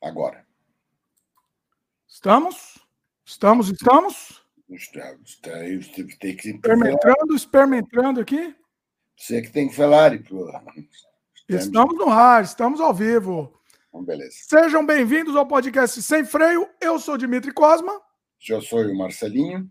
Agora. Estamos? Estamos, estamos? Estamos. Tem que experimentando, experimentando aqui. Você que tem que falar. Estamos no ar, estamos ao vivo. Então, beleza. Sejam bem-vindos ao podcast Sem Freio. Eu sou Dimitri Cosma. Eu sou o Marcelinho.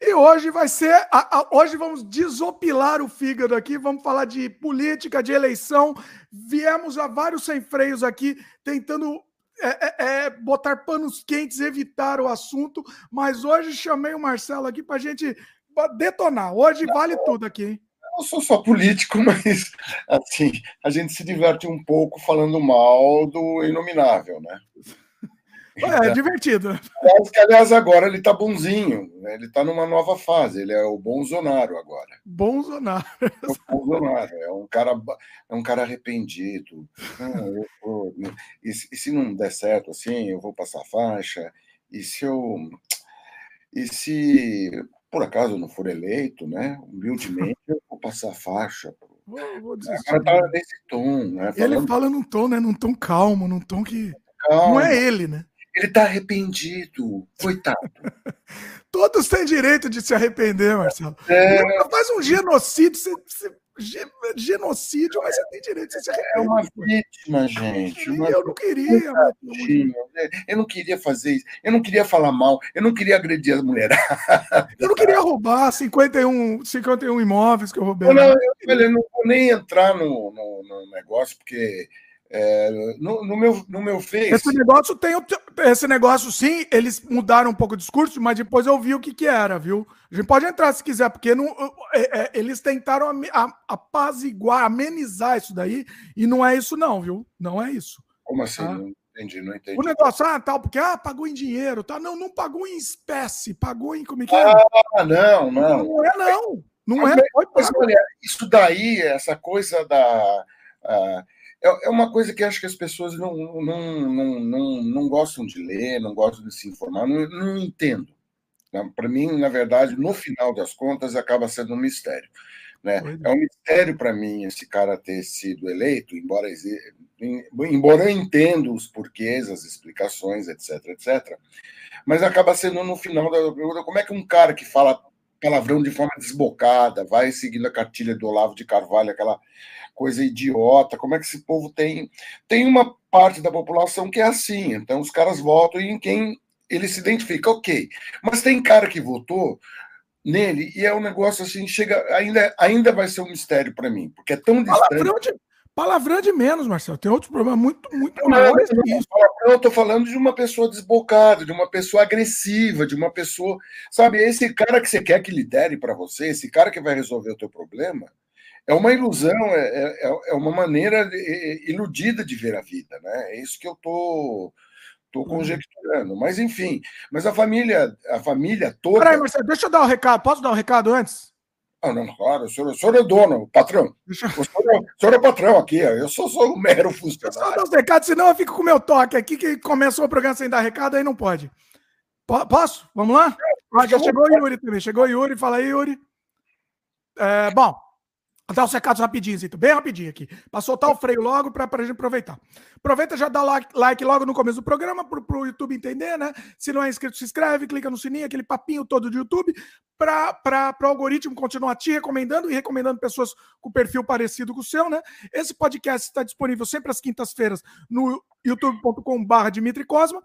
E hoje vai ser. A, a, hoje vamos desopilar o fígado aqui, vamos falar de política, de eleição. Viemos a vários sem freios aqui, tentando é, é, é, botar panos quentes, evitar o assunto, mas hoje chamei o Marcelo aqui para a gente detonar. Hoje vale tudo aqui, hein? Eu sou só político, mas assim, a gente se diverte um pouco falando mal do inominável, né? É, é divertido. Aliás, aliás, agora ele tá bonzinho, né? ele tá numa nova fase, ele é o Bonzonaro agora. Bonzonaro. É o Bonzonaro, é um cara, é um cara arrependido. Não, eu, e, e, se não der certo assim, eu vou passar faixa. E se eu. E se por acaso eu não for eleito, né? Humildemente, eu vou passar faixa. Vou, vou dizer, cara tá nesse tom, né? Falando... Ele fala num tom, né? Num tom calmo, num tom que. Calma. Não é ele, né? Ele está arrependido, coitado. Todos têm direito de se arrepender, Marcelo. É... Faz um genocídio, você, você, genocídio, mas você tem direito de se arrepender. É uma vítima, gente. Uma... Eu não queria. Eu não queria fazer isso. Eu não queria falar mal. Eu não queria agredir as mulheres. Eu não queria roubar 51, 51 imóveis que eu roubei. Não, eu, eu não vou nem entrar no, no, no negócio, porque é, no, no, meu, no meu Face. Esse negócio tem. Esse negócio, sim, eles mudaram um pouco o discurso, mas depois eu vi o que, que era, viu? A gente pode entrar se quiser, porque não, é, é, eles tentaram apaziguar, amenizar isso daí, e não é isso, não, viu? Não é isso. Como assim? Tá? Não entendi, não entendi. O negócio, ah, tal, porque ah, pagou em dinheiro, tá? Não, não pagou em espécie, pagou em. Como é que é? Ah, não, não. Não é, não. Não é. Mas, olha, isso daí, essa coisa da. Uh, é, é uma coisa que acho que as pessoas não, não, não, não, não gostam de ler, não gostam de se informar, não, não entendo. Né? Para mim, na verdade, no final das contas, acaba sendo um mistério. Né? É um mistério para mim esse cara ter sido eleito, embora, embora eu entenda os porquês, as explicações, etc, etc, mas acaba sendo no final da pergunta como é que um cara que fala palavrão de forma desbocada, vai seguindo a cartilha do Olavo de Carvalho, aquela coisa idiota. Como é que esse povo tem. Tem uma parte da população que é assim, então os caras votam em quem ele se identifica, ok. Mas tem cara que votou nele e é um negócio assim, chega. Ainda, ainda vai ser um mistério para mim, porque é tão distante. Palavrão de, palavrão de menos, Marcelo. Tem outros problemas muito, muito não, maiores. Eu estou falando de uma pessoa desbocada, de uma pessoa agressiva, de uma pessoa. Sabe, esse cara que você quer que lidere para você, esse cara que vai resolver o teu problema é uma ilusão, é, é, é uma maneira iludida de ver a vida, né? É isso que eu estou tô, tô uhum. conjecturando. Mas enfim, mas a família, a família toda. Peraí, Marcelo, deixa eu dar um recado. Posso dar um recado antes? Ah, não, claro, o senhor, o senhor é dono, o patrão. O, senhor é, o senhor é patrão aqui, eu sou só um mero funcionário. Só dar os recados, senão eu fico com o meu toque aqui, que começou o programa sem dar recado, aí não pode. P posso? Vamos lá? Ah, já chegou o Yuri também. Chegou o Yuri, fala aí, Yuri. É, bom, Vou dar os recados rapidinhos, então, bem rapidinho aqui, para soltar o freio logo para a gente aproveitar. Aproveita já dá like, like logo no começo do programa para o YouTube entender, né? Se não é inscrito, se inscreve, clica no sininho, aquele papinho todo do YouTube, para o algoritmo continuar te recomendando e recomendando pessoas com perfil parecido com o seu, né? Esse podcast está disponível sempre às quintas-feiras no youtube.com/barra Dimitri Cosma.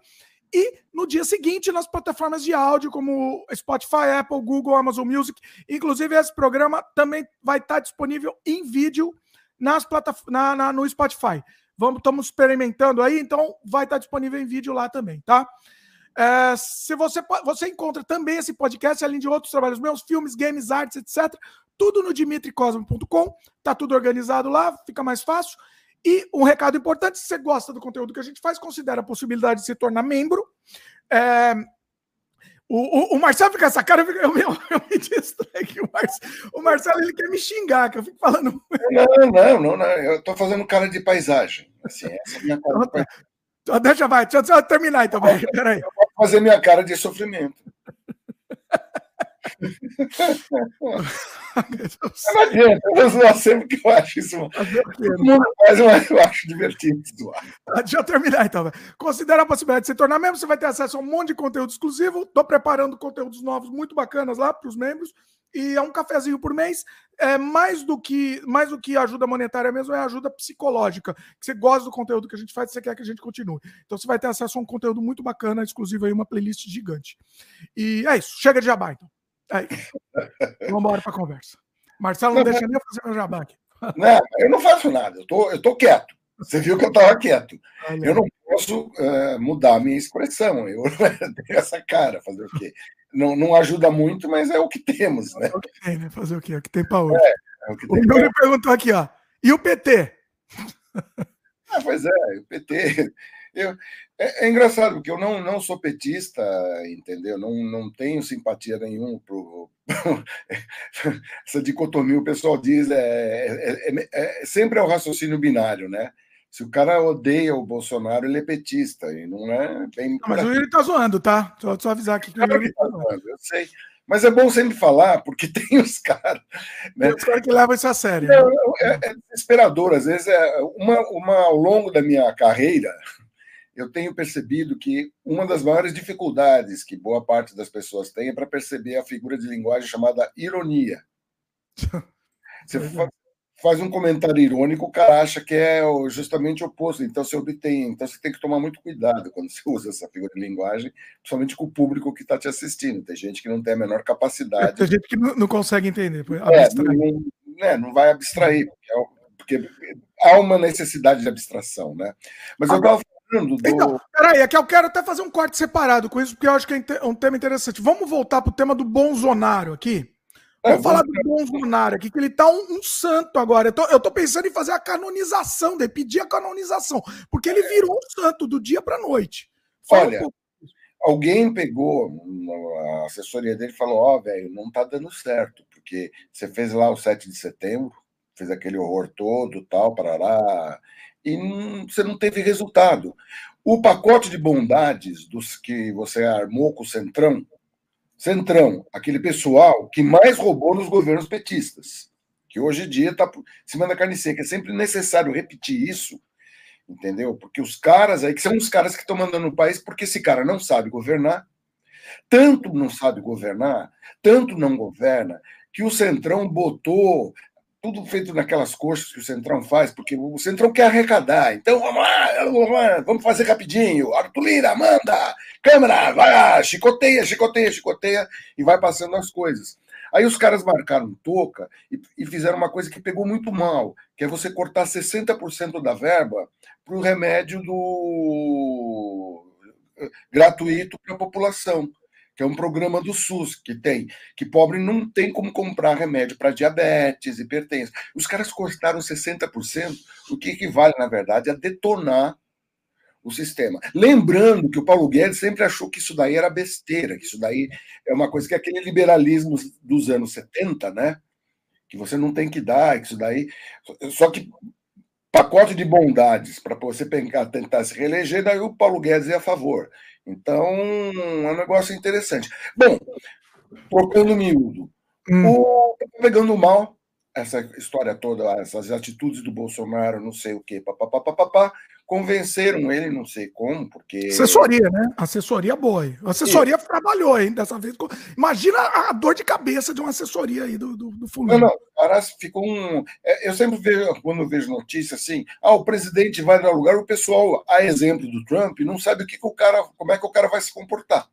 E no dia seguinte, nas plataformas de áudio, como Spotify, Apple, Google, Amazon Music. Inclusive, esse programa também vai estar disponível em vídeo nas na, na, no Spotify. Vamos, estamos experimentando aí, então vai estar disponível em vídeo lá também, tá? É, se você, você encontra também esse podcast, além de outros trabalhos meus, filmes, games, artes, etc., tudo no dimitricosmo.com, tá tudo organizado lá, fica mais fácil. E um recado importante: se você gosta do conteúdo que a gente faz, considere a possibilidade de se tornar membro. É, o, o, o, Marcelo fica essa cara, eu, eu, eu, eu me distraio. O, o, Marcelo ele quer me xingar, que eu fico falando. Não, não, não, não. eu estou fazendo cara de paisagem. Assim, essa é a minha cara de paisagem. Então, deixa, vai, deixa eu terminar então. Peraí. Eu vou fazer minha cara de sofrimento. não adianta, eu vou zoar sempre que eu acho isso. Mas eu acho divertido zoar. Deixa eu terminar então. Considera a possibilidade de se tornar membro, você vai ter acesso a um monte de conteúdo exclusivo. Estou preparando conteúdos novos muito bacanas lá para os membros e é um cafezinho por mês. É mais do que mais do que ajuda monetária mesmo, é ajuda psicológica. Que você gosta do conteúdo que a gente faz, você quer que a gente continue. Então você vai ter acesso a um conteúdo muito bacana, exclusivo aí, uma playlist gigante. E é isso. Chega de jabá, então. É isso. Vamos embora para a conversa. Marcelo não, não deixa nem fazer meu jabá aqui. Não, eu não faço nada, eu tô, eu tô quieto. Você viu que eu estava quieto. Eu não posso uh, mudar a minha expressão. Eu tenho essa cara, fazer o quê? não, não ajuda muito, mas é o que temos, né? É o que tem, né? Fazer o quê? É o que tem para hoje. É, é o que o perguntou aqui, ó. E o PT? Ah, pois é, o PT. Eu, é, é, engraçado, porque eu não, não sou petista, entendeu? Não, não tenho simpatia nenhuma pro, essa dicotomia, o pessoal diz, é, é, é, é, sempre é o raciocínio binário, né? Se o cara odeia o Bolsonaro, ele é petista, e não é bem. Não, mas o Yuri tá zoando, tá? Só, só avisar aqui que o Yuri tá zoando. Eu sei. Mas é bom sempre falar, porque tem os caras. Né? Tem os caras que levam isso a sério. Né? É, é desesperador. Às vezes, é uma, uma, ao longo da minha carreira, eu tenho percebido que uma das maiores dificuldades que boa parte das pessoas tem é para perceber a figura de linguagem chamada ironia. Você, faz um comentário irônico, o cara acha que é justamente o oposto. Então você obtém. Então você tem que tomar muito cuidado quando você usa essa figura de linguagem, principalmente com o público que está te assistindo. Tem gente que não tem a menor capacidade. Tem gente que não, consegue entender. É, não, né, não vai abstrair, porque, é porque, há uma necessidade de abstração, né? Mas eu estava do. Então, peraí, é que eu quero até fazer um corte separado com isso, porque eu acho que é um tema interessante. Vamos voltar para o tema do Bolsonaro aqui. É, vamos falar do Bolsonaro aqui, que ele tá um, um santo agora. Eu tô, eu tô, pensando em fazer a canonização dele, pedir a canonização, porque ele virou um santo do dia para noite. Fala Olha, um alguém pegou a assessoria dele e falou: Ó, oh, velho, não tá dando certo, porque você fez lá o 7 de setembro, fez aquele horror todo, tal, parará, e você não teve resultado. O pacote de bondades dos que você armou com o Centrão Centrão, aquele pessoal que mais roubou nos governos petistas, que hoje em dia está em cima da carne seca. É sempre necessário repetir isso, entendeu? Porque os caras aí, que são os caras que estão mandando o país, porque esse cara não sabe governar, tanto não sabe governar, tanto não governa, que o Centrão botou tudo feito naquelas coxas que o Centrão faz, porque o Centrão quer arrecadar. Então vamos lá, vamos, vamos fazer rapidinho. Arthur Lira, manda! Câmara, vai lá, chicoteia, chicoteia, chicoteia, e vai passando as coisas. Aí os caras marcaram toca e, e fizeram uma coisa que pegou muito mal, que é você cortar 60% da verba para o remédio do gratuito para a população que é um programa do SUS que tem, que pobre não tem como comprar remédio para diabetes, hipertensão. Os caras cortaram 60%, o que equivale, na verdade, a detonar o sistema. Lembrando que o Paulo Guedes sempre achou que isso daí era besteira, que isso daí é uma coisa que é aquele liberalismo dos anos 70, né? Que você não tem que dar, que isso daí. Só que pacote de bondades para você tentar se reeleger, daí o Paulo Guedes é a favor. Então, é um negócio interessante. Bom, trocando miúdo. Hum. O, tá pegando mal essa história toda, essas atitudes do Bolsonaro, não sei o quê, papapá, papapá, convenceram ele, não sei como, porque. Assessoria, né? Assessoria boa. A assessoria Sim. trabalhou, hein, dessa vez. Imagina a dor de cabeça de uma assessoria aí do, do, do fulano. Não, não, caras ficam. Um... É, eu sempre vejo, quando vejo notícia assim, ah, o presidente vai dar lugar, o pessoal, a exemplo do Trump, não sabe o que, que o cara, como é que o cara vai se comportar.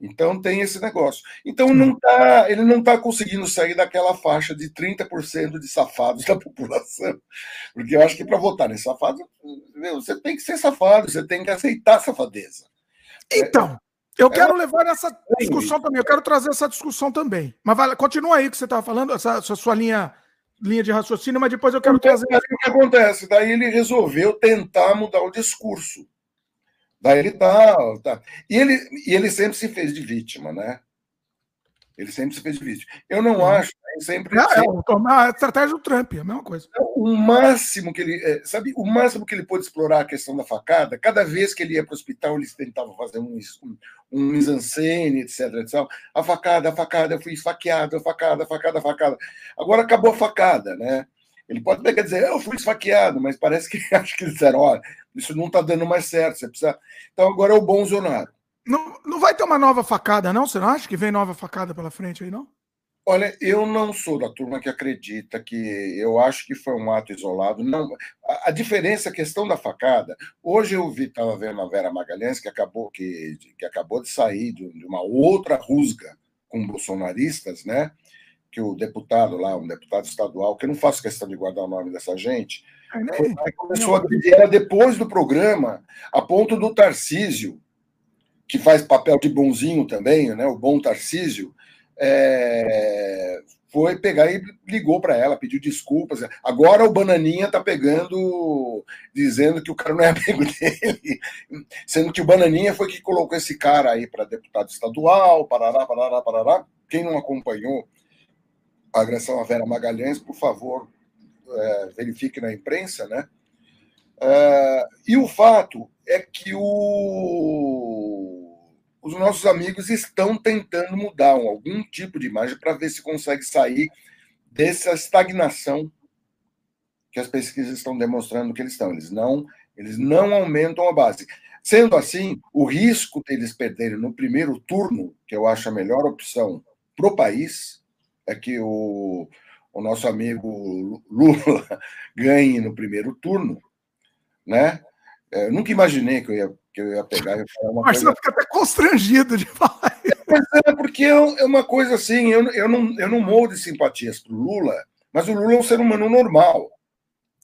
Então tem esse negócio. Então não tá, ele não está conseguindo sair daquela faixa de 30% de safados da população. Porque eu acho que para votar nesse safado, você tem que ser safado, você tem que aceitar a safadeza. Então, eu é quero levar essa discussão também, eu quero trazer essa discussão também. Mas vai, continua aí o que você estava falando, essa, essa sua linha linha de raciocínio, mas depois eu quero trazer. O que acontece? Daí ele resolveu tentar mudar o discurso. Daí ele tá, tá. E, ele, e ele sempre se fez de vítima, né? Ele sempre se fez difícil. Eu não acho, né, sempre. É, sempre... é a estratégia do Trump, é a mesma coisa. O máximo que ele. É, sabe, o máximo que ele pôde explorar a questão da facada, cada vez que ele ia para o hospital, eles tentavam fazer um, um, um mise-en-scène, etc, etc. A facada, a facada, eu fui esfaqueado, a facada, a facada, a facada. Agora acabou a facada, né? Ele pode pegar dizer, eu fui esfaqueado, mas parece que acho que eles disseram, olha, isso não está dando mais certo, você precisa. Então agora é o Bolsonaro. Não, não vai ter uma nova facada, não? Você não acha que vem nova facada pela frente aí, não? Olha, eu não sou da turma que acredita que eu acho que foi um ato isolado. Não, a, a diferença, a questão da facada. Hoje eu vi, estava vendo a Vera Magalhães que acabou que, que acabou de sair de, de uma outra rusga com bolsonaristas, né? Que o deputado lá, um deputado estadual, que eu não faço questão de guardar o nome dessa gente, foi, começou a agredir ela depois do programa, a ponto do Tarcísio, que faz papel de bonzinho também, né? O bom Tarcísio é, foi pegar e ligou para ela, pediu desculpas. Agora o Bananinha tá pegando, dizendo que o cara não é amigo dele, sendo que o Bananinha foi que colocou esse cara aí para deputado estadual, parará, parará, parará. Quem não acompanhou a agressão à Vera Magalhães, por favor, é, verifique na imprensa, né? É, e o fato é que o os nossos amigos estão tentando mudar algum tipo de imagem para ver se consegue sair dessa estagnação que as pesquisas estão demonstrando que eles estão. Eles não, eles não aumentam a base. Sendo assim, o risco deles perderem no primeiro turno, que eu acho a melhor opção para o país, é que o, o nosso amigo Lula ganhe no primeiro turno, né? É, eu nunca imaginei que eu ia que eu ia pegar e falar uma Marcelo coisa... fica até constrangido de falar. É, porque é, é uma coisa assim, eu, eu, não, eu não morro de simpatias para o Lula, mas o Lula é um ser humano normal.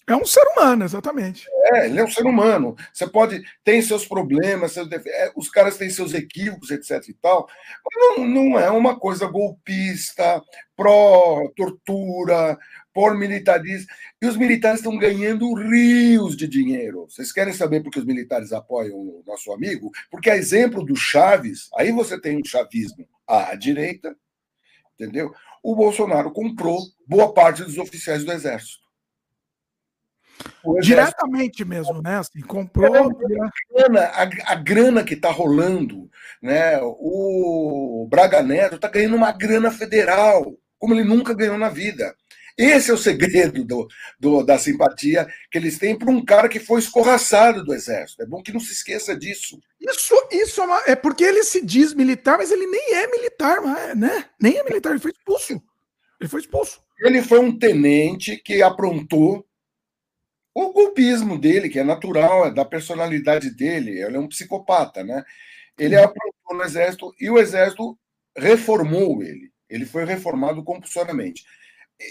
É um ser humano, exatamente. É, ele é um ser humano. Você pode. Tem seus problemas, seus é, os caras têm seus equívocos, etc. e tal. Mas não, não é uma coisa golpista, pró-tortura, por militarismo. E os militares estão ganhando rios de dinheiro. Vocês querem saber por que os militares apoiam o nosso amigo? Porque, a exemplo do Chaves, aí você tem um chavismo à direita, entendeu? O Bolsonaro comprou boa parte dos oficiais do Exército. Diretamente mesmo, né? Assim, comprou. É a, grana, a, a grana que está rolando, né? O Braga Neto está ganhando uma grana federal, como ele nunca ganhou na vida. Esse é o segredo do, do, da simpatia que eles têm para um cara que foi escorraçado do exército. É bom que não se esqueça disso. Isso, isso é, uma, é porque ele se diz militar, mas ele nem é militar, né? Nem é militar, ele foi expulso. Ele foi expulso. Ele foi um tenente que aprontou o golpismo dele, que é natural, é da personalidade dele. Ele é um psicopata, né? Ele uhum. aprontou no exército e o exército reformou ele. Ele foi reformado compulsoriamente.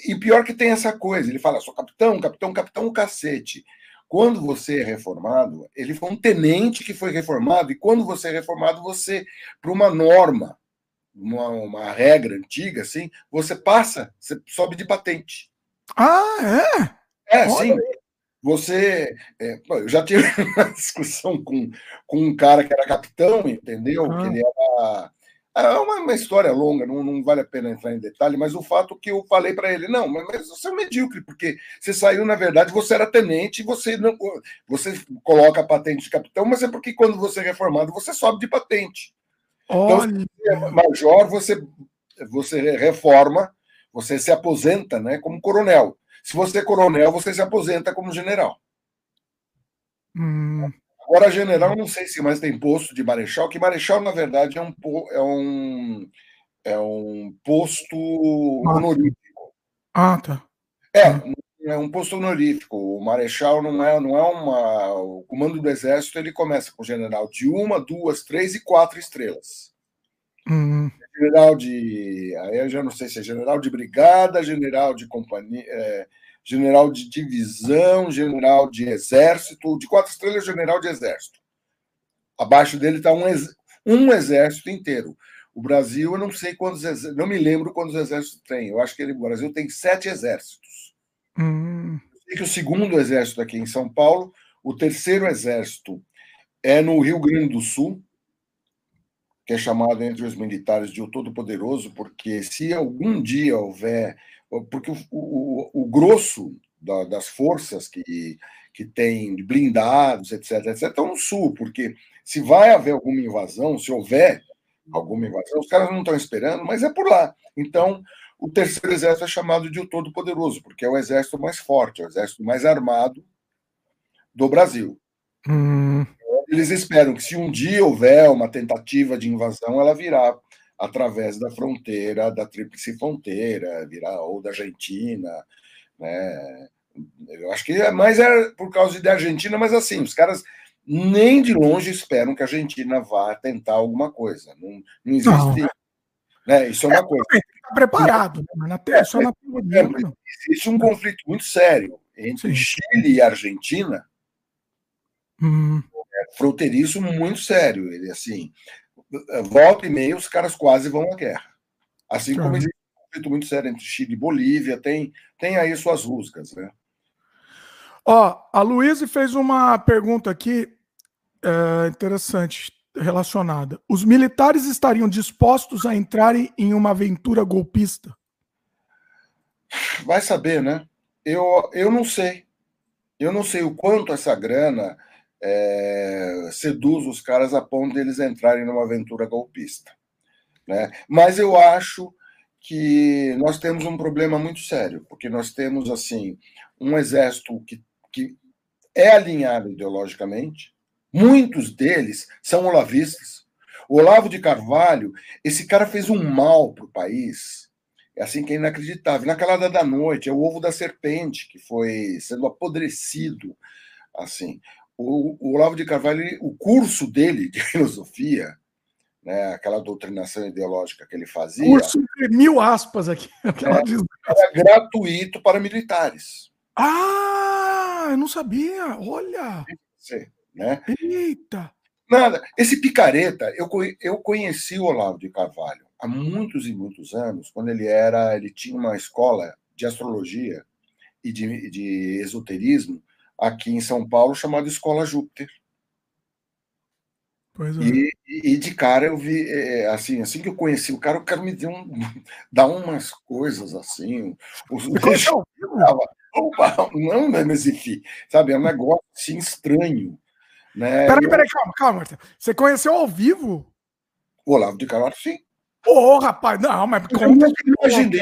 E pior que tem essa coisa, ele fala, sou capitão, capitão, capitão, o cacete. Quando você é reformado, ele foi um tenente que foi reformado, e quando você é reformado, você, para uma norma, uma, uma regra antiga, assim, você passa, você sobe de patente. Ah, é? É, Olha sim. Aí. Você. É, eu já tive uma discussão com, com um cara que era capitão, entendeu? Ah. Que ele era é uma, uma história longa, não, não, vale a pena entrar em detalhe, mas o fato que eu falei para ele, não, mas, você é um medíocre, porque você saiu, na verdade, você era tenente, você não, você coloca a patente de capitão, mas é porque quando você é reformado, você sobe de patente. Olha. Então, se você é major, você, você reforma, você se aposenta né, como coronel. Se você é coronel, você se aposenta como general. Hum. Agora, general, não sei se mais tem posto de marechal, que marechal, na verdade, é um, é um, é um posto honorífico. Ah, tá. É, é um posto honorífico. O marechal não é, não é uma. O comando do exército ele começa com general de uma, duas, três e quatro estrelas. Uhum. General de. Aí eu já não sei se é general de brigada, general de companhia. É, general de divisão, general de exército, de quatro estrelas, general de exército. Abaixo dele está um, ex, um exército inteiro. O Brasil, eu não sei quantos exércitos, não me lembro quantos exércitos tem. Eu acho que ele, o Brasil tem sete exércitos. Hum. Eu sei que o segundo exército aqui em São Paulo, o terceiro exército é no Rio Grande do Sul. Que é chamado entre os militares de o Todo-Poderoso, porque se algum dia houver. Porque o, o, o grosso da, das forças que, que tem blindados, etc., etc., estão no sul, porque se vai haver alguma invasão, se houver alguma invasão, os caras não estão esperando, mas é por lá. Então, o terceiro exército é chamado de o Todo-Poderoso, porque é o exército mais forte, é o exército mais armado do Brasil. Hum. Eles esperam que, se um dia houver uma tentativa de invasão, ela virá através da fronteira, da Tríplice Fronteira, virá, ou da Argentina. Né? Eu acho que é mais é por causa da Argentina, mas assim, os caras nem de longe esperam que a Argentina vá tentar alguma coisa. Não, não existe. Não. Né? Isso é uma é, coisa. Está preparado, né? na, é, só na é, Existe um conflito muito sério entre Sim. Chile e Argentina, hum. É, fronteiriço muito sério. Ele assim, volta e meia, os caras quase vão à guerra. Assim como existe um conflito muito sério entre Chile e Bolívia, tem, tem aí suas rusgas, né? Ó, a Luísa fez uma pergunta aqui é, interessante relacionada. Os militares estariam dispostos a entrarem em uma aventura golpista? Vai saber, né? Eu, eu não sei. Eu não sei o quanto essa grana é, seduz os caras a ponto deles entrarem numa aventura golpista. Né? Mas eu acho que nós temos um problema muito sério, porque nós temos assim um exército que que é alinhado ideologicamente. Muitos deles são olavistas. O Olavo de Carvalho, esse cara fez um mal para o país, é assim que é inacreditável. Na calada da noite, é o ovo da serpente que foi sendo apodrecido. assim. O, o Olavo de Carvalho, o curso dele de filosofia, né, aquela doutrinação ideológica que ele fazia. Curso mil aspas aqui. Né, era gratuito para militares. Ah, eu não sabia. Olha. Sim, né? Eita. Nada. Esse picareta, eu, eu conheci o Olavo de Carvalho há muitos e muitos anos, quando ele era, ele tinha uma escola de astrologia e de, de esoterismo aqui em São Paulo chamada Escola Júpiter. Pois é. E, e, de cara eu vi, é, assim, assim que eu conheci o cara, o cara me deu um, dá umas coisas assim. Os, os, Opa, não, mas enfim, sabe, é um negócio assim estranho. Né? Peraí, peraí, calma, calma, Marcelo. Você conheceu ao vivo? O Olavo de Carvalho, sim. Ô, oh, rapaz, não, mas como eu nunca imaginei.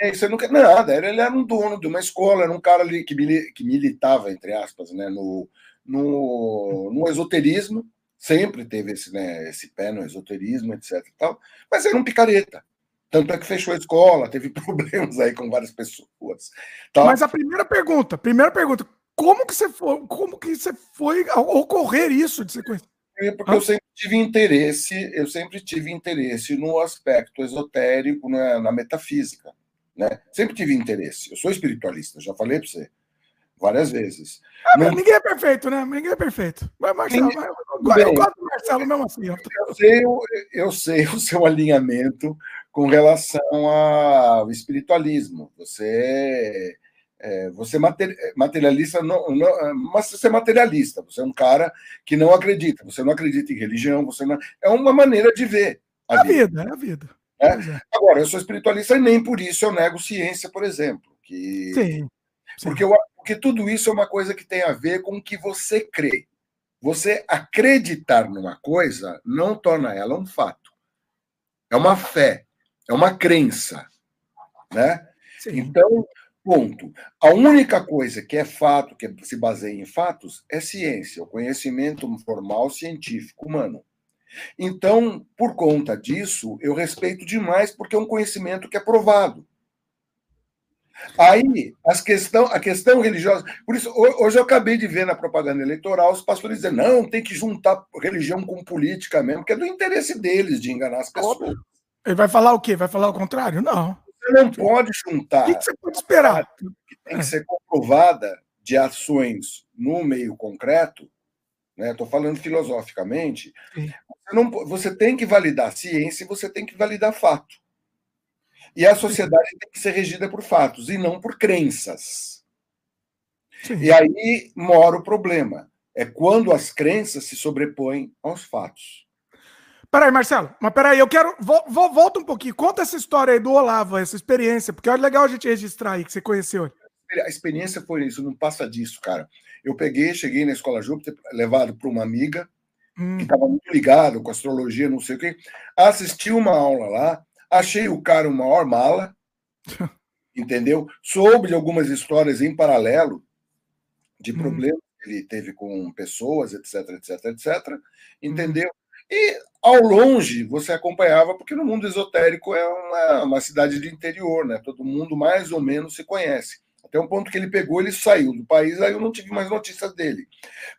É, você nunca, nada, ele era um dono de uma escola, era um cara ali que, que militava, entre aspas, né, no, no, no esoterismo, sempre teve esse, né, esse pé no esoterismo, etc. Tal, mas era um picareta. Tanto é que fechou a escola, teve problemas aí com várias pessoas. Tá? Mas a primeira pergunta, primeira pergunta, como que você foi, como que você foi ocorrer isso de sequência? É porque eu sempre tive interesse, eu sempre tive interesse no aspecto esotérico, na, na metafísica, né? Sempre tive interesse. Eu sou espiritualista, já falei para você várias vezes. Ah, não... Ninguém é perfeito, né? Ninguém é perfeito. Mas Marcelo, ninguém... eu, eu gosto do Marcelo mesmo assim. Eu sei, eu sei o seu alinhamento com relação ao espiritualismo. Você é, você materialista não, não, mas você é materialista. Você é um cara que não acredita. Você não acredita em religião. Você não, é uma maneira de ver a, a vida. vida. É a vida. É? É. Agora, eu sou espiritualista e nem por isso eu nego ciência, por exemplo. Que, sim, sim. Porque, eu, porque tudo isso é uma coisa que tem a ver com o que você crê. Você acreditar numa coisa não torna ela um fato. É uma fé é uma crença, né? Sim. Então, ponto. A única coisa que é fato, que se baseia em fatos, é ciência, o conhecimento formal científico humano. Então, por conta disso, eu respeito demais, porque é um conhecimento que é provado. Aí, as questão, a questão religiosa. Por isso, hoje eu acabei de ver na propaganda eleitoral os pastores dizendo: não, tem que juntar religião com política mesmo, que é do interesse deles de enganar as pessoas. Ele vai falar o quê? Vai falar o contrário? Não. Você não pode juntar. O que, você pode esperar? Que tem que ser comprovada de ações no meio concreto, né? Estou falando filosoficamente. Você, não, você tem que validar ciência e você tem que validar fato. E a sociedade tem que ser regida por fatos e não por crenças. Sim. E aí mora o problema. É quando as crenças se sobrepõem aos fatos. Peraí, Marcelo, mas peraí, eu quero. Vou, vou, volta um pouquinho. Conta essa história aí do Olavo, essa experiência, porque é legal a gente registrar aí que você conheceu. A experiência foi isso, não passa disso, cara. Eu peguei, cheguei na escola Júpiter, levado para uma amiga, hum. que estava muito ligado com astrologia, não sei o quê. Assisti uma aula lá, achei o cara o maior mala, entendeu? Soube de algumas histórias em paralelo de hum. problemas que ele teve com pessoas, etc, etc, etc, entendeu? E ao longe você acompanhava, porque no mundo esotérico é uma, uma cidade de interior, né? Todo mundo mais ou menos se conhece. Até um ponto que ele pegou, ele saiu do país, aí eu não tive mais notícias dele.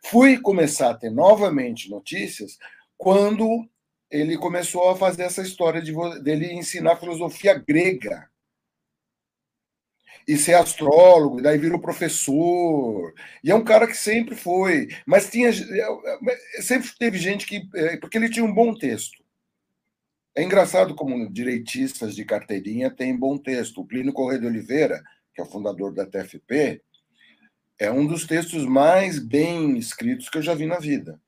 Fui começar a ter novamente notícias quando ele começou a fazer essa história de dele ensinar filosofia grega e ser astrólogo, e daí virou professor. E é um cara que sempre foi, mas tinha sempre teve gente que é, porque ele tinha um bom texto. É engraçado como direitistas de carteirinha têm bom texto. O Plínio Correia de Oliveira que é o fundador da TFP, é um dos textos mais bem escritos que eu já vi na vida.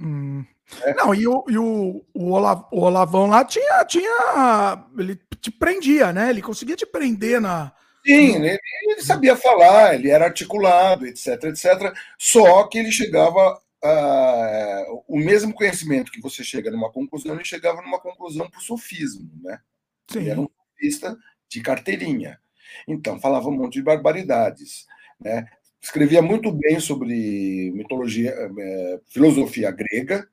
Hum. É. Não, e, o, e o, o, Olav, o, Olavão lá tinha, tinha. Ele te prendia, né? Ele conseguia te prender na. Sim, ele, ele sabia falar, ele era articulado, etc, etc. Só que ele chegava. A, o mesmo conhecimento que você chega numa conclusão, ele chegava numa conclusão por sofismo, né? Sim. Ele era um sofista de carteirinha. Então, falava um monte de barbaridades. Né? Escrevia muito bem sobre mitologia, é, filosofia grega,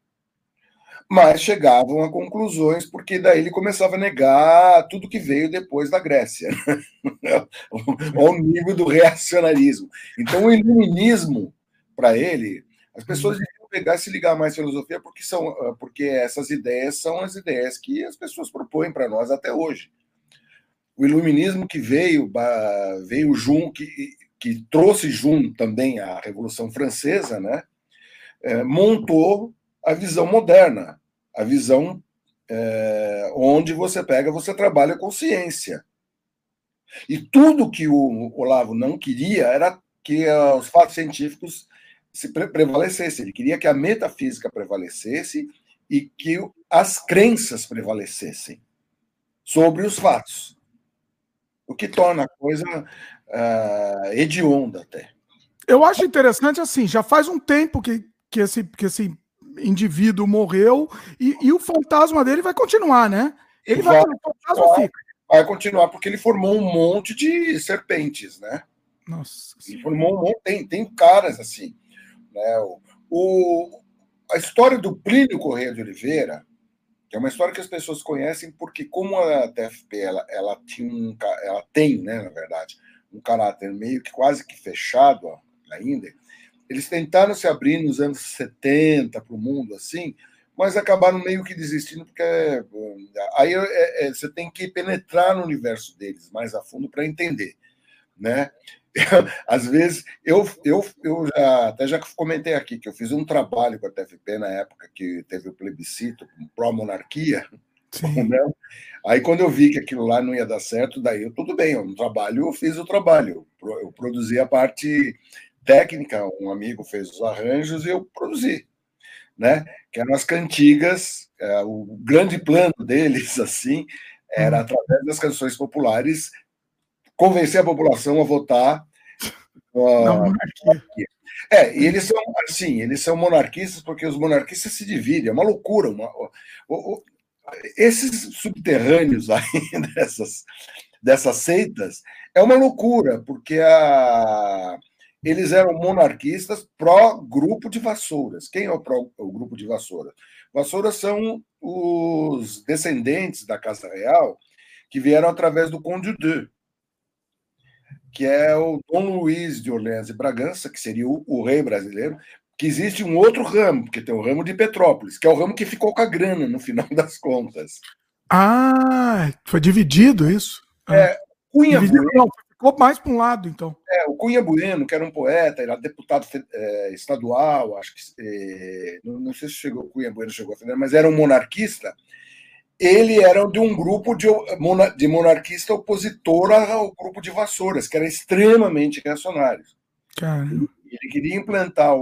mas chegavam a conclusões, porque daí ele começava a negar tudo que veio depois da Grécia, né? ao nível do reacionarismo. Então, o iluminismo, para ele, as pessoas deviam pegar e se ligar mais à filosofia, porque, são, porque essas ideias são as ideias que as pessoas propõem para nós até hoje o iluminismo que veio, veio junto, que, que trouxe junto também a Revolução Francesa, né, é, montou a visão moderna, a visão é, onde você pega, você trabalha com ciência. E tudo que o Olavo não queria era que os fatos científicos se prevalecessem. Ele queria que a metafísica prevalecesse e que as crenças prevalecessem sobre os fatos o que torna a coisa uh, hedionda até. Eu acho interessante assim, já faz um tempo que, que, esse, que esse indivíduo morreu e, e o fantasma dele vai continuar, né? Ele vai, vai, vai, fica. vai continuar, porque ele formou um monte de serpentes, né? Nossa. Ele formou um monte, tem, tem caras assim. Né? O, o, a história do Plínio Correia de Oliveira, é uma história que as pessoas conhecem porque, como a TFP ela, ela, tinha um, ela tem, né, na verdade, um caráter meio que quase que fechado ainda, eles tentaram se abrir nos anos 70 para o mundo assim, mas acabaram meio que desistindo, porque aí é, é, você tem que penetrar no universo deles mais a fundo para entender. Né? às vezes, eu, eu, eu já, até já comentei aqui que eu fiz um trabalho com a TFP na época que teve o plebiscito pró-monarquia. Né? Aí, quando eu vi que aquilo lá não ia dar certo, daí eu, tudo bem, eu, no trabalho eu fiz o trabalho. Eu produzi a parte técnica, um amigo fez os arranjos e eu produzi. Né? Que eram as cantigas, é, o grande plano deles, assim, era uhum. através das canções populares convencer a população a votar monarquia. É, e eles são assim, eles são monarquistas porque os monarquistas se dividem, é uma loucura. Uma, o, o, esses subterrâneos aí dessas, dessas seitas é uma loucura, porque a, eles eram monarquistas pró-grupo de vassouras. Quem é o, pró, o grupo de vassouras? Vassouras são os descendentes da Casa Real que vieram através do Conde de que é o Dom Luiz de Orleans e Bragança, que seria o, o, rei brasileiro, que existe um outro ramo, porque tem o ramo de Petrópolis, que é o ramo que ficou com a grana no final das contas. Ah, foi dividido isso? É, Cunha dividido, Bueno, não, ficou mais para um lado, então. É, o Cunha Bueno, que era um poeta, era deputado é, estadual, acho que. É, não, não, sei se chegou, Cunha Bueno chegou a mas era um monarquista ele era de um grupo de, de monarquista opositor ao grupo de Vassouras, que era extremamente reacionário. Ele queria implantar,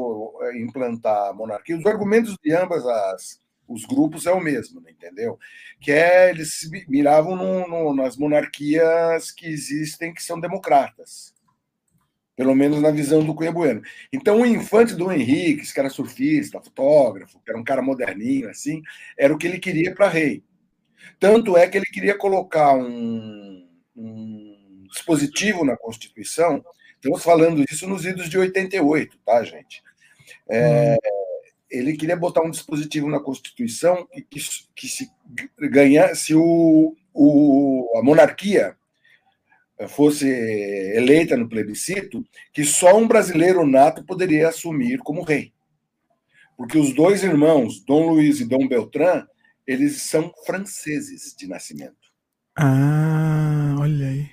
implantar a monarquia. Os argumentos de ambas as, Os grupos é o mesmo, né, entendeu? Que é eles miravam no, no, nas monarquias que existem que são democratas. Pelo menos na visão do Cunha Bueno. Então, o infante do Henrique, que era surfista, fotógrafo, que era um cara moderninho, assim, era o que ele queria para rei. Tanto é que ele queria colocar um, um dispositivo na Constituição. Estamos falando isso nos idos de 88, tá, gente? É, ele queria botar um dispositivo na Constituição que, que, que se ganhasse o, o, a monarquia fosse eleita no plebiscito, que só um brasileiro nato poderia assumir como rei. Porque os dois irmãos, Dom Luiz e Dom Beltrán, eles são franceses de nascimento. Ah, olha aí.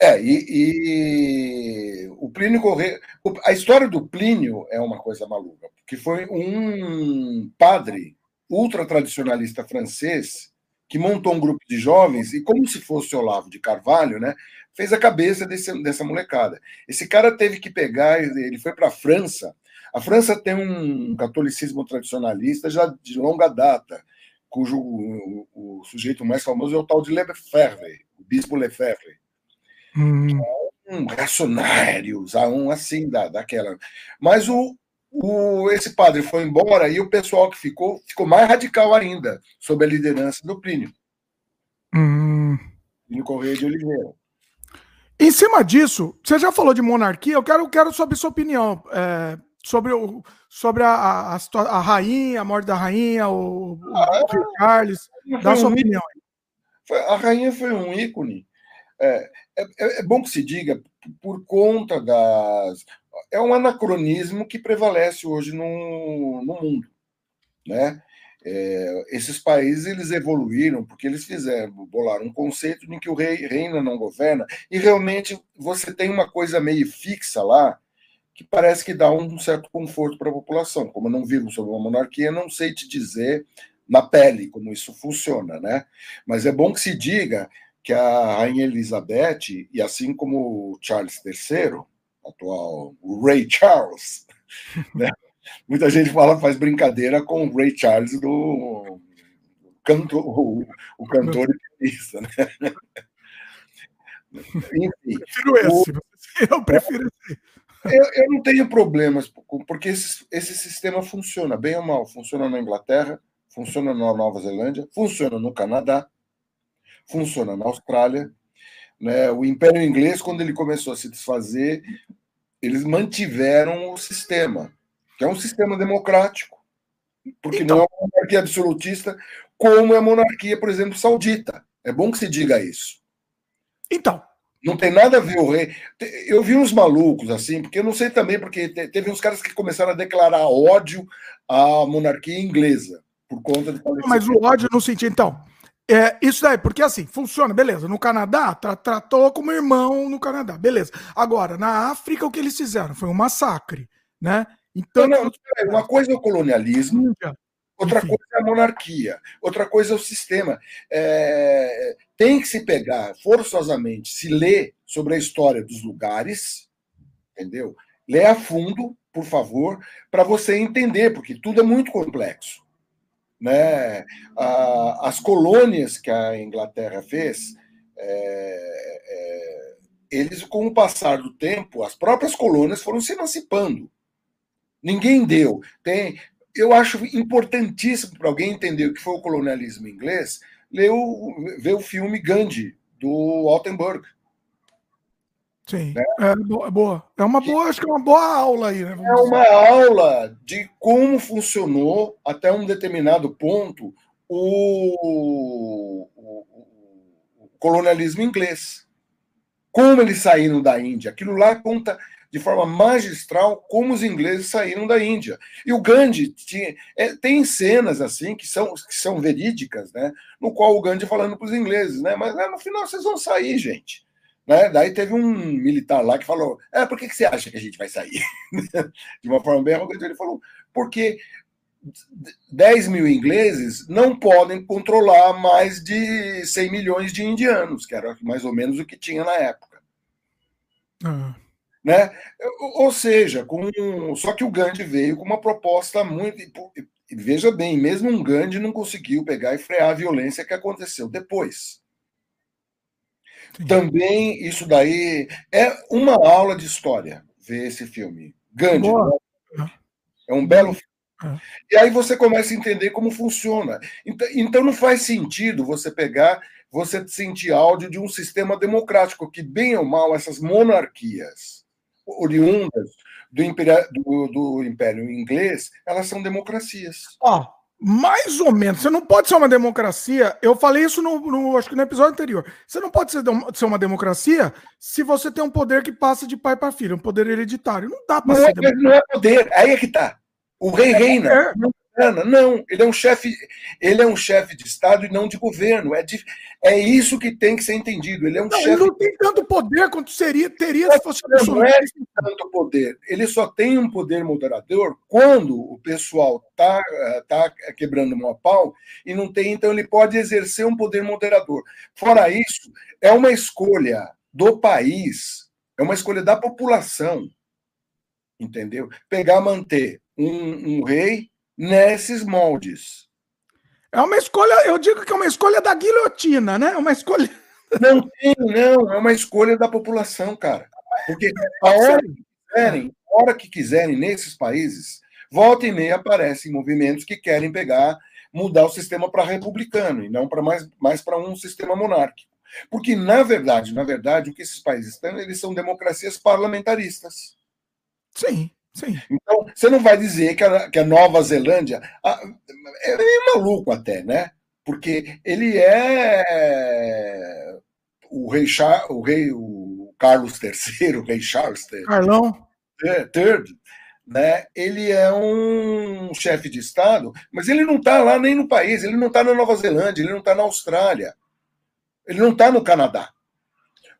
É, e, e o Plínio Correia. A história do Plínio é uma coisa maluca, porque foi um padre ultra-tradicionalista francês que montou um grupo de jovens e, como se fosse Olavo de Carvalho, né, fez a cabeça desse, dessa molecada. Esse cara teve que pegar, ele foi para a França. A França tem um catolicismo tradicionalista já de longa data, cujo o, o sujeito mais famoso é o tal de Lefebvre, o bispo Lefebvre. Hum. É um reacionário, um assim da, daquela. Mas o, o, esse padre foi embora e o pessoal que ficou ficou mais radical ainda, sob a liderança do Plínio. Hum. Plínio Correia de Oliveira. Em cima disso, você já falou de monarquia, eu quero, quero saber sua opinião é, sobre, o, sobre a, a, a, a, rainha, a morte da rainha, o, ah, o Charles. Dá sua um opinião. Foi, a rainha foi um ícone. É, é, é, bom que se diga, por conta das. É um anacronismo que prevalece hoje no, no mundo. Né? É, esses países eles evoluíram porque eles fizeram, bolaram um conceito em que o rei reina não governa, e realmente você tem uma coisa meio fixa lá que parece que dá um certo conforto para a população. Como eu não vivo sob uma monarquia, não sei te dizer na pele como isso funciona, né? Mas é bom que se diga que a rainha Elizabeth e assim como Charles III, atual o Rei Charles, né? Muita gente fala, faz brincadeira com o Ray Charles do canto, o, o cantor e pianista, né? Enfim, prefiro esse, eu prefiro esse. Eu, eu, não tenho problemas, porque esse, esse sistema funciona bem ou mal. Funciona na Inglaterra, funciona na Nova Zelândia, funciona no Canadá, funciona na Austrália. Né? O Império Inglês, quando ele começou a se desfazer, eles mantiveram o sistema que é um sistema democrático, porque então, não é uma monarquia absolutista, como é a monarquia, por exemplo, saudita. É bom que se diga isso. Então. Não tem nada a ver o rei. Eu vi uns malucos assim, porque eu não sei também, porque teve uns caras que começaram a declarar ódio à monarquia inglesa por conta de. Mas o ódio no sentido, então. É, isso daí, porque assim, funciona, beleza. No Canadá, tra tratou como irmão no Canadá, beleza. Agora, na África, o que eles fizeram? Foi um massacre, né? Então, não, não, uma coisa é o colonialismo, outra Enfim. coisa é a monarquia, outra coisa é o sistema. É, tem que se pegar forçosamente, se ler sobre a história dos lugares, entendeu? Lê a fundo, por favor, para você entender, porque tudo é muito complexo. Né? as colônias que a Inglaterra fez, é, é, eles, com o passar do tempo, as próprias colônias foram se emancipando. Ninguém deu. Tem, eu acho importantíssimo para alguém entender o que foi o colonialismo inglês, ler o, ver o filme Gandhi, do Altenburg. Sim, né? é, é boa. É uma boa, acho que é uma boa aula aí, né? É uma aula de como funcionou até um determinado ponto o, o, o colonialismo inglês. Como eles saíram da Índia. Aquilo lá conta de forma magistral como os ingleses saíram da Índia. E o Gandhi tinha, é, tem cenas assim que são, que são verídicas, né? No qual o Gandhi falando para os ingleses, né? Mas né, no final vocês vão sair, gente. Né? Daí teve um militar lá que falou: é, por que, que você acha que a gente vai sair? de uma forma bem arrogante, ele falou: porque 10 mil ingleses não podem controlar mais de 100 milhões de indianos, que era mais ou menos o que tinha na época. Ah. Né? Ou seja, com, só que o Gandhi veio com uma proposta muito. veja bem, mesmo um Gandhi não conseguiu pegar e frear a violência que aconteceu depois. Sim. Também isso daí é uma aula de história ver esse filme. Gandhi né? é um belo filme. É. E aí você começa a entender como funciona. Então, então não faz sentido você pegar, você sentir áudio de um sistema democrático, que bem ou mal essas monarquias oriundas do, império, do, do Império Inglês, elas são democracias. Ó, mais ou menos. Você não pode ser uma democracia. Eu falei isso no, no, acho que no episódio anterior. Você não pode ser, ser uma democracia se você tem um poder que passa de pai para filho, um poder hereditário. Não dá para ser. É, não é poder. Aí é que tá. O rei é reina. É. Não, ele é um chefe, ele é um chefe de Estado e não de governo. É, de, é isso que tem que ser entendido. Ele é um não, chefe. Ele não tem tanto poder quanto seria, teria se fosse não, não é tanto poder. Ele só tem um poder moderador quando o pessoal está tá quebrando um pau e não tem, então ele pode exercer um poder moderador. Fora isso, é uma escolha do país, é uma escolha da população, entendeu? Pegar, manter um, um rei nesses moldes. É uma escolha, eu digo que é uma escolha da guilhotina, né? É uma escolha. Não tem, não, é uma escolha da população, cara. Porque a hora que quiserem, a hora que quiserem nesses países, volta e meia aparecem movimentos que querem pegar, mudar o sistema para republicano e não para mais, mais para um sistema monárquico. Porque, na verdade, na verdade, o que esses países estão, eles são democracias parlamentaristas. Sim. Sim. Então, você não vai dizer que a, que a Nova Zelândia. A, é meio maluco até, né? Porque ele é o rei, Char, o rei o Carlos III, o rei Charles III. Carlão. Third, né? Ele é um chefe de Estado, mas ele não está lá nem no país, ele não está na Nova Zelândia, ele não está na Austrália, ele não está no Canadá.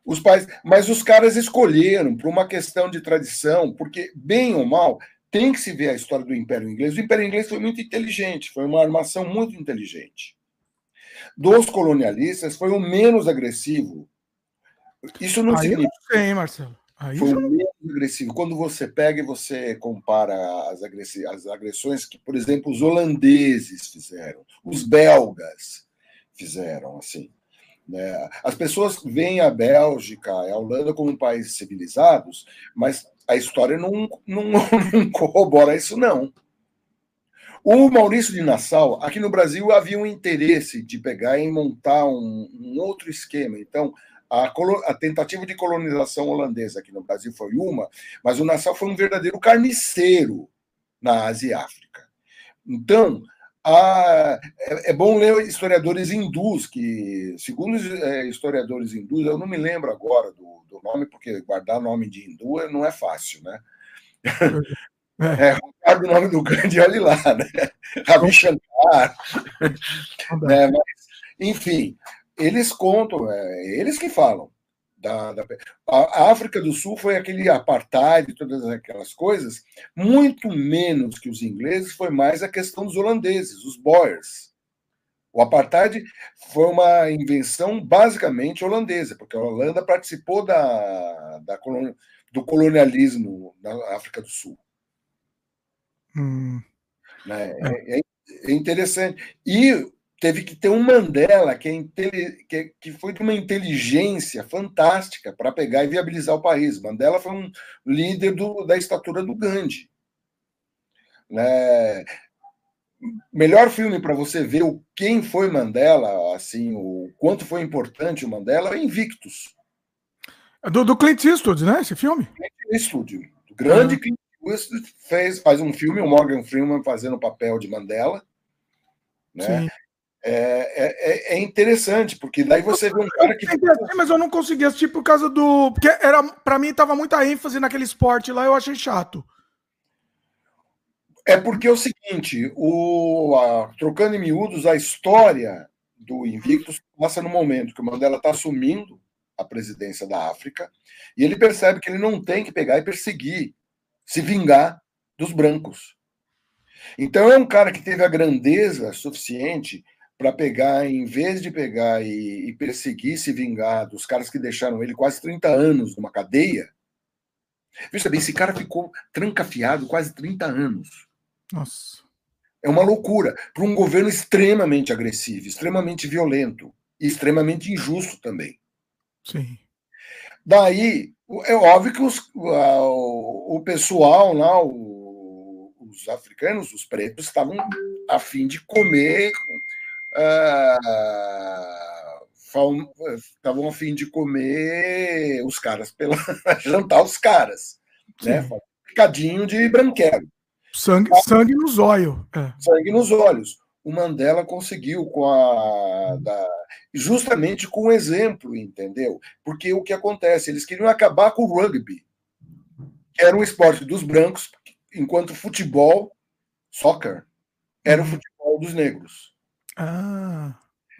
Os pais, mas os caras escolheram por uma questão de tradição, porque bem ou mal tem que se ver a história do Império Inglês. O Império Inglês foi muito inteligente, foi uma armação muito inteligente. Dos colonialistas foi o menos agressivo. Isso não Aí significa. Não sei, Marcelo. Aí foi o menos agressivo. Quando você pega e você compara as, as agressões que, por exemplo, os holandeses fizeram, os belgas fizeram, assim. Né? As pessoas veem a Bélgica a Holanda como países civilizados, mas a história não, não, não corrobora isso, não. O Maurício de Nassau, aqui no Brasil, havia um interesse de pegar e montar um, um outro esquema. Então, a, a, tentativa de colonização holandesa aqui no Brasil foi uma, mas o Nassau foi um verdadeiro carniceiro na Ásia e África. Então, ah, é, é, bom ler historiadores hindus, que, segundo os é, historiadores hindus, eu não me lembro agora do, do nome, porque guardar nome de hindu não é fácil, né? É, é o nome do grande, olhe lá, né? Ravi Shankar. né? Mas, enfim, eles contam, é, eles que falam da, da, a África do Sul foi aquele apartheid todas aquelas coisas, muito menos que os ingleses, foi mais a questão dos holandeses, os Boers. O apartheid foi uma invenção basicamente holandesa, porque a Holanda participou da, da do colonialismo na África do Sul. Hum. Né? É, é, é interessante. E teve que ter um Mandela que, é que, foi de uma inteligência fantástica para pegar e viabilizar o país. Mandela foi um líder do, da estatura do Gandhi. Né? Melhor filme para você ver o quem foi Mandela, assim, o quanto foi importante o Mandela, é Invictus. É do, do Clint Eastwood, né? Esse filme? Clint Eastwood, o grande uhum. Clint Eastwood fez, faz um filme, o Morgan Freeman fazendo o papel de Mandela, né? Sim. É, é, é, interessante, porque daí você vê um cara que. Mas eu não consegui assistir por causa do. Porque era, para mim tava muita ênfase naquele esporte lá, eu achei chato. É porque é o seguinte, o, a, trocando em miúdos, a história do Invictus passa no momento que o Mandela está assumindo a presidência da África e ele percebe que ele não tem que pegar e perseguir, se vingar dos brancos. Então é um cara que teve a grandeza suficiente para pegar, em vez de pegar e, e, perseguir, se vingar dos caras que deixaram ele quase 30 anos numa cadeia. Veja bem, esse cara ficou trancafiado quase 30 anos. Nossa. É uma loucura para um governo extremamente agressivo, extremamente violento e extremamente injusto também. Sim. Daí, é óbvio que os, o, o pessoal lá, o, os africanos, os pretos, estavam a fim de comer. Estavam uh, a fim de comer os caras pela jantar os caras, né? Sim. né? Picadinho de branquelo. Sangue, sangue nos olhos. É. Sangue nos olhos. O Mandela conseguiu com a. Da, justamente com o exemplo, entendeu? Porque o que acontece? Eles queriam acabar com o rugby, que era um esporte dos brancos, enquanto futebol, soccer, era o uhum. futebol dos negros. Ah.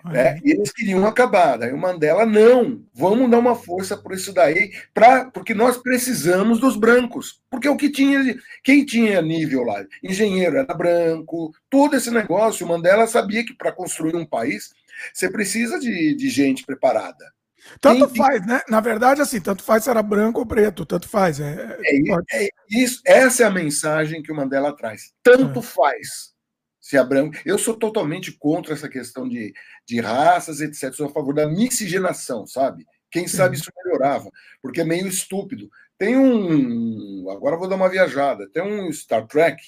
Né? E eles queriam acabar. Daí o Mandela, não, vamos dar uma força por isso daí, pra, porque nós precisamos dos brancos. Porque o que tinha, quem tinha nível lá? Engenheiro era branco, todo esse negócio. O Mandela sabia que para construir um país você precisa de, de gente preparada. Tanto quem, faz, né? Na verdade, assim, tanto faz se era branco ou preto, tanto faz. É, é, é isso, essa é a mensagem que o Mandela traz. Tanto é. faz se é branco. Eu sou totalmente contra essa questão de, de raças, etc. Sou a favor da miscigenação, sabe? Quem sabe isso melhorava, porque é meio estúpido. Tem um. Agora vou dar uma viajada. Tem um Star Trek,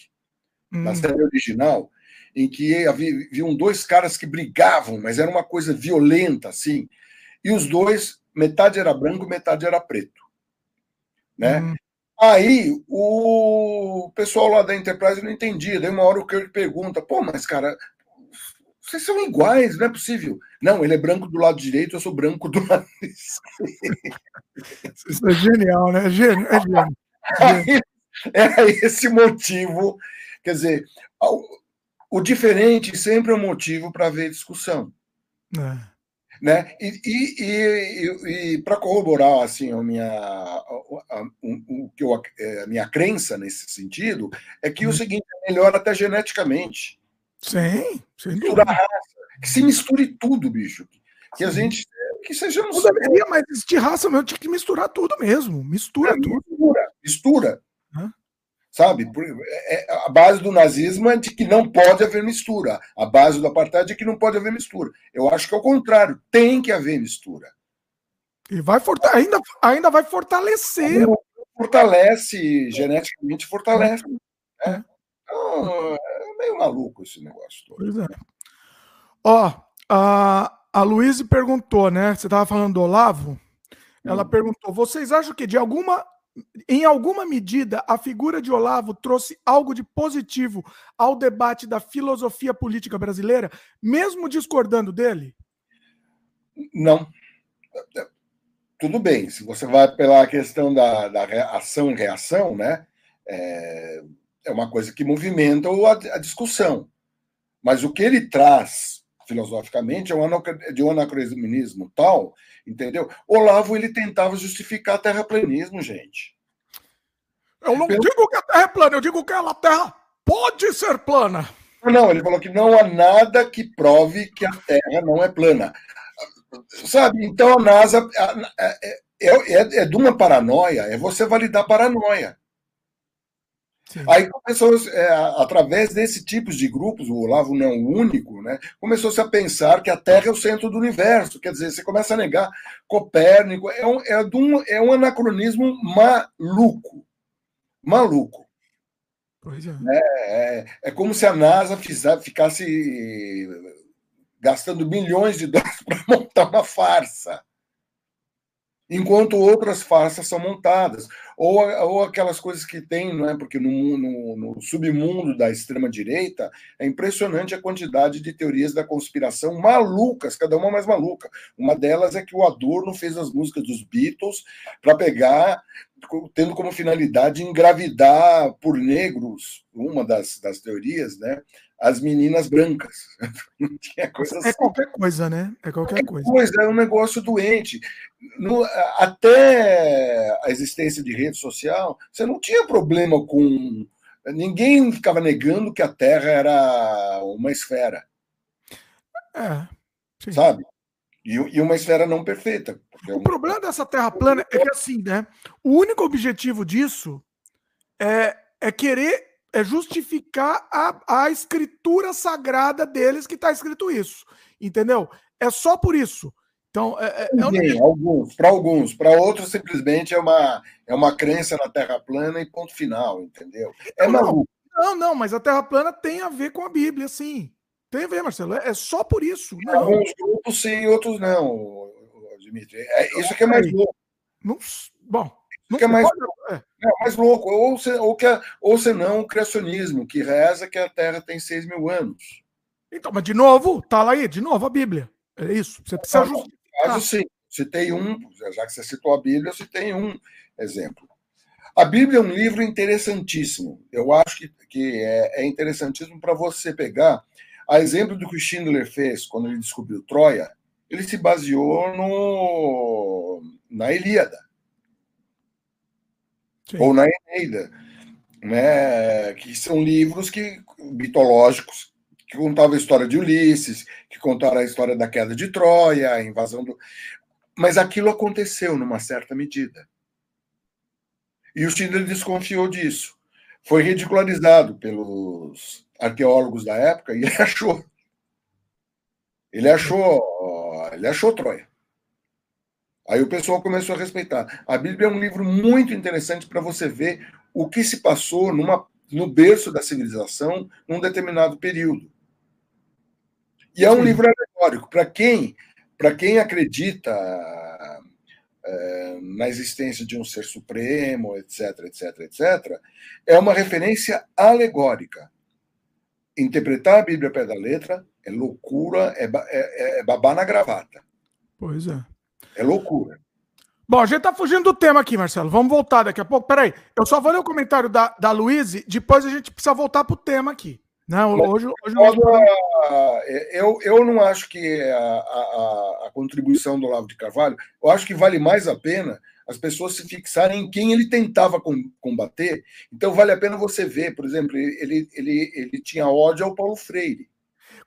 hum. na série original, em que haviam dois caras que brigavam, mas era uma coisa violenta, assim. E os dois, metade era branco, metade era preto. Né? Hum. Aí o pessoal lá da Enterprise não entendia. Daí uma hora o Kirk pergunta: pô, mas cara, vocês são iguais, não é possível. Não, ele é branco do lado direito, eu sou branco do lado esquerdo. Isso é genial, né? É gênio, é gênio. Aí, é esse motivo. Quer dizer, o diferente sempre é um motivo para haver discussão. É. Né? E, e, e, e para corroborar assim, a, minha, a, a, o, que eu, é, a minha crença nesse sentido, é que hum. o seguinte é melhor até geneticamente. Sim, sem dúvida. Raça, que se misture tudo, bicho. Que a gente. Que sejamos. Não deveria, mas de raça mesmo, tinha que misturar tudo mesmo. Mistura é, tudo. Mistura, mistura. Sabe? É, a base do nazismo é de que não pode haver mistura. A base do apartheid é que não pode haver mistura. Eu acho que é o contrário, tem que haver mistura. E vai ainda, ainda vai fortalecer. Fortalece, geneticamente fortalece. É. é. Então, é meio maluco esse negócio todo. Pois é. Ó, a, a Luísa perguntou, né? Você estava falando do Olavo. Ela hum. perguntou: vocês acham que de alguma em alguma medida, a figura de Olavo trouxe algo de positivo ao debate da filosofia política brasileira, mesmo discordando dele? Não. Tudo bem, se você vai pela questão da, da ação e reação, né? É, é uma coisa que movimenta a, a discussão. Mas o que ele traz filosoficamente é um, anacronismo tal entendeu? Olavo ele tentava justificar terraplanismo, gente. Eu não Pelo... digo que a Terra é plana, eu digo que a Terra pode ser plana. Não, ele falou que não há nada que prove que a Terra não é plana. Sabe? Então a NASA é, é, é, é de uma paranoia, é você validar paranoia. Sim. Aí começou, é, através desse tipo de grupos, o Olavo não o único, né, começou-se a pensar que a Terra é o centro do universo. Quer dizer, você começa a negar Copérnico, é um, é um, é um anacronismo maluco. Maluco. Pois é. É, é, é como se a NASA ficasse gastando milhões de dólares para montar uma farsa enquanto outras farsas são montadas. Ou, ou aquelas coisas que tem, não é? porque no, no, no submundo da extrema-direita é impressionante a quantidade de teorias da conspiração malucas, cada uma mais maluca. Uma delas é que o Adorno fez as músicas dos Beatles para pegar, tendo como finalidade engravidar por negros, uma das, das teorias, né? as meninas brancas. é assim. qualquer coisa, né? É qualquer, qualquer coisa. coisa. É um negócio doente. No, até a existência de rede social, você não tinha problema com. Ninguém ficava negando que a Terra era uma esfera. É. Sim. Sabe? E, e, uma esfera não perfeita. É um... O problema dessa Terra plana é que, assim, né? O único objetivo disso é, é querer é justificar a, a escritura sagrada deles que está escrito isso. Entendeu? É só por isso. Então, é, é, é Sim, alguns, para alguns, para outros simplesmente é uma, é uma crença na Terra plana e ponto final, entendeu? É não, maluco. Não, não, mas a Terra plana tem a ver com a Bíblia, sim. Tem a ver, Marcelo. É, é só por isso. Não. Alguns grupos sim, outros não, Dimitri. É, isso aqui é mais louco. Não, bom, não que é mais, é. é. mais louco. Ou, se, ou, que, ou senão o criacionismo, que reza que a Terra tem 6 mil anos. Então, mas de novo, tá lá aí, de novo a Bíblia. É isso. Você precisa ah, justificar. Caso sim, citei um, já que você citou a Bíblia, eu citei um exemplo. A Bíblia é um livro interessantíssimo. Eu acho que, que é, é interessantíssimo para você pegar. A exemplo do que o Schindler fez quando ele descobriu Troia, ele se baseou no, na Ilíada. Sim. Ou na Eneida, né? que são livros que, mitológicos que contavam a história de Ulisses, que contaram a história da queda de Troia, a invasão do. Mas aquilo aconteceu numa certa medida. E o Schindler desconfiou disso. Foi ridicularizado pelos arqueólogos da época e ele achou. Ele achou, ele achou Troia. Aí o pessoal começou a respeitar. A Bíblia é um livro muito interessante para você ver o que se passou numa, no berço da civilização num determinado período. E é um Sim. livro alegórico. Para quem, quem acredita é, na existência de um ser supremo, etc, etc, etc, é uma referência alegórica. Interpretar a Bíblia pé da letra é loucura, é, é, é babar na gravata. Pois é. É loucura. Bom, a gente tá fugindo do tema aqui, Marcelo. Vamos voltar daqui a pouco. Peraí, eu só vou ler o comentário da, da Luíse, depois a gente precisa voltar pro tema aqui. Não, hoje, hoje eu, eu não acho que a, a, a, contribuição do Olavo de Carvalho, eu acho que vale mais a pena as pessoas se fixarem em quem ele tentava combater. Então vale a pena você ver, por exemplo, ele, ele, ele tinha ódio ao Paulo Freire.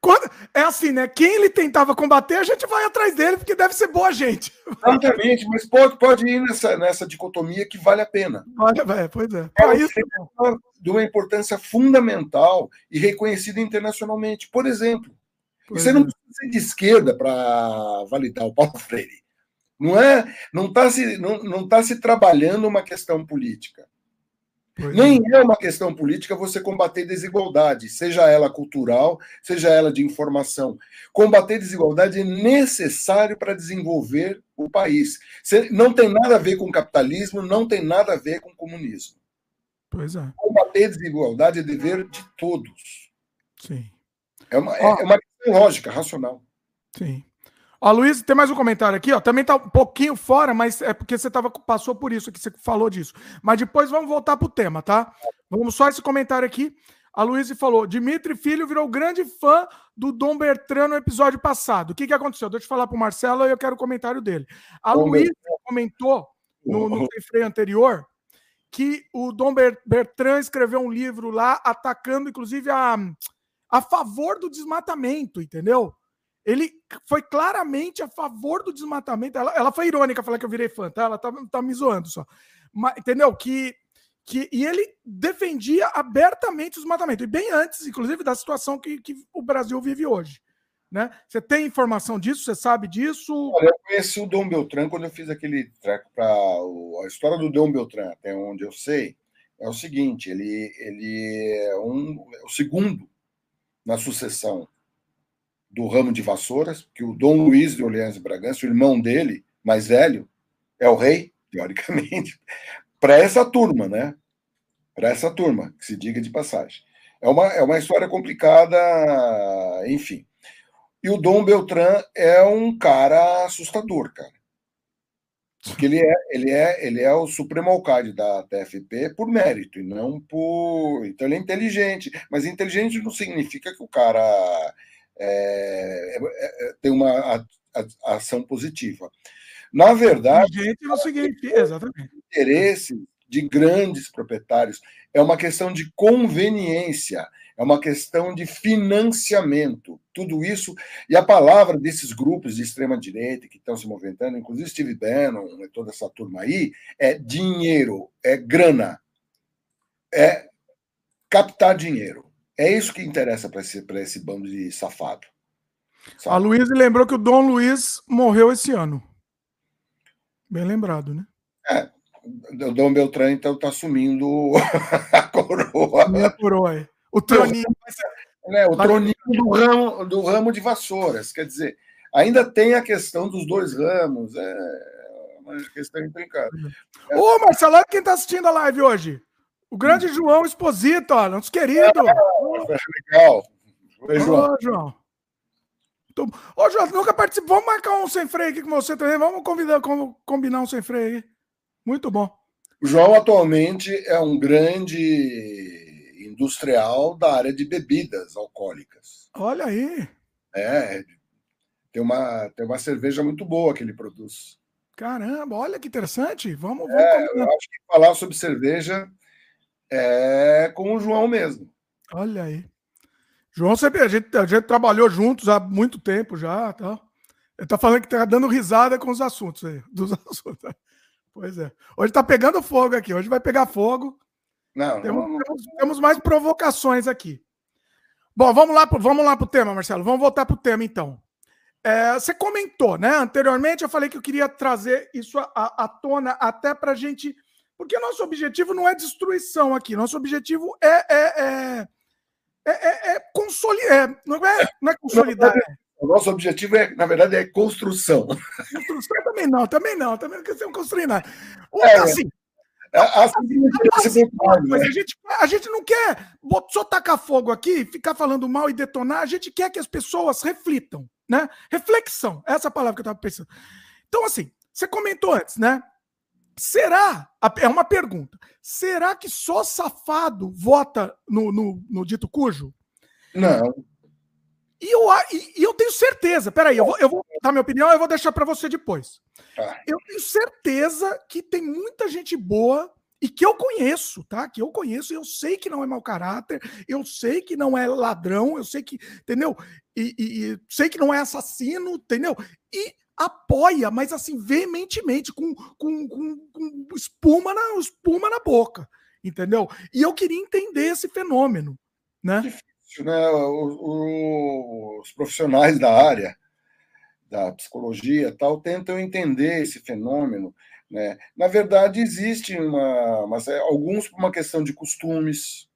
Quando, é assim, né? Quem ele tentava combater, a gente vai atrás dele, porque deve ser boa gente. Exatamente, mas pode, pode ir nessa, nessa dicotomia que vale a pena. Olha, é, pois é. É, isso, é de uma importância fundamental e reconhecida internacionalmente. Por exemplo, você não é. precisa ser de esquerda para validar o Paulo Freire. Não é, não está se, não, não tá se trabalhando uma questão política. Nem é. é uma questão política você combater desigualdade, seja ela cultural, seja ela de informação. Combater desigualdade é necessário para desenvolver o país. Não tem nada a ver com capitalismo, não tem nada a ver com comunismo. Pois é. Combater desigualdade é dever de todos. Sim. É uma, é uma questão lógica, racional. Sim. Ó, Luiz, tem mais um comentário aqui, ó. Também tá um pouquinho fora, mas é porque você tava, passou por isso que você falou disso. Mas depois vamos voltar pro tema, tá? Vamos só esse comentário aqui. A Luísa falou: Dimitri Filho virou grande fã do Dom Bertrand no episódio passado. O que, que aconteceu? Deixa eu falar pro Marcelo e eu quero o comentário dele. A Luísa comentou no, no freio anterior que o Dom Bertrand escreveu um livro lá atacando, inclusive, a, a favor do desmatamento, entendeu? Ele foi claramente a favor do desmatamento. Ela, ela foi irônica falar que eu virei fã, tá? Ela tá, tá me zoando só. Mas, entendeu? Que, que, e ele defendia abertamente o desmatamento. E bem antes, inclusive, da situação que, que o Brasil vive hoje. Né? Você tem informação disso? Você sabe disso? Olha, eu conheci o Dom Beltrán quando eu fiz aquele treco para a história do Dom Beltrán, até onde eu sei, é o seguinte: ele, ele é um, é o segundo na sucessão do ramo de vassouras, que o Dom Luiz de Orleans e Bragança, o irmão dele, mais velho, é o rei, teoricamente, para essa turma, né? Para essa turma, que se diga de passagem. É uma, é uma história complicada, enfim. E o Dom Beltrán é um cara assustador, cara. Porque ele é, ele é, ele é o supremo alcalde da TFP por mérito, e não por. Então ele é inteligente. Mas inteligente não significa que o cara é, é, é, tem uma a, a, ação positiva. Na verdade, gente não significa exatamente interesse de grandes proprietários é uma questão de conveniência, é uma questão de financiamento. Tudo isso e a palavra desses grupos de extrema direita que estão se movimentando, inclusive Steve Bannon e toda essa turma aí, é dinheiro, é grana, é captar dinheiro. É isso que interessa para esse, esse bando de safado. Sabe? A Luiz lembrou que o Dom Luiz morreu esse ano. Bem lembrado, né? É. O Dom Beltrán, então, está assumindo a coroa. A coroa, é. O troninho. É, o troninho do ramo, do ramo de vassouras. Quer dizer, ainda tem a questão dos dois ramos. É uma questão intrincada. É. Ô, Marcelo, olha quem está assistindo a live hoje. O grande hum. João Exposito, ó, nosso querido. É, legal. Oi, João. Ô, João. Ô, João, nunca participou. Vamos marcar um sem freio aqui com você também. Vamos convidar, combinar um sem freio aí. Muito bom. O João atualmente é um grande industrial da área de bebidas alcoólicas. Olha aí. É, tem uma, tem uma cerveja muito boa que ele produz. Caramba, olha que interessante. Vamos, vamos é, eu acho que falar sobre cerveja é com o João mesmo. Olha aí. João, sempre, a, gente, a gente trabalhou juntos há muito tempo já. Tá? Ele está falando que está dando risada com os assuntos aí. Dos assuntos. Pois é. Hoje está pegando fogo aqui. Hoje vai pegar fogo. Não, temos, não, temos, temos mais provocações aqui. Bom, vamos lá, vamos lá para o tema, Marcelo. Vamos voltar para o tema, então. É, você comentou, né? Anteriormente eu falei que eu queria trazer isso à, à tona até para a gente. Porque nosso objetivo não é destruição aqui. Nosso objetivo é, é, é é, é, é consolidar. É, não, é, não é consolidar. O nosso objetivo é, na verdade, é construção. Construção também não, também não, também não queremos construir nada. É, assim, assim, assim, a, gente, a gente não quer só tacar fogo aqui, ficar falando mal e detonar, a gente quer que as pessoas reflitam, né? Reflexão, essa é a palavra que eu estava pensando. Então, assim, você comentou antes, né? Será? É uma pergunta. Será que só safado vota no, no, no dito cujo? Não. E eu, e, eu tenho certeza, peraí, eu vou, eu vou dar minha opinião, eu vou deixar para você depois. Tá. Eu tenho certeza que tem muita gente boa e que eu conheço, tá? Que eu conheço, eu sei que não é mau caráter, eu sei que não é ladrão, eu sei que, entendeu? E, e, e sei que não é assassino, entendeu? E apoia, mas assim, veementemente, com, com, com, com espuma, na, espuma na boca, entendeu? E eu queria entender esse fenômeno, né? Difícil, né? Os, os profissionais da área da psicologia tal tentam entender esse fenômeno, né? Na verdade, existe uma, é, alguns por uma questão de costumes,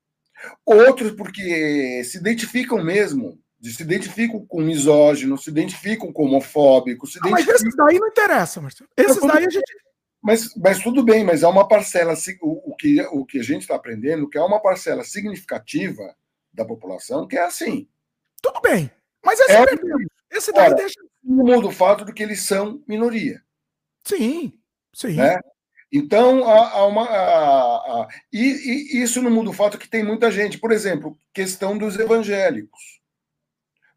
outros porque se identificam mesmo se identificam com misógino, se identificam com homofóbico. Se ah, mas esses daí não interessa, Marcelo. Esses daí a gente. Mas, mas tudo bem, mas há uma parcela, o, o, que, o que a gente está aprendendo, que é uma parcela significativa da população que é assim. Tudo bem, mas esse, é, esse daí cara, deixa. Não muda o fato de que eles são minoria. Sim, sim. Né? Então, há, há uma. Há, há, e, e, isso não muda o fato que tem muita gente. Por exemplo, questão dos evangélicos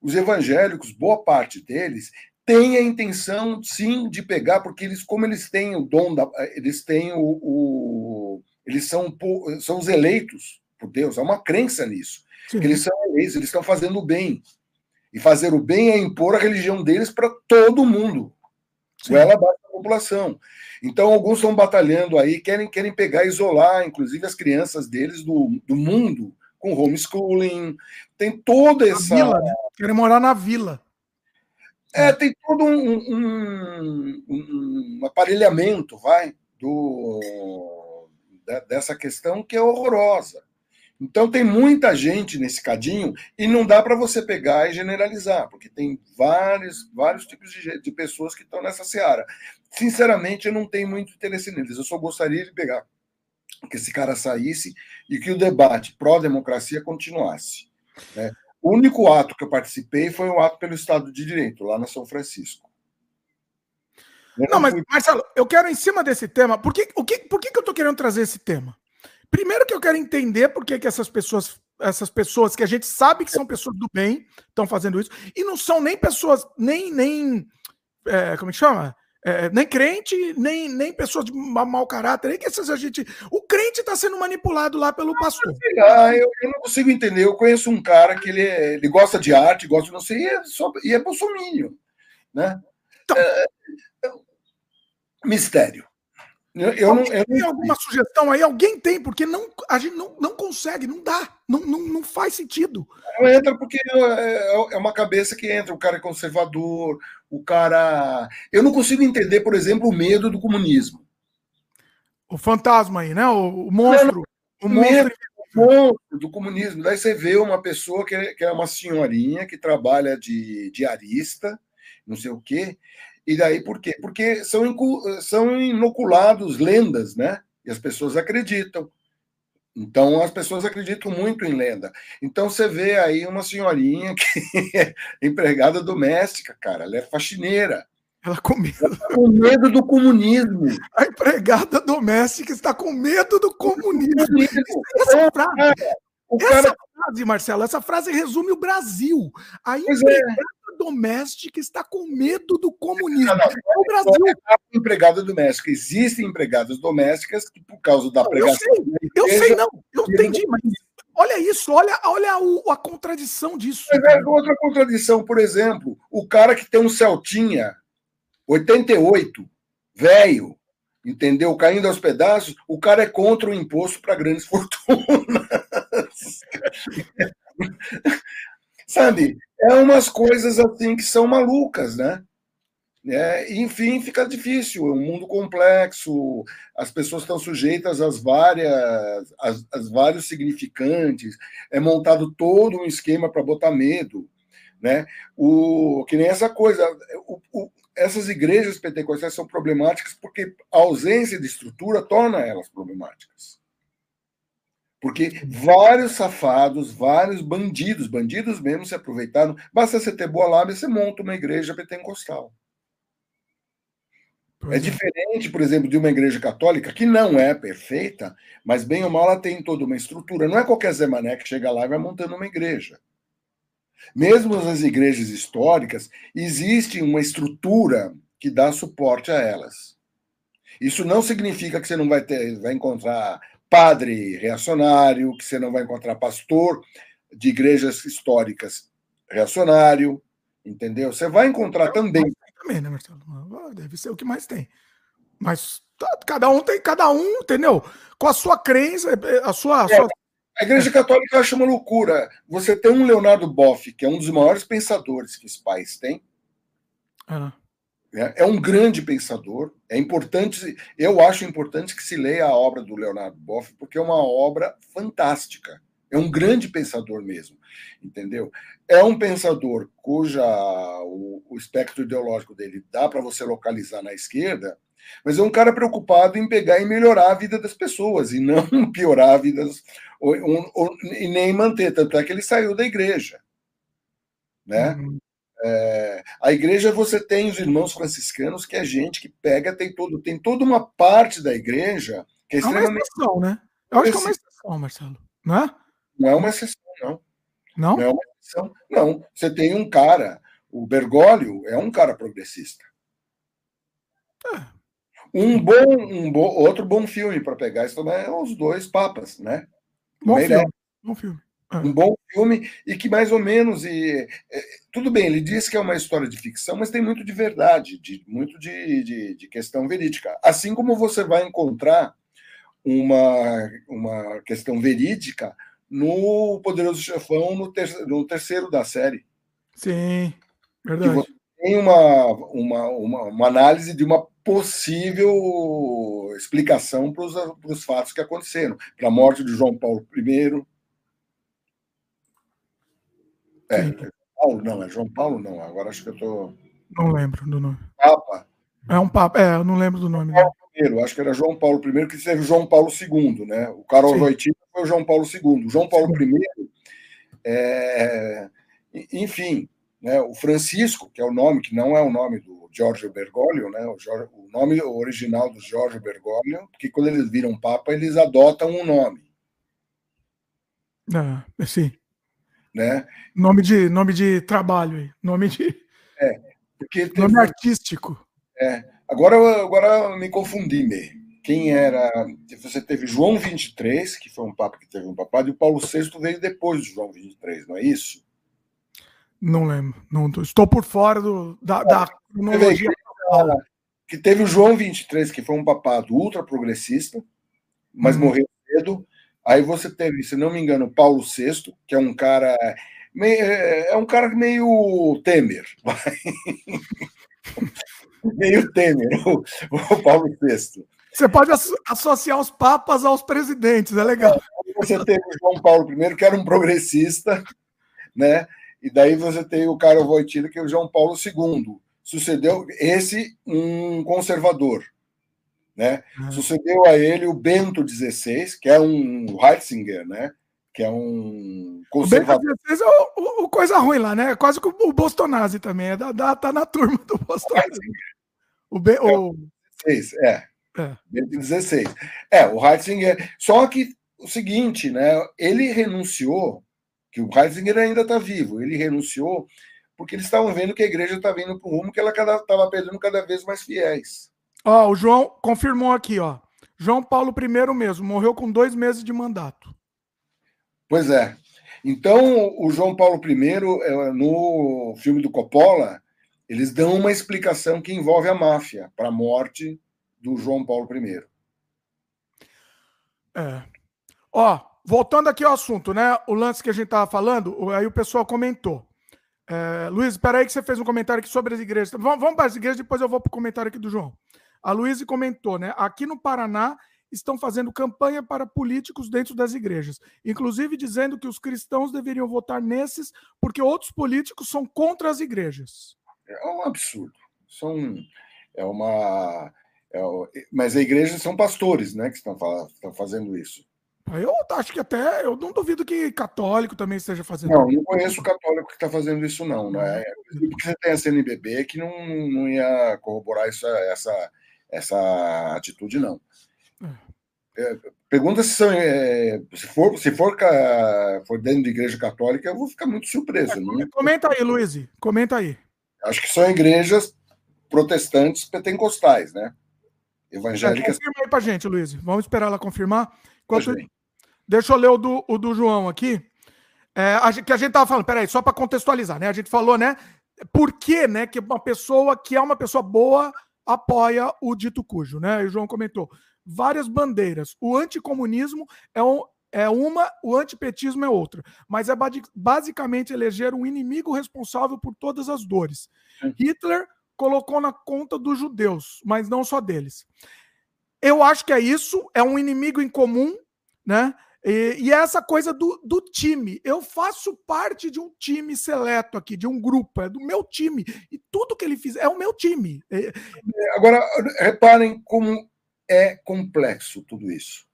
os evangélicos, boa parte deles, tem a intenção, sim, de pegar, porque eles, como eles têm o dom, da, eles têm o, o eles são, são os eleitos por Deus, há uma crença nisso. Eles são eleitos, eles estão fazendo o bem. E fazer o bem é impor a religião deles para todo mundo, ela baixa a população. Então, alguns estão batalhando aí, querem, querem pegar e isolar, inclusive, as crianças deles do, do mundo, com homeschooling, tem toda essa. Vila, né? Querem morar na vila. É, tem todo um, um, um, aparelhamento, vai, do, dessa questão que é horrorosa. Então tem muita gente nesse cadinho e não dá para você pegar e generalizar, porque tem vários, vários tipos de, de pessoas que estão nessa seara. Sinceramente, eu não tenho muito interesse neles. Eu só gostaria de pegar que esse cara saísse e que o debate pró-democracia continuasse. Né? O único ato que eu participei foi o ato pelo Estado de Direito, lá na São Francisco. não, mas, Marcelo, eu quero, em cima desse tema, por que, o que, por que, que eu estou querendo trazer esse tema? Primeiro que eu quero entender por que, que essas pessoas, essas pessoas que a gente sabe que são pessoas do bem, estão fazendo isso, e não são nem pessoas, nem, nem é, como é que chama? É, nem crente, nem, nem pessoas de mau caráter, nem que essas a gente. O crente está sendo manipulado lá pelo pastor. Ah, eu, eu, não consigo entender. Eu conheço um cara que ele, é, ele gosta de arte, gosta de não sei, e é, só, e é bolsomínio. Né? Então, é, é mistério. Eu, eu não, eu tem alguma sugestão aí? Alguém tem, porque não, a gente não, não consegue, não dá, não, não, não faz sentido. Não entra porque é, é, uma cabeça que entra, o cara é conservador, o cara. Eu não consigo entender, por exemplo, o medo do comunismo. O fantasma aí, né? O, o monstro. Não, não, o monstro. monstro do comunismo. Daí você vê uma pessoa que é, que é uma senhorinha que trabalha de diarista, não sei o quê, e daí por quê? Porque são, são inoculados lendas, né? E as pessoas acreditam. Então as pessoas acreditam muito em lenda. Então você vê aí uma senhorinha que é empregada doméstica, cara, ela é faxineira. Ela com medo. Ela tá com medo do comunismo. A empregada doméstica está com medo do comunismo. Essa frase, o cara... essa frase, Marcelo, essa frase resume o Brasil. A empregada doméstica está com medo do comunismo. Não, não, o Brasil. É empregada doméstica. Existem empregadas domésticas que, por causa da pregação. Eu sei, eu sei não. Eu entendi, mas olha isso, olha, olha a, a contradição disso. É outra contradição, por exemplo, o cara que tem um Celtinha 88, velho, entendeu? Caindo aos pedaços, o cara é contra o imposto para grandes fortunas. Sabe? É umas coisas assim que são malucas, né? É, enfim, fica difícil, é um mundo complexo, as pessoas estão sujeitas às várias, às, às vários significantes, é montado todo um esquema para botar medo, né? O, que nem essa coisa, o, o, essas igrejas pentecostais são problemáticas porque a ausência de estrutura torna elas problemáticas. Porque vários safados, vários bandidos, bandidos mesmo se aproveitaram. Basta você ter boa lábia, você monta uma igreja pentecostal. É, é diferente, por exemplo, de uma igreja católica, que não é perfeita, mas bem ou mal ela tem toda uma estrutura. Não é qualquer Zé Mané que chega lá e vai montando uma igreja. Mesmo nas igrejas históricas, existe uma estrutura que dá suporte a elas. Isso não significa que você não vai ter, vai encontrar padre reacionário, que você não vai encontrar pastor de igrejas históricas reacionário, entendeu? Você vai encontrar também. Também, né, Marcelo? Deve ser o que mais tem. Mas tá, cada um tem cada um, entendeu? Com a sua crença, a sua, a é, sua... A Igreja Católica acha uma loucura. Você tem um Leonardo Boff, que é um dos maiores pensadores que esse país tem. Ah. É, é um grande pensador. É importante, eu acho importante que se leia a obra do Leonardo Boff, porque é uma obra fantástica. É um grande pensador mesmo, entendeu? É um pensador cuja o, o espectro ideológico dele dá para você localizar na esquerda, mas é um cara preocupado em pegar e melhorar a vida das pessoas e não piorar a vida das, ou, ou, e nem manter. Tanto é que ele saiu da igreja. Né? Uhum. É, a igreja você tem os irmãos franciscanos, que é gente que pega, tem todo, tem toda uma parte da igreja que é extremamente. É uma exceção, né? Eu acho que é uma exceção, Marcelo. Não é? Não é uma exceção, não. Não? Não é uma exceção. Não. Você tem um cara, o Bergoglio é um cara progressista. É. Um bom, um bo, outro bom filme para pegar isso também é Os Dois Papas, né? Bom filme. Bom filme. Um bom filme e que mais ou menos e é, tudo bem, ele diz que é uma história de ficção, mas tem muito de verdade, de, muito de, de, de questão verídica. Assim como você vai encontrar uma, uma questão verídica no Poderoso Chefão, no, ter, no terceiro da série. Sim, verdade tem uma, uma, uma, uma análise de uma possível explicação para os fatos que aconteceram, para a morte de João Paulo I. É, é, Paulo, não, é João Paulo, não, agora acho que eu estou. Tô... Não lembro do nome. Papa. É um Papa, é, eu não lembro do nome. Paulo I, acho que era João Paulo I, que teve João Paulo II, né? O Carol Wojtyla foi o João Paulo II. João Paulo Sim. I, é, enfim, né? O Francisco, que é o nome que não é o nome do Giorgio Bergoglio, né? o, Jorge, o nome original do Giorgio Bergoglio, porque quando eles viram Papa, eles adotam um nome. Ah, sim. Né? Nome de, nome de trabalho, nome de. É, porque teve... Nome artístico. É. Agora, agora me confundi, me. Quem era. Você teve João 23, que foi um papa que teve um papado, e o Paulo VI veio depois de João 23, não é isso? Não lembro. Não, estou por fora do, da, da cronologia. que teve o João 23, que foi um papado ultra progressista, mas hum. morreu cedo. Aí você teve, se não me engano, Paulo VI, que é um cara. É um cara meio Temer. meio Temer, o, o Paulo VI. Você pode associar os papas aos presidentes, é legal. Você teve o João Paulo I, que era um progressista, né? E daí você tem o Carlo Wojtyla, que é o João Paulo II. Sucedeu esse um conservador, né? Uhum. Sucedeu a ele o Bento XVI, que é um Heitzinger, né? Que é um conservador. O Bento XVI é o, o, coisa ruim lá, né? Quase que o Bostonazzi também, é da, da, tá na turma do Bostonazzi. O, Be, o... É, é. É. 16. É, o Heitzinger. Só que o seguinte, né? Ele renunciou, que o Heitzinger ainda está vivo, ele renunciou porque eles estavam vendo que a igreja está vindo para o rumo que ela estava perdendo cada vez mais fiéis. Ó, o João confirmou aqui, ó. João Paulo I mesmo, morreu com dois meses de mandato. Pois é. Então, o João Paulo I, é, no filme do Coppola, eles dão uma explicação que envolve a máfia para a morte do João Paulo I. É. Ó, voltando aqui ao assunto, né? O lance que a gente estava falando, aí o pessoal comentou. É, Luiz, espera aí que você fez um comentário aqui sobre as igrejas. Vamos, vamos para as igrejas, depois eu vou para o comentário aqui do João. A Luiz comentou, né? Aqui no Paraná estão fazendo campanha para políticos dentro das igrejas, inclusive dizendo que os cristãos deveriam votar nesses porque outros políticos são contra as igrejas. É um absurdo. São, é uma é, mas a igreja são pastores, né, que estão, estão fazendo isso. Eu acho que até, eu não duvido que católico também esteja fazendo Não, não conheço católico que está fazendo isso, não. Né? Porque você tem a CNBB que não, não ia corroborar essa, essa, essa atitude, não. É, é pergunta se, são, é, se for, se for, for dentro de igreja católica, eu vou ficar muito surpreso. É, não... Comenta aí, Luiz, comenta aí. Acho que são igrejas protestantes pentecostais, né? evangélicas. Confirma aí pra gente, Luiz. Vamos esperar ela confirmar. Enquanto... Deixa eu ler o do, o do João aqui. É, a, que a gente tava falando, peraí, só para contextualizar, né? A gente falou, né? Por que, né, que uma pessoa que é uma pessoa boa apoia o dito cujo, né? E o João comentou. Várias bandeiras. O anticomunismo é, um, é uma, o antipetismo é outra. Mas é basicamente eleger um inimigo responsável por todas as dores. Hitler colocou na conta dos judeus, mas não só deles. Eu acho que é isso, é um inimigo em comum, né? E, e é essa coisa do, do time. Eu faço parte de um time seleto aqui, de um grupo, é do meu time. E tudo que ele fizer é o meu time. Agora, reparem como é complexo tudo isso.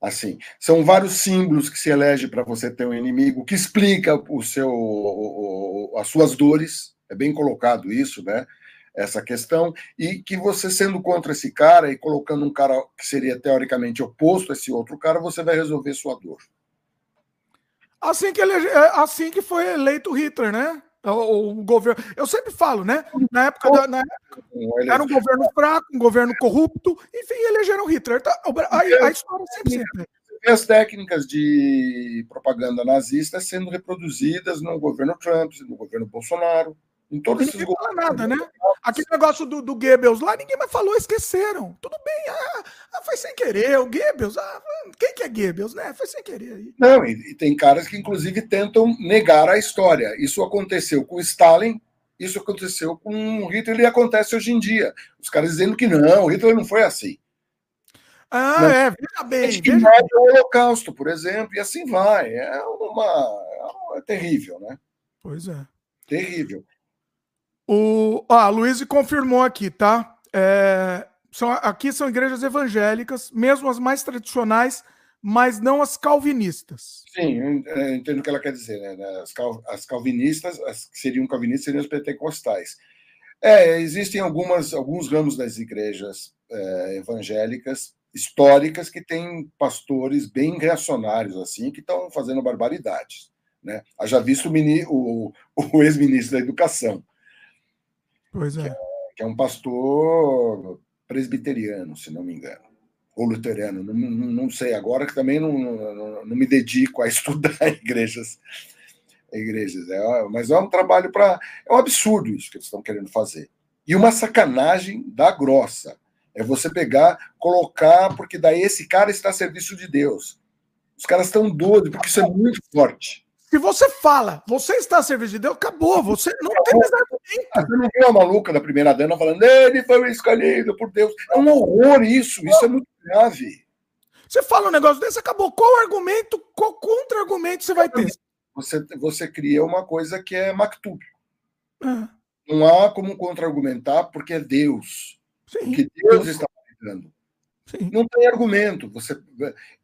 Assim, são vários símbolos que se elege para você ter um inimigo, que explica o seu, as suas dores. É bem colocado isso, né? Essa questão, e que você sendo contra esse cara e colocando um cara que seria teoricamente oposto a esse outro cara, você vai resolver sua dor. Assim que, ele, é, assim que foi eleito Hitler, né? O, o, governo. Eu sempre falo, né? Na época, da, na época era um governo fraco, um governo corrupto, enfim, elegeram Hitler. Tá, a, a história sempre sempre. As técnicas de propaganda nazista sendo reproduzidas no governo Trump, no governo Bolsonaro. Em todos ninguém esses fala nada, né? Aquele negócio do, do Goebbels lá, ninguém mais falou, esqueceram. Tudo bem, ah, ah, foi sem querer. O Goebbels, ah, quem que é Goebbels, né? Foi sem querer. Não, e, e, tem caras que inclusive tentam negar a história. Isso aconteceu com Stalin, isso aconteceu com Hitler e acontece hoje em dia. Os caras dizendo que não, Hitler não foi assim. Ah, não. é, veja bem. Veja... o Holocausto, por exemplo, e assim vai. É uma. É terrível, né? Pois é. Terrível. O, ah, a Luiz confirmou aqui, tá? É, são, aqui são igrejas evangélicas, mesmo as mais tradicionais, mas não as calvinistas. Sim, eu entendo o que ela quer dizer. Né? As, cal, as calvinistas, as que seriam calvinistas, seriam os pentecostais. É, existem algumas, alguns ramos das igrejas é, evangélicas históricas que têm pastores bem reacionários, assim, que estão fazendo barbaridades. Né? Haja visto o, o, o ex-ministro da Educação. Pois é. Que, é. que é um pastor presbiteriano, se não me engano. Ou luterano, não, não, não sei agora, que também não, não, não, me dedico a estudar igrejas. igrejas é, mas é um trabalho para. É um absurdo isso que eles estão querendo fazer. E uma sacanagem da grossa. É você pegar, colocar, porque daí esse cara está a serviço de Deus. Os caras estão doidos, porque isso é muito forte. Se você fala, você está a serviço de Deus, acabou. Você não tem mais argumento. Você não viu a maluca da primeira dama falando, ele foi escolhido por Deus. É um horror isso, isso é muito grave. Você fala um negócio desse, acabou. Qual argumento, qual contra-argumento você vai ter? Você, você cria uma coisa que é Mactub. É. Não há como contra-argumentar porque é Deus. Sim, porque Deus, Deus está falando. Não tem argumento. Você,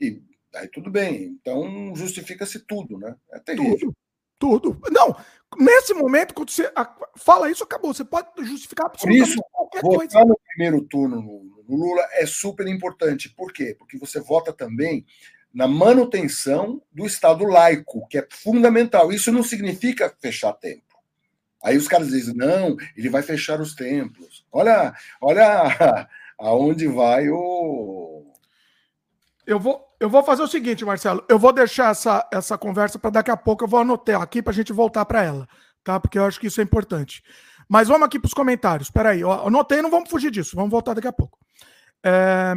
e Aí tudo bem. Então justifica-se tudo, né? É terrível. Tudo, tudo. Não, nesse momento, quando você fala isso, acabou. Você pode justificar absolutamente isso, qualquer votar coisa. no primeiro turno no, no Lula é super importante. Por quê? Porque você vota também na manutenção do Estado laico, que é fundamental. Isso não significa fechar templo. Aí os caras dizem, não, ele vai fechar os templos. Olha, olha aonde vai o. Eu vou, eu vou fazer o seguinte, Marcelo. Eu vou deixar essa, essa conversa para daqui a pouco. Eu vou anotar aqui para a gente voltar para ela, tá? Porque eu acho que isso é importante. Mas vamos aqui para os comentários. Espera aí. Anotei, não vamos fugir disso. Vamos voltar daqui a pouco. É...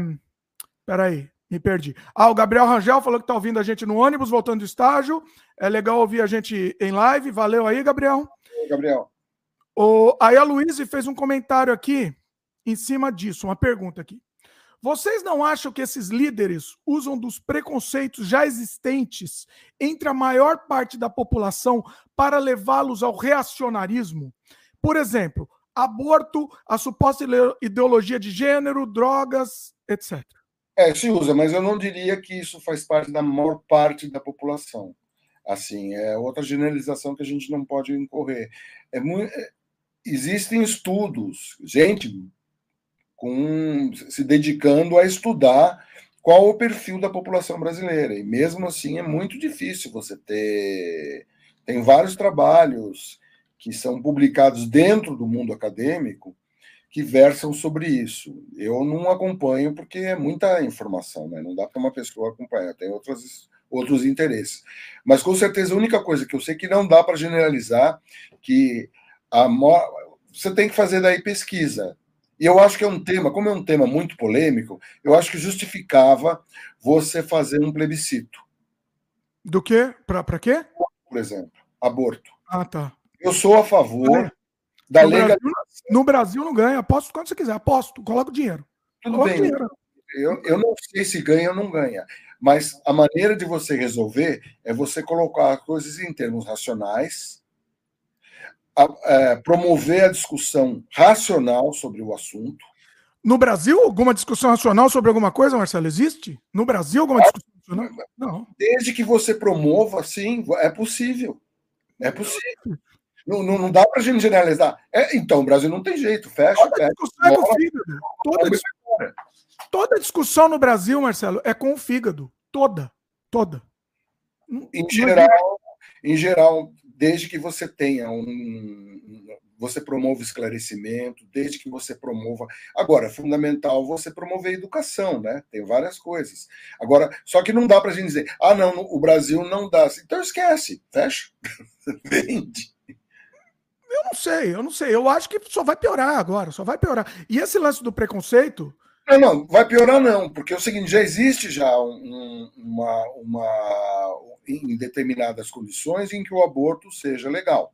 Espera aí. Me perdi. Ah, o Gabriel Rangel falou que está ouvindo a gente no ônibus, voltando do estágio. É legal ouvir a gente em live. Valeu aí, Gabriel. Gabriel. O... Aí a Luísa fez um comentário aqui em cima disso, uma pergunta aqui. Vocês não acham que esses líderes usam dos preconceitos já existentes entre a maior parte da população para levá-los ao reacionarismo? Por exemplo, aborto, a suposta ideologia de gênero, drogas, etc. É, se usa, mas eu não diria que isso faz parte da maior parte da população. Assim, é outra generalização que a gente não pode incorrer. É muito, é, existem estudos, gente com, se dedicando a estudar qual o perfil da população brasileira. E mesmo assim é muito difícil você ter. Tem vários trabalhos que são publicados dentro do mundo acadêmico que versam sobre isso. Eu não acompanho porque é muita informação, né? não dá para uma pessoa acompanhar, tem outros, outros interesses. Mas com certeza a única coisa que eu sei que não dá para generalizar que a você tem que fazer daí pesquisa. E eu acho que é um tema, como é um tema muito polêmico, eu acho que justificava você fazer um plebiscito. Do quê? Para quê? Por exemplo, aborto. Ah, tá. Eu sou a favor é. da no legalização. Brasil, no Brasil não ganha, aposto quando você quiser, aposto, coloca o dinheiro. Tudo coloca bem. Dinheiro. Eu, eu não sei se ganha ou não ganha, mas a maneira de você resolver é você colocar coisas em termos racionais, a, é, promover a discussão racional sobre o assunto. No Brasil, alguma discussão racional sobre alguma coisa, Marcelo? Existe? No Brasil, alguma discussão racional? Não. Desde que você promova, sim, é possível. É possível. Não, não, não dá para a gente generalizar. É, então, o Brasil não tem jeito, fecha. Toda fecha, discussão é com fígado. Toda, toda discussão no Brasil, Marcelo, é com o fígado. Toda. Toda. Em geral, em geral, desde que você tenha um. Você promova esclarecimento, desde que você promova. Agora, é fundamental você promover a educação, né? Tem várias coisas. Agora, só que não dá para a gente dizer, ah, não, o Brasil não dá. Então esquece, fecha. Vende. Eu não sei, eu não sei. Eu acho que só vai piorar agora, só vai piorar. E esse lance do preconceito. Não, não, vai piorar não, porque é o seguinte, já existe já um, uma, uma, em determinadas condições em que o aborto seja legal.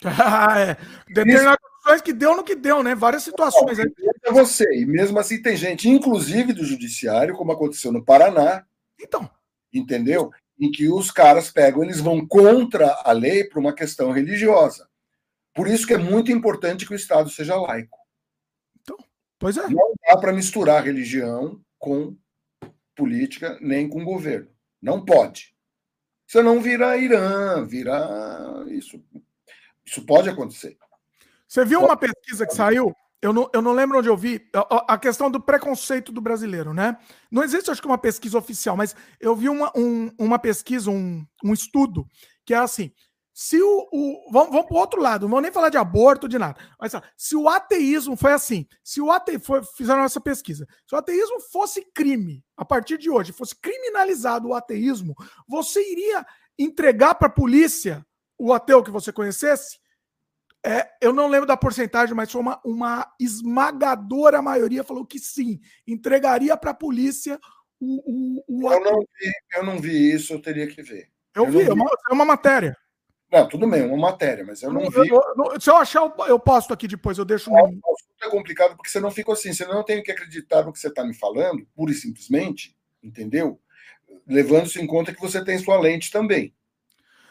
Ah, é. Determinadas condições que deu no que deu, né? Várias situações. Não, é você. E mesmo assim tem gente, inclusive do judiciário, como aconteceu no Paraná. Então. Entendeu? Em que os caras pegam, eles vão contra a lei por uma questão religiosa. Por isso que é muito importante que o Estado seja laico. Então, pois é. Não dá para misturar religião com política nem com governo. Não pode. Senão vira Irã, vira isso. Isso pode acontecer. Você viu uma pesquisa que saiu? Eu não, eu não lembro onde eu vi. A, a questão do preconceito do brasileiro, né? Não existe, acho que, uma pesquisa oficial, mas eu vi uma, um, uma pesquisa, um, um estudo, que é assim: se o. o vamos vamos para o outro lado, não vou nem falar de aborto, de nada. Mas se o ateísmo foi assim, se o ateísmo. Fizeram essa pesquisa. Se o ateísmo fosse crime, a partir de hoje, fosse criminalizado o ateísmo, você iria entregar para a polícia o ateu que você conhecesse? É, eu não lembro da porcentagem, mas foi uma, uma esmagadora maioria falou que sim, entregaria para a polícia o, o, o... Eu, não vi, eu não vi isso, eu teria que ver. Eu, eu vi, é uma, é uma matéria. Não, tudo bem, é uma matéria, mas eu não, não vi. Eu, se eu achar, eu posto aqui depois, eu deixo. No... É complicado porque você não fica assim, você não tem que acreditar no que você está me falando, pura e simplesmente, entendeu? Levando-se em conta que você tem sua lente também.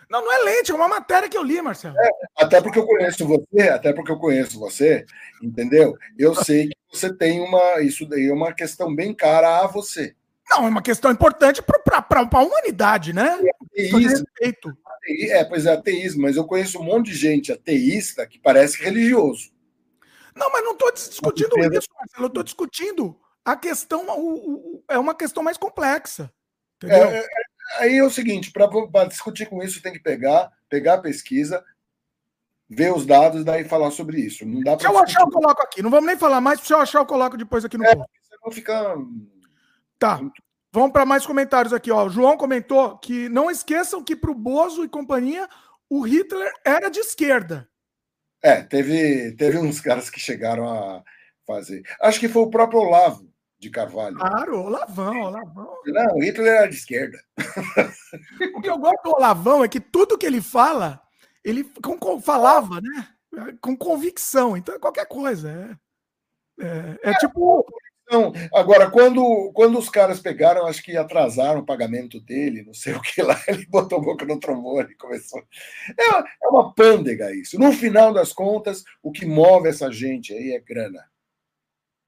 Não, não é lente, é uma matéria que eu li, Marcelo. É, até porque eu conheço você, até porque eu conheço você, entendeu? Eu sei que você tem uma. Isso daí é uma questão bem cara a você. Não, é uma questão importante para a humanidade, né? É ateísmo. É, pois é, ateísmo, mas eu conheço um monte de gente ateísta que parece religioso. Não, mas não estou discutindo isso, Marcelo. Eu estou discutindo a questão. O, o, é uma questão mais complexa. Entendeu? É, é, aí é o seguinte: para discutir com isso, tem que pegar, pegar a pesquisa, ver os dados e daí falar sobre isso. Não dá se eu achar, eu coloco aqui. Não vamos nem falar mais, se eu achar, eu coloco depois aqui no é. Você não fica. Tá. Vamos para mais comentários aqui. Ó. O João comentou que não esqueçam que para o Bozo e companhia, o Hitler era de esquerda. É, teve, teve uns caras que chegaram a fazer. Acho que foi o próprio Olavo de Carvalho. Claro, Olavão, Olavão. Não, o Hitler era de esquerda. o que eu gosto do Olavão é que tudo que ele fala, ele com, falava, né? Com convicção. Então é qualquer coisa. É, é, é, é tipo não, agora, quando, quando os caras pegaram, acho que atrasaram o pagamento dele, não sei o que lá, ele botou a boca no trombone e começou. É, é uma pândega isso. No final das contas, o que move essa gente aí é grana.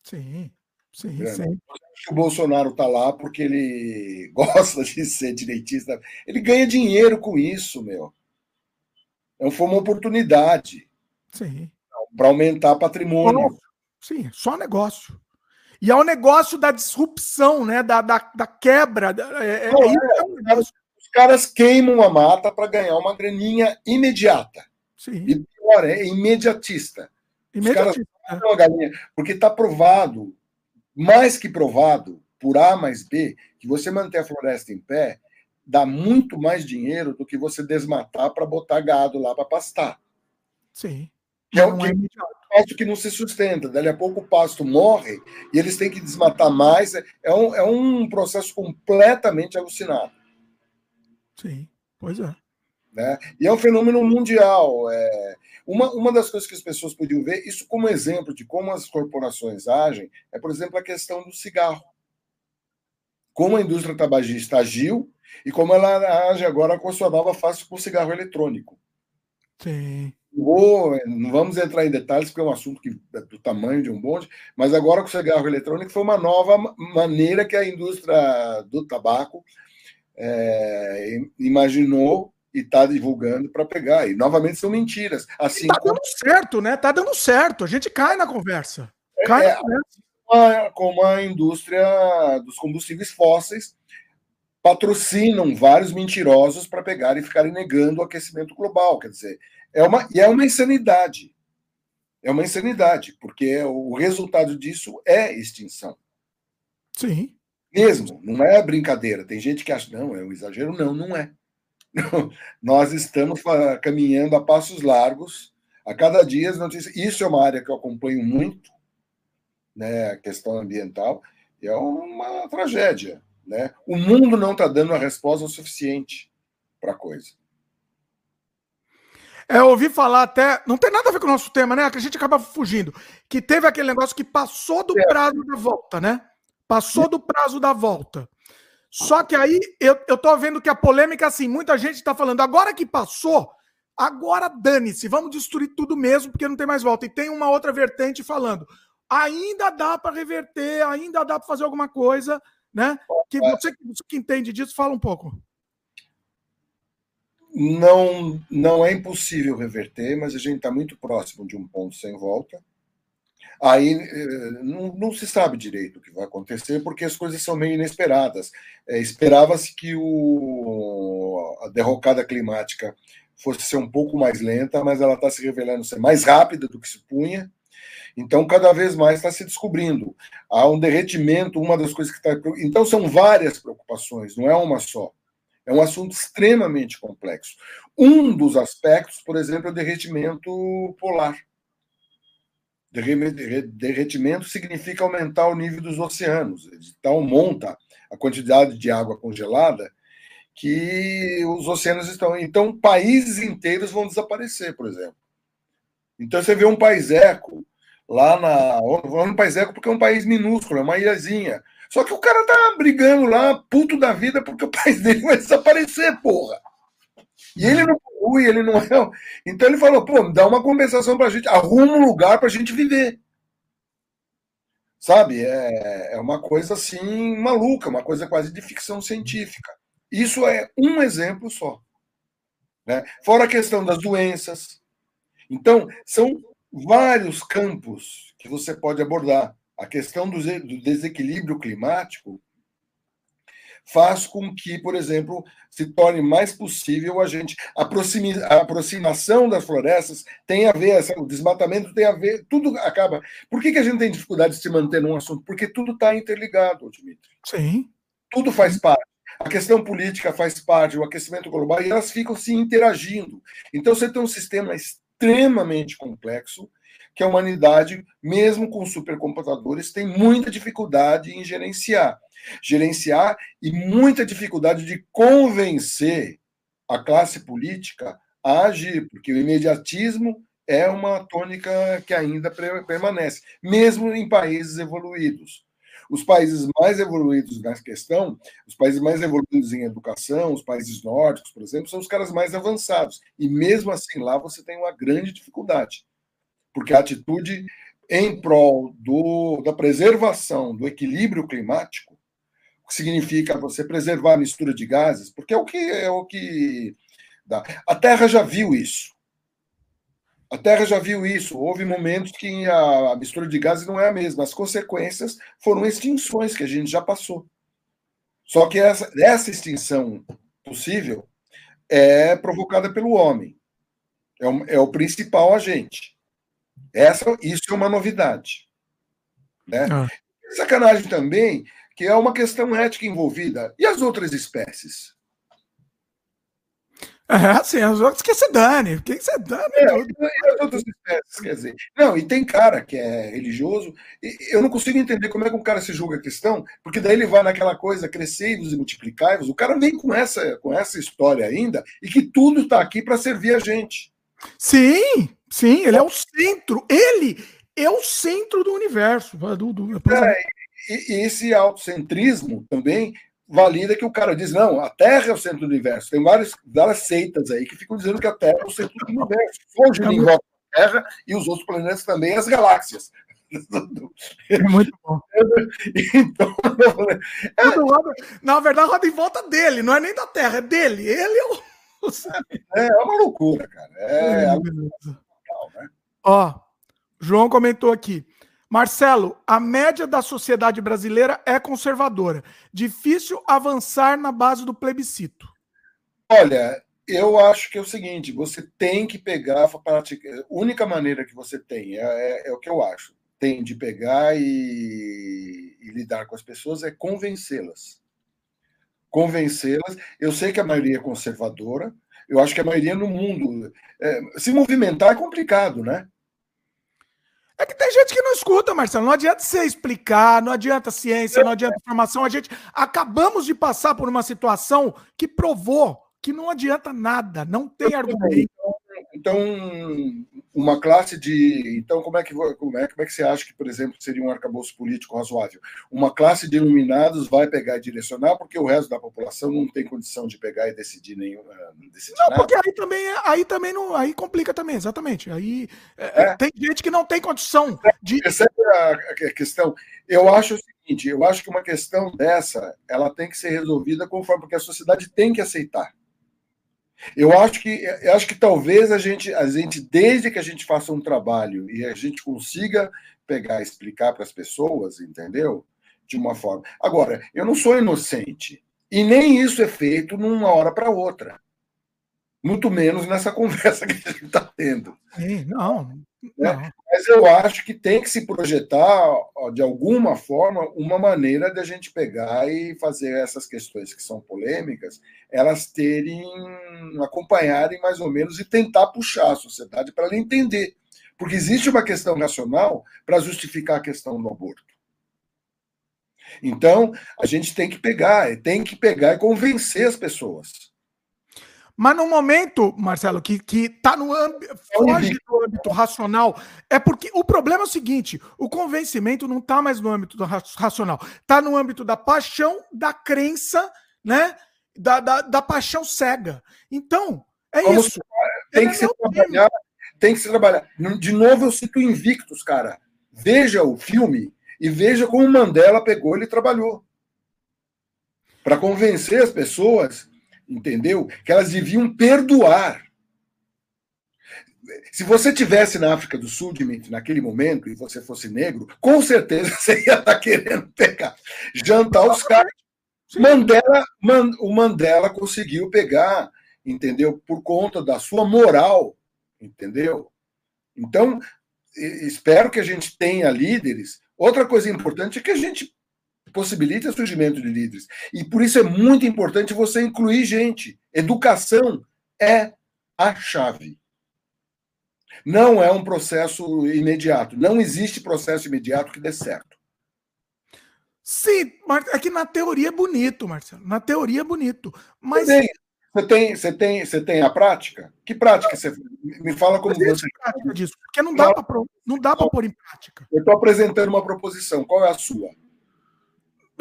Sim, sim, grana. sim. O Bolsonaro está lá porque ele gosta de ser direitista. Ele ganha dinheiro com isso, meu. É foi uma oportunidade. Sim. Para aumentar patrimônio. Sim, só negócio. E é o negócio da disrupção, né? da, da, da quebra. É, é, Não, é, é os caras queimam a mata para ganhar uma graninha imediata. Sim. E pior, é imediatista. Imediatista. Os caras galinha, porque está provado, mais que provado, por A mais B, que você manter a floresta em pé dá muito mais dinheiro do que você desmatar para botar gado lá para pastar. Sim. Que é o que, é pasto que não se sustenta. Dali a pouco o pasto morre e eles têm que desmatar mais. É um, é um processo completamente alucinado. Sim, pois é. Né? E é um fenômeno mundial. É... Uma, uma das coisas que as pessoas podiam ver, isso como exemplo de como as corporações agem, é, por exemplo, a questão do cigarro. Como a indústria tabagista agiu e como ela age agora com a sua nova face com o cigarro eletrônico. Sim. Vou, não vamos entrar em detalhes, porque é um assunto que, é do tamanho de um bonde, mas agora com o cigarro eletrônico foi uma nova maneira que a indústria do tabaco é, imaginou e está divulgando para pegar. E novamente são mentiras. Assim está dando certo, né? Está dando certo. A gente cai na conversa. Cai é, na conversa. Como a indústria dos combustíveis fósseis patrocinam vários mentirosos para pegar e ficarem negando o aquecimento global. Quer dizer, é uma, e é uma insanidade. É uma insanidade, porque o resultado disso é extinção. Sim. Mesmo, não é brincadeira. Tem gente que acha, não, é um exagero. Não, não é. Nós estamos caminhando a passos largos. A cada dia as notícias. Isso é uma área que eu acompanho muito, né, a questão ambiental. É uma tragédia. Né? O mundo não está dando a resposta suficiente para a coisa. É, eu ouvi falar até. Não tem nada a ver com o nosso tema, né? Que a gente acaba fugindo. Que teve aquele negócio que passou do é. prazo da volta, né? Passou do prazo da volta. Só que aí eu, eu tô vendo que a polêmica, assim, muita gente está falando, agora que passou, agora dane-se, vamos destruir tudo mesmo, porque não tem mais volta. E tem uma outra vertente falando, ainda dá para reverter, ainda dá para fazer alguma coisa, né? Que você, você que entende disso, fala um pouco não, não é impossível reverter, mas a gente está muito próximo de um ponto sem volta. Aí eh, não, não, se sabe direito o que vai acontecer, porque as coisas são meio inesperadas. É, Esperava-se que o, a derrocada climática fosse ser um pouco mais lenta, mas ela está se revelando ser mais rápida do que se punha. Então, cada vez mais está se descobrindo. Há um derretimento, uma das coisas que está. Então, são várias preocupações, não é uma só. É um assunto extremamente complexo. Um dos aspectos, por exemplo, é o derretimento polar. Derretimento significa aumentar o nível dos oceanos. Então, monta a quantidade de água congelada que os oceanos estão. Então, países inteiros vão desaparecer, por exemplo. Então, você vê um país eco lá na. Um país eco porque é um país minúsculo, é uma ilhazinha. Só que o cara tá brigando lá, puto da vida, porque o país dele vai desaparecer, porra. E ele não polui, ele não é. Então ele falou, pô, dá uma compensação pra gente, arruma um lugar pra gente viver. Sabe? É, é uma coisa assim maluca, uma coisa quase de ficção científica. Isso é um exemplo só. Né? Fora a questão das doenças. Então, são vários campos que você pode abordar. A questão do desequilíbrio climático faz com que, por exemplo, se torne mais possível a gente a, aproximação das florestas tem a ver, o desmatamento tem a ver, tudo acaba. Por que, que a gente tem dificuldade de se manter num assunto? Porque tudo está interligado, Dimitri. Sim. Tudo faz parte. A questão política faz parte, o aquecimento global, e elas ficam se interagindo. Então, você tem um sistema extremamente complexo que a humanidade, mesmo com supercomputadores, tem muita dificuldade em gerenciar. Gerenciar e muita dificuldade de convencer a classe política a agir, porque o imediatismo é uma tônica que ainda permanece, mesmo em países evoluídos. Os países mais evoluídos nessa questão, os países mais evoluídos em educação, os países nórdicos, por exemplo, são os caras mais avançados. E mesmo assim, lá você tem uma grande dificuldade porque a atitude em prol do, da preservação do equilíbrio climático, que significa você preservar a mistura de gases, porque é o que é o que dá. A Terra já viu isso. A Terra já viu isso. Houve momentos que a, mistura de gases não é a mesma. As consequências foram extinções que a gente já passou. Só que essa, essa extinção possível é provocada pelo homem. É o, é o principal agente. Essa, isso é uma novidade. Né? Ah. Sacanagem também, que é uma questão ética envolvida. E as outras espécies? É, sim, as outras que se dane. O que você dane? É, e as outras espécies, quer dizer. Não, e tem cara que é religioso, e eu não consigo entender como é que um cara se julga a questão, porque daí ele vai naquela coisa, crescei-vos e multiplicai-vos. O cara vem com essa, com essa história ainda, e que tudo está aqui para servir a gente. Sim, Sim, ele é o centro. Ele é o centro do universo. Do, do... É, e, esse autocentrismo também valida que o cara diz, não, a Terra é o centro do universo. Tem várias, várias seitas aí que ficam dizendo que a Terra é o centro do universo. É em volta da Terra e os outros planetas também, as galáxias. É muito bom. Então, é, na verdade, roda em volta dele, não é nem da Terra, é dele. Ele é o. É, é uma loucura, cara. É, é né? Ó, João comentou aqui. Marcelo, a média da sociedade brasileira é conservadora. Difícil avançar na base do plebiscito. Olha, eu acho que é o seguinte: você tem que pegar a prática. A única maneira que você tem, é, é, é o que eu acho, tem de pegar e, e lidar com as pessoas é convencê-las. Convencê-las. Eu sei que a maioria é conservadora, eu acho que a maioria no mundo. É, se movimentar é complicado, né? É que tem gente que não escuta, Marcelo. Não adianta você explicar, não adianta ciência, não adianta informação. A gente acabamos de passar por uma situação que provou que não adianta nada, não tem argumento. Então, uma classe de. Então, como é, que, como, é, como é que você acha que, por exemplo, seria um arcabouço político razoável? Uma classe de iluminados vai pegar e direcionar, porque o resto da população não tem condição de pegar e decidir nenhum. Eh, decidir não, nada. porque aí também, aí também não, aí complica também, exatamente. Aí é, é. tem gente que não tem condição de. Essa é a questão. Eu acho o seguinte: eu acho que uma questão dessa ela tem que ser resolvida conforme, porque a sociedade tem que aceitar. Eu acho que eu acho que talvez a gente, a gente, desde que a gente faça um trabalho e a gente consiga pegar explicar para as pessoas, entendeu? De uma forma. Agora, eu não sou inocente. E nem isso é feito numa hora para outra. Muito menos nessa conversa que a gente está tendo. Sim, não, né? Mas eu acho que tem que se projetar, de alguma forma, uma maneira de a gente pegar e fazer essas questões que são polêmicas, elas terem, acompanharem mais ou menos e tentar puxar a sociedade para ela entender. Porque existe uma questão nacional para justificar a questão do aborto. Então, a gente tem que pegar, tem que pegar e convencer as pessoas. Mas no momento, Marcelo, que, que tá no âmbito, foge do âmbito racional, é porque o problema é o seguinte: o convencimento não está mais no âmbito do racional, está no âmbito da paixão, da crença, né? Da, da, da paixão cega. Então, é Vamos, isso. Tem que, é se trabalhar, tem que se trabalhar. De novo, eu cito Invictus, cara. Veja o filme e veja como Mandela pegou e trabalhou. Para convencer as pessoas entendeu? Que elas deviam perdoar. Se você tivesse na África do Sul, Dimitri, naquele momento, e você fosse negro, com certeza você ia estar tá querendo pegar, jantar os caras. Mandela, Man, o Mandela conseguiu pegar, entendeu? Por conta da sua moral, entendeu? Então, espero que a gente tenha líderes. Outra coisa importante é que a gente possibilita o surgimento de líderes. E por isso é muito importante você incluir gente. Educação é a chave. Não é um processo imediato. Não existe processo imediato que dê certo. Sim, mas é que na teoria é bonito, Marcelo. Na teoria é bonito. Mas. Você tem, você tem, você tem a prática? Que prática você me fala como você. Prática disso, porque não dá para não dá para pôr em prática. Eu estou apresentando uma proposição. Qual é a sua?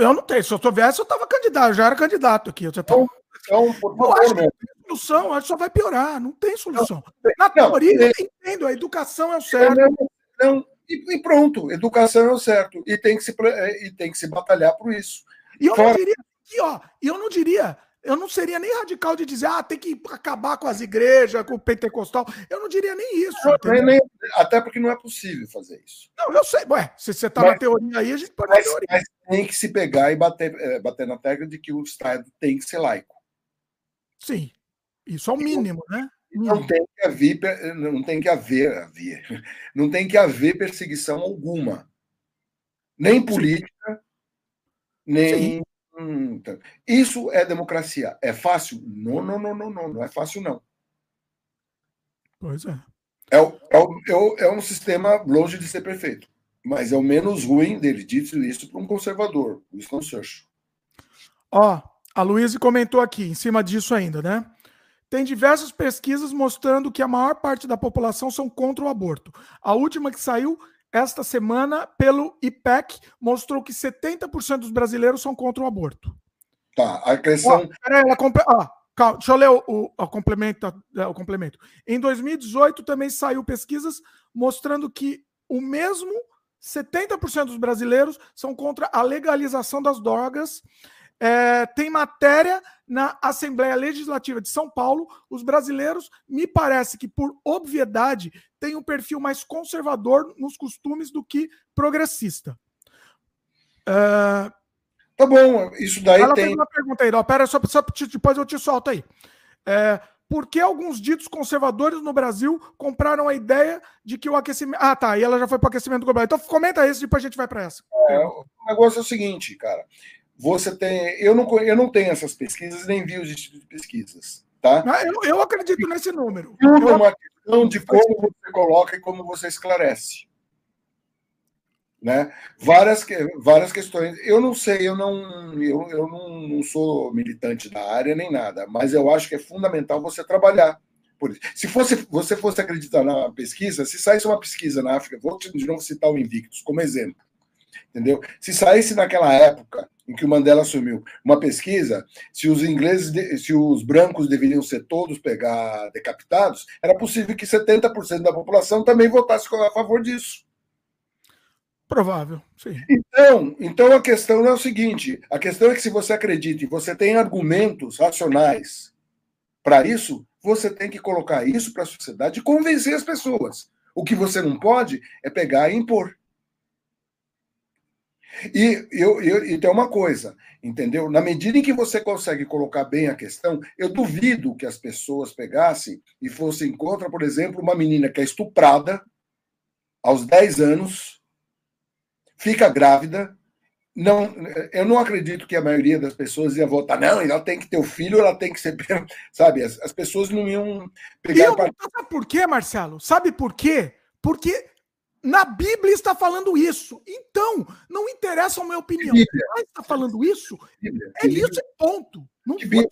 Eu não tenho. Se eu soubesse, eu estava candidato, eu já era candidato aqui. Você tá... então, então, por favor, eu acho que não tem solução, acho que só vai piorar, não tem solução. Não, Na teoria, não, eu entendo, a educação é o certo. Não, não, e, e, pronto, educação é o certo. E tem que se, e tem que se batalhar por isso. E eu Fora... não diria, e, ó, eu não diria eu não seria nem radical de dizer, ah, tem que acabar com as igrejas, com o pentecostal. Eu não diria nem isso. Não, nem, até porque não é possível fazer isso. Não, eu sei. Ué, se você está na teoria aí, a gente pode mas, teoria. Mas tem que se pegar e bater, é, bater na tecla de que o Estado tem que ser laico. Sim. Isso é o mínimo, né? Não tem que haver, não tem que haver, haver, não tem que haver perseguição alguma. Nem política, Sim. Nem então, isso é democracia. É fácil? Não, não, não, não, não. Não é fácil, não. Pois é. É, é, é um sistema longe de ser perfeito. Mas é o menos ruim dele. Disse isso para um conservador. Winston Churchill. Ó, a Luísa comentou aqui, em cima disso ainda, né? Tem diversas pesquisas mostrando que a maior parte da população são contra o aborto. A última que saiu esta semana, pelo IPEC, mostrou que 70% dos brasileiros são contra o aborto. Tá, a questão. Oh, peraí, ela comp... ah, calma, deixa eu ler o, o, o, complemento, é, o complemento. Em 2018, também saiu pesquisas mostrando que o mesmo 70% dos brasileiros são contra a legalização das drogas é, tem matéria na Assembleia Legislativa de São Paulo. Os brasileiros, me parece que, por obviedade, têm um perfil mais conservador nos costumes do que progressista. É... Tá bom, isso daí Ela tem. fez uma pergunta aí, ó, pera, só, só, depois eu te solto aí. É, por que alguns ditos conservadores no Brasil compraram a ideia de que o aquecimento. Ah, tá, e ela já foi para o aquecimento global. Então comenta isso, depois a gente vai para essa. É, o negócio é o seguinte, cara você tem. Eu não, eu não tenho essas pesquisas, nem vi os institutos de pesquisas. Tá? Ah, eu, eu acredito nesse número. Tudo é uma questão de como você coloca e como você esclarece. Né? Várias, várias questões. Eu não sei, eu não, eu, eu não, não sou militante da área nem nada, mas eu acho que é fundamental você trabalhar por isso. Se fosse, você fosse acreditar na pesquisa, se saísse uma pesquisa na África, vou de novo citar o Invictus como exemplo, entendeu? Se saísse naquela época em que o Mandela assumiu, uma pesquisa se os ingleses, se os brancos deveriam ser todos pegar decapitados, era possível que 70% da população também votasse a favor disso. Provável, sim. Então, então a questão é o seguinte: a questão é que se você acredita e você tem argumentos racionais para isso, você tem que colocar isso para a sociedade e convencer as pessoas. O que você não pode é pegar e impor. E, eu, eu, e tem uma coisa, entendeu? Na medida em que você consegue colocar bem a questão, eu duvido que as pessoas pegassem e fossem contra, por exemplo, uma menina que é estuprada, aos 10 anos, fica grávida. Não, eu não acredito que a maioria das pessoas ia votar, não, ela tem que ter o filho, ela tem que ser. Sabe, as, as pessoas não iam pegar. Eu, Sabe por quê, Marcelo? Sabe por quê? Porque na Bíblia está falando isso. Então, não interessa a minha opinião. Mas está falando isso, Bíblia, é isso e ponto. Não que Bíblia?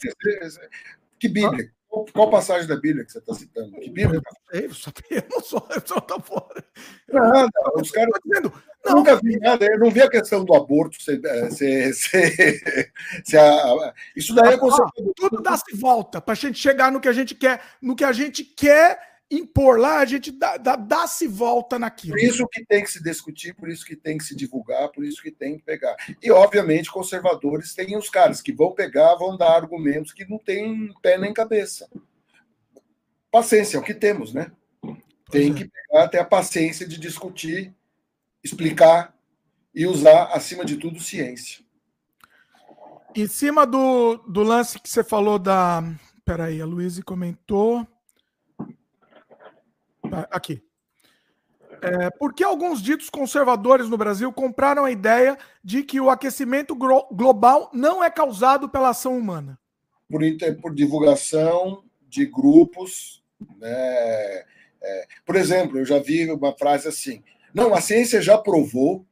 Que Bíblia? Qual, qual, passagem da Bíblia que você está citando? Que Bíblia? Eu, eu não sou, eu só estou fora. Nada, os caras. Dizendo, não, nunca vi nada, eu não vi a questão do aborto. Se, se, se, se a, isso daí é conservador. Tudo dá-se volta para a gente chegar no que a gente quer, no que a gente quer impor lá, a gente dá, dá, dá-se volta naquilo. Por isso que tem que se discutir, por isso que tem que se divulgar, por isso que tem que pegar. E, obviamente, conservadores têm os caras que vão pegar, vão dar argumentos que não têm pé nem cabeça. Paciência, é o que temos, né? Tem é. que pegar, ter a paciência de discutir, explicar e usar, acima de tudo, ciência. Em cima do, do lance que você falou da. Peraí, a Luísa comentou. Tá, aqui. É, por que alguns ditos conservadores no Brasil compraram a ideia de que o aquecimento global não é causado pela ação humana? Por, por divulgação de grupos. Né? É, por exemplo, eu já vi uma frase assim: não, a ciência já provou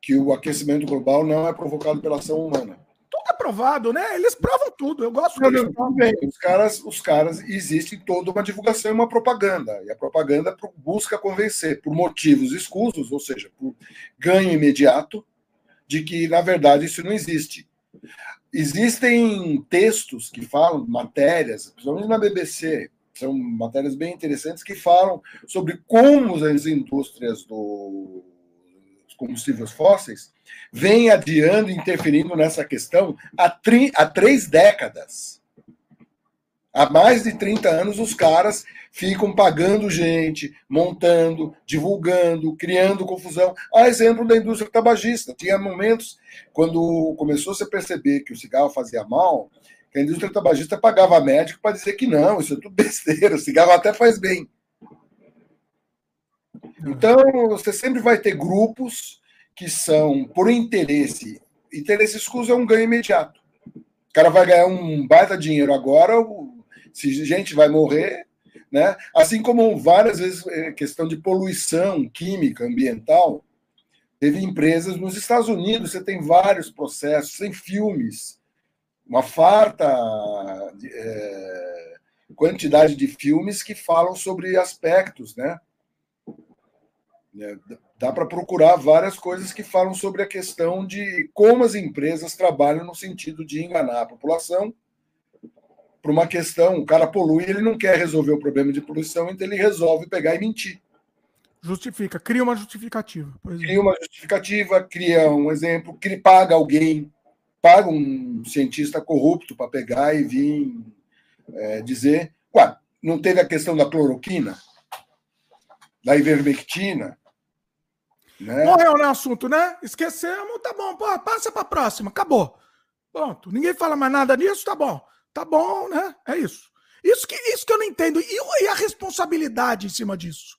que o aquecimento global não é provocado pela ação humana é provado, né? Eles provam tudo. Eu gosto não, não, bem. Os caras, os caras existe toda uma divulgação e uma propaganda. E a propaganda busca convencer por motivos escusos, ou seja, por ganho imediato, de que, na verdade, isso não existe. Existem textos que falam, matérias, principalmente na BBC, são matérias bem interessantes que falam sobre como as indústrias dos combustíveis fósseis vem adiando, interferindo nessa questão há, tri, há três décadas. Há mais de 30 anos, os caras ficam pagando gente, montando, divulgando, criando confusão. A exemplo da indústria tabagista. Tinha momentos, quando começou -se a perceber que o cigarro fazia mal, que a indústria tabagista pagava médico para dizer que não, isso é tudo besteira, o cigarro até faz bem. Então, você sempre vai ter grupos que são por interesse. Interesse escuso é um ganho imediato. O cara vai ganhar um baita dinheiro agora, se gente vai morrer, né? Assim como várias vezes é questão de poluição química, ambiental, teve empresas nos Estados Unidos, você tem vários processos, tem filmes, uma farta é, quantidade de filmes que falam sobre aspectos, né? É, dá para procurar várias coisas que falam sobre a questão de como as empresas trabalham no sentido de enganar a população para uma questão. O cara polui, ele não quer resolver o problema de poluição, então ele resolve pegar e mentir. Justifica, cria uma justificativa. Cria uma justificativa, cria um exemplo, cria, paga alguém, paga um cientista corrupto para pegar e vir é, dizer. Ué, não teve a questão da cloroquina, da ivermectina, né? Morreu no assunto, né? Esquecemos, tá bom, pô, passa para próxima, acabou. Pronto, ninguém fala mais nada nisso, tá bom. Tá bom, né? É isso. Isso que, isso que eu não entendo. E, e a responsabilidade em cima disso?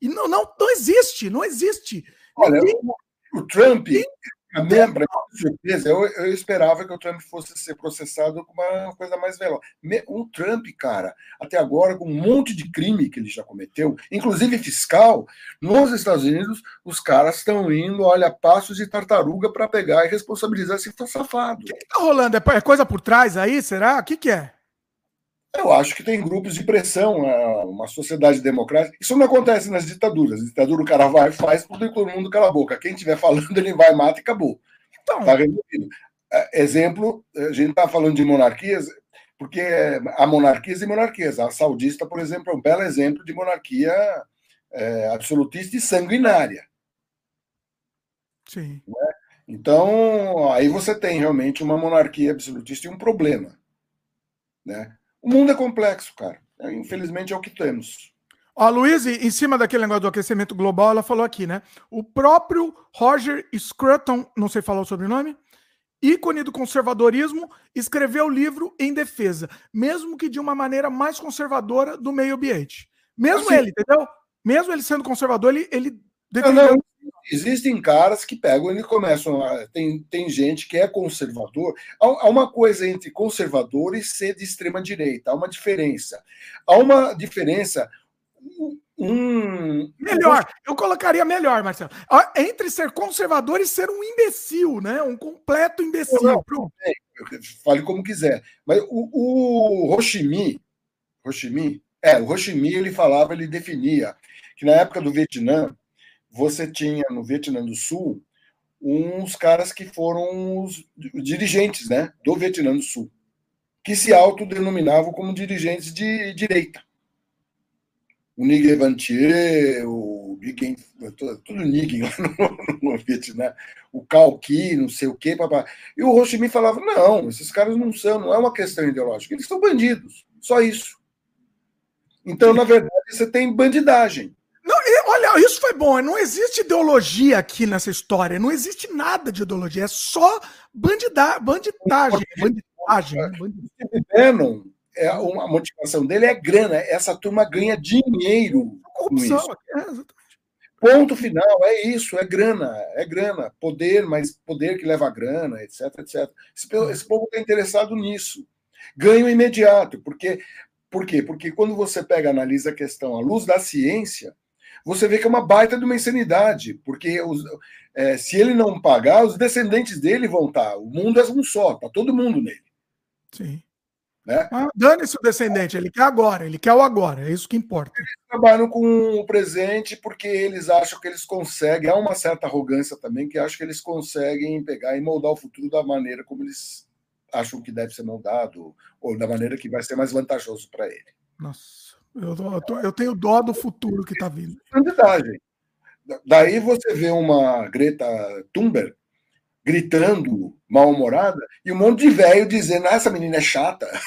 E não, não, não existe, não existe. Olha, Ninguém... o Trump, a minha, surpresa, eu, eu, esperava que o Trump fosse ser processado com uma coisa mais veloz. O Trump, cara, até agora, com um monte de crime que ele já cometeu, inclusive fiscal, nos Estados Unidos, os caras estão indo, olha, passos de tartaruga para pegar e responsabilizar esse safado. O que está rolando? É, é coisa por trás aí, será? O que, que é? Eu acho que tem grupos de pressão, é, uma sociedade democrática. Isso não acontece nas ditaduras. Na ditadura o cara vai, faz, todo mundo cala a boca. Quem estiver falando, ele vai, mata e acabou. Então, tá resolvido. É, exemplo, a gente está falando de monarquias, porque há monarquias e monarquias. A saudista, por exemplo, é um belo exemplo de monarquia é, absolutista e sanguinária. Sim. Né? Então, aí você tem realmente uma monarquia absolutista e um problema. Né? O mundo é complexo, cara. É, infelizmente é o que temos. A Luiz, em cima daquele negócio do aquecimento global, ela falou aqui, né? O próprio Roger Scruton, não sei falar o sobrenome, ícone do conservadorismo, escreveu o livro em defesa, mesmo que de uma maneira mais conservadora do meio ambiente. Mesmo assim, ele, entendeu? Mesmo ele sendo conservador, ele, ele não, não, existem caras que pegam e começam a. Tem, tem gente que é conservador. Há, há uma coisa entre conservador e ser de extrema direita. Há uma diferença. Há uma diferença. Um, melhor, eu colocaria melhor, Marcelo. Entre ser conservador e ser um imbecil, né? Um completo imbecil. Não, não, fale como quiser. Mas o, o Hoshimi, Hoshimi, é, o Hoshimi ele falava, ele definia que na época do Vietnã você tinha no Vietnã do Sul uns caras que foram os dirigentes né, do Vietnã do Sul, que se autodenominavam como dirigentes de direita. O Niguel Vantier, o Big, tudo Niguel lá no, no Vietnã, o Calqui, não sei o quê, papá. E o Ho Chi Minh falava: não, esses caras não são, não é uma questão ideológica, eles são bandidos, só isso. Então, na verdade, você tem bandidagem. Olha, isso foi bom. Não existe ideologia aqui nessa história. Não existe nada de ideologia. É só bandida, banditagem. Banditagem. banditagem. Bannon, é, a motivação dele é grana. Essa turma ganha dinheiro. Corrupção. É, Ponto final, é isso, é grana, é grana, poder, mas poder que leva grana, etc, etc. Esse, esse povo está interessado nisso. Ganho imediato, porque por quê? Porque quando você pega analisa a questão à luz da ciência, você vê que é uma baita de uma insanidade, porque os, é, se ele não pagar, os descendentes dele vão estar. Tá, o mundo é um só, está todo mundo nele. Sim. Né? Ah, Dane-se o descendente, ele quer agora, ele quer o agora, é isso que importa. Eles trabalham com o presente porque eles acham que eles conseguem, há uma certa arrogância também, que acham que eles conseguem pegar e moldar o futuro da maneira como eles acham que deve ser moldado, ou da maneira que vai ser mais vantajoso para ele. Nossa. Eu, tô, eu, tenho dó do futuro que está vindo. Verdade. Daí você vê uma Greta Thunberg gritando, mal-humorada, e um monte de velho dizendo: ah, essa menina é chata.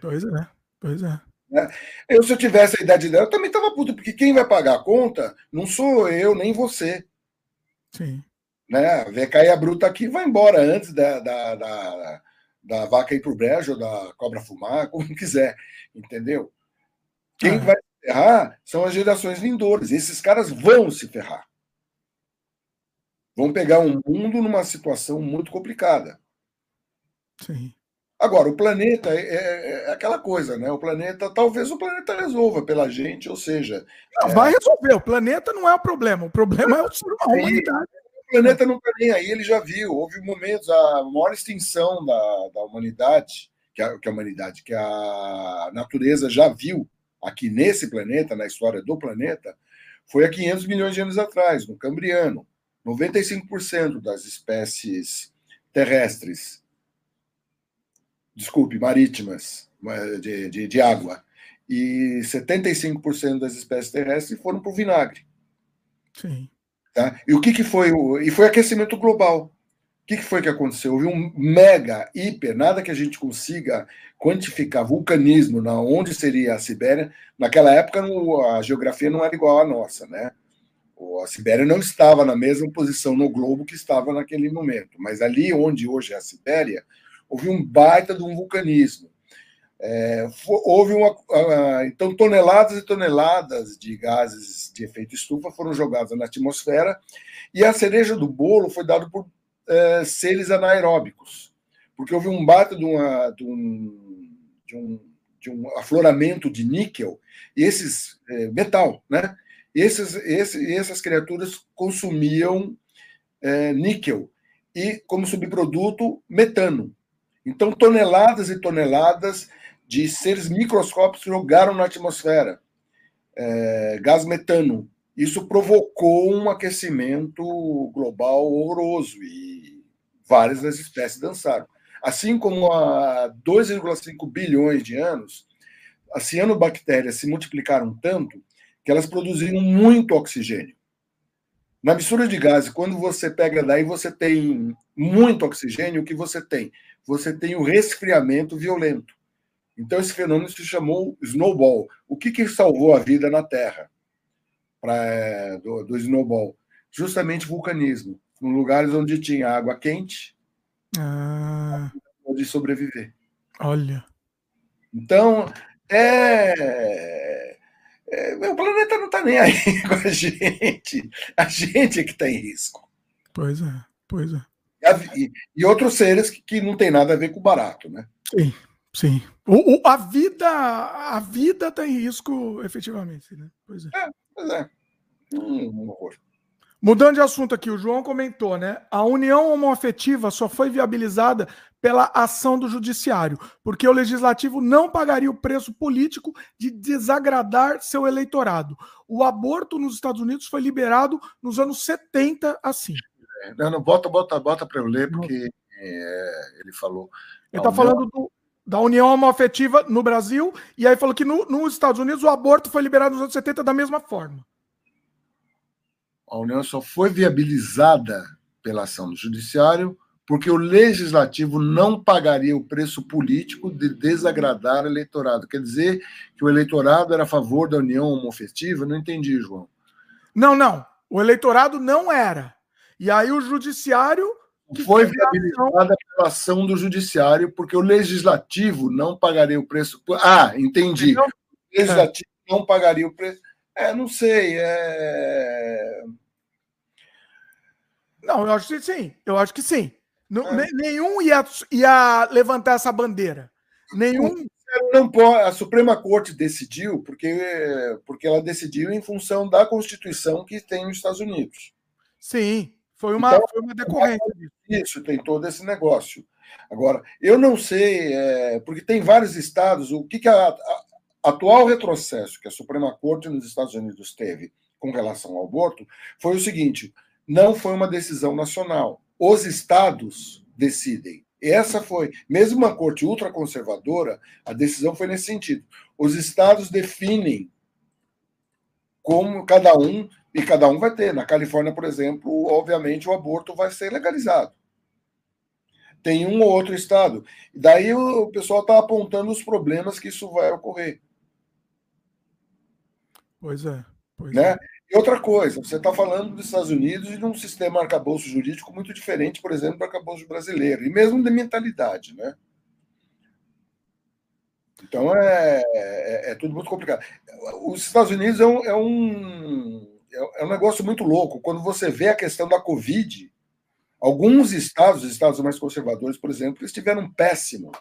Pois é, pois é. Né? Eu, se eu tivesse a idade dela, eu também estava puto, porque quem vai pagar a conta não sou eu, nem você. Sim. Né? Vê cair a bruta aqui vai embora antes da, da, da da vaca ir para o brejo, ou da cobra fumar, como quiser, entendeu? Quem vai se ferrar são as gerações vindouras. Esses caras vão se ferrar. Vão pegar um mundo numa situação muito complicada. Sim. Agora, o planeta é, é, é, aquela coisa, né? O planeta, talvez o planeta resolva pela gente, ou seja. Não, é... vai resolver. O planeta não é o problema. O problema é o ser humano, a humanidade planeta não está nem aí, ele já viu. Houve momentos, a maior extinção da, da humanidade, que a, que a humanidade, que a natureza já viu aqui nesse planeta, na história do planeta, foi há 500 milhões de anos atrás, no Cambriano. 95% das espécies terrestres, desculpe, marítimas, de, de, de água, e 75% das espécies terrestres foram para o vinagre. Sim. Tá? E o que, que foi? E foi aquecimento global. O que, que foi que aconteceu? Houve um mega, hiper, nada que a gente consiga quantificar vulcanismo na onde seria a Sibéria. Naquela época, a geografia não era igual à nossa, né? A Sibéria não estava na mesma posição no globo que estava naquele momento, mas ali onde hoje é a Sibéria, houve um baita de um vulcanismo. É, houve uma. Uh, então, toneladas e toneladas de gases de efeito estufa foram jogadas na atmosfera, e a cereja do bolo foi dada por uh, seres anaeróbicos, porque houve um bate de, uma, de, um, de, um, de um afloramento de níquel, esses. Uh, metal, né? Esses, esse, essas criaturas consumiam é, níquel e, como subproduto, metano. Então, toneladas e toneladas de seres microscópicos jogaram na atmosfera é, gás metano. Isso provocou um aquecimento global horroroso e várias das espécies dançaram. Assim como há 2,5 bilhões de anos, as cianobactérias se multiplicaram tanto que elas produziram muito oxigênio. Na mistura de gases, quando você pega daí, você tem muito oxigênio, o que você tem? Você tem o resfriamento violento. Então, esse fenômeno se chamou snowball. O que, que salvou a vida na Terra pra, é, do, do snowball? Justamente vulcanismo. Em lugares onde tinha água quente, ah. pode sobreviver. Olha. Então, é, é, é, o planeta não está nem aí com a gente. A gente é que está em risco. Pois é, pois é. E, e outros seres que, que, não tem nada a ver com o barato, né? Sim, sim. O, o, a vida a vida está em risco, efetivamente, né? Pois é. é pois é. Um horror. Mudando de assunto aqui, o João comentou, né? A união homoafetiva só foi viabilizada pela ação do judiciário, porque o legislativo não pagaria o preço político de desagradar seu eleitorado. O aborto nos Estados Unidos foi liberado nos anos 70 assim. Não, não bota, bota, bota para eu ler, porque é, ele falou. Ele está falando do, da união homoafetiva no Brasil, e aí falou que no, nos Estados Unidos o aborto foi liberado nos anos 70 da mesma forma a União só foi viabilizada pela ação do Judiciário porque o Legislativo não pagaria o preço político de desagradar o eleitorado. Quer dizer que o eleitorado era a favor da união homofetiva? Não entendi, João. Não, não. O eleitorado não era. E aí o Judiciário. Foi viabilizada pela ação do Judiciário, porque o Legislativo não pagaria o preço. Ah, entendi. O Legislativo é. não pagaria o preço. É, não sei. É... Não, eu acho que sim. Eu acho que sim. Não, é. Nenhum ia, ia levantar essa bandeira. Nenhum. Não pode, a Suprema Corte decidiu porque, porque ela decidiu em função da Constituição que tem nos Estados Unidos. Sim, foi uma, então, foi uma decorrência disso. Isso, tem todo esse negócio. Agora, eu não sei, é, porque tem vários estados, o que, que a, a, atual retrocesso que a Suprema Corte nos Estados Unidos teve com relação ao aborto foi o seguinte: não foi uma decisão nacional. Os estados decidem. Essa foi, mesmo uma corte ultraconservadora, a decisão foi nesse sentido. Os estados definem como cada um, e cada um vai ter. Na Califórnia, por exemplo, obviamente o aborto vai ser legalizado. Tem um ou outro estado. Daí o pessoal está apontando os problemas que isso vai ocorrer. Pois é. Pois né? É. E outra coisa, você está falando dos Estados Unidos e de um sistema arcabouço jurídico muito diferente, por exemplo, do arcabouço brasileiro, e mesmo de mentalidade, né? Então é, é, é, tudo muito complicado. Os Estados Unidos é um, é um, é um negócio muito louco. Quando você vê a questão da Covid, alguns estados, os estados mais conservadores, por exemplo, estiveram péssimos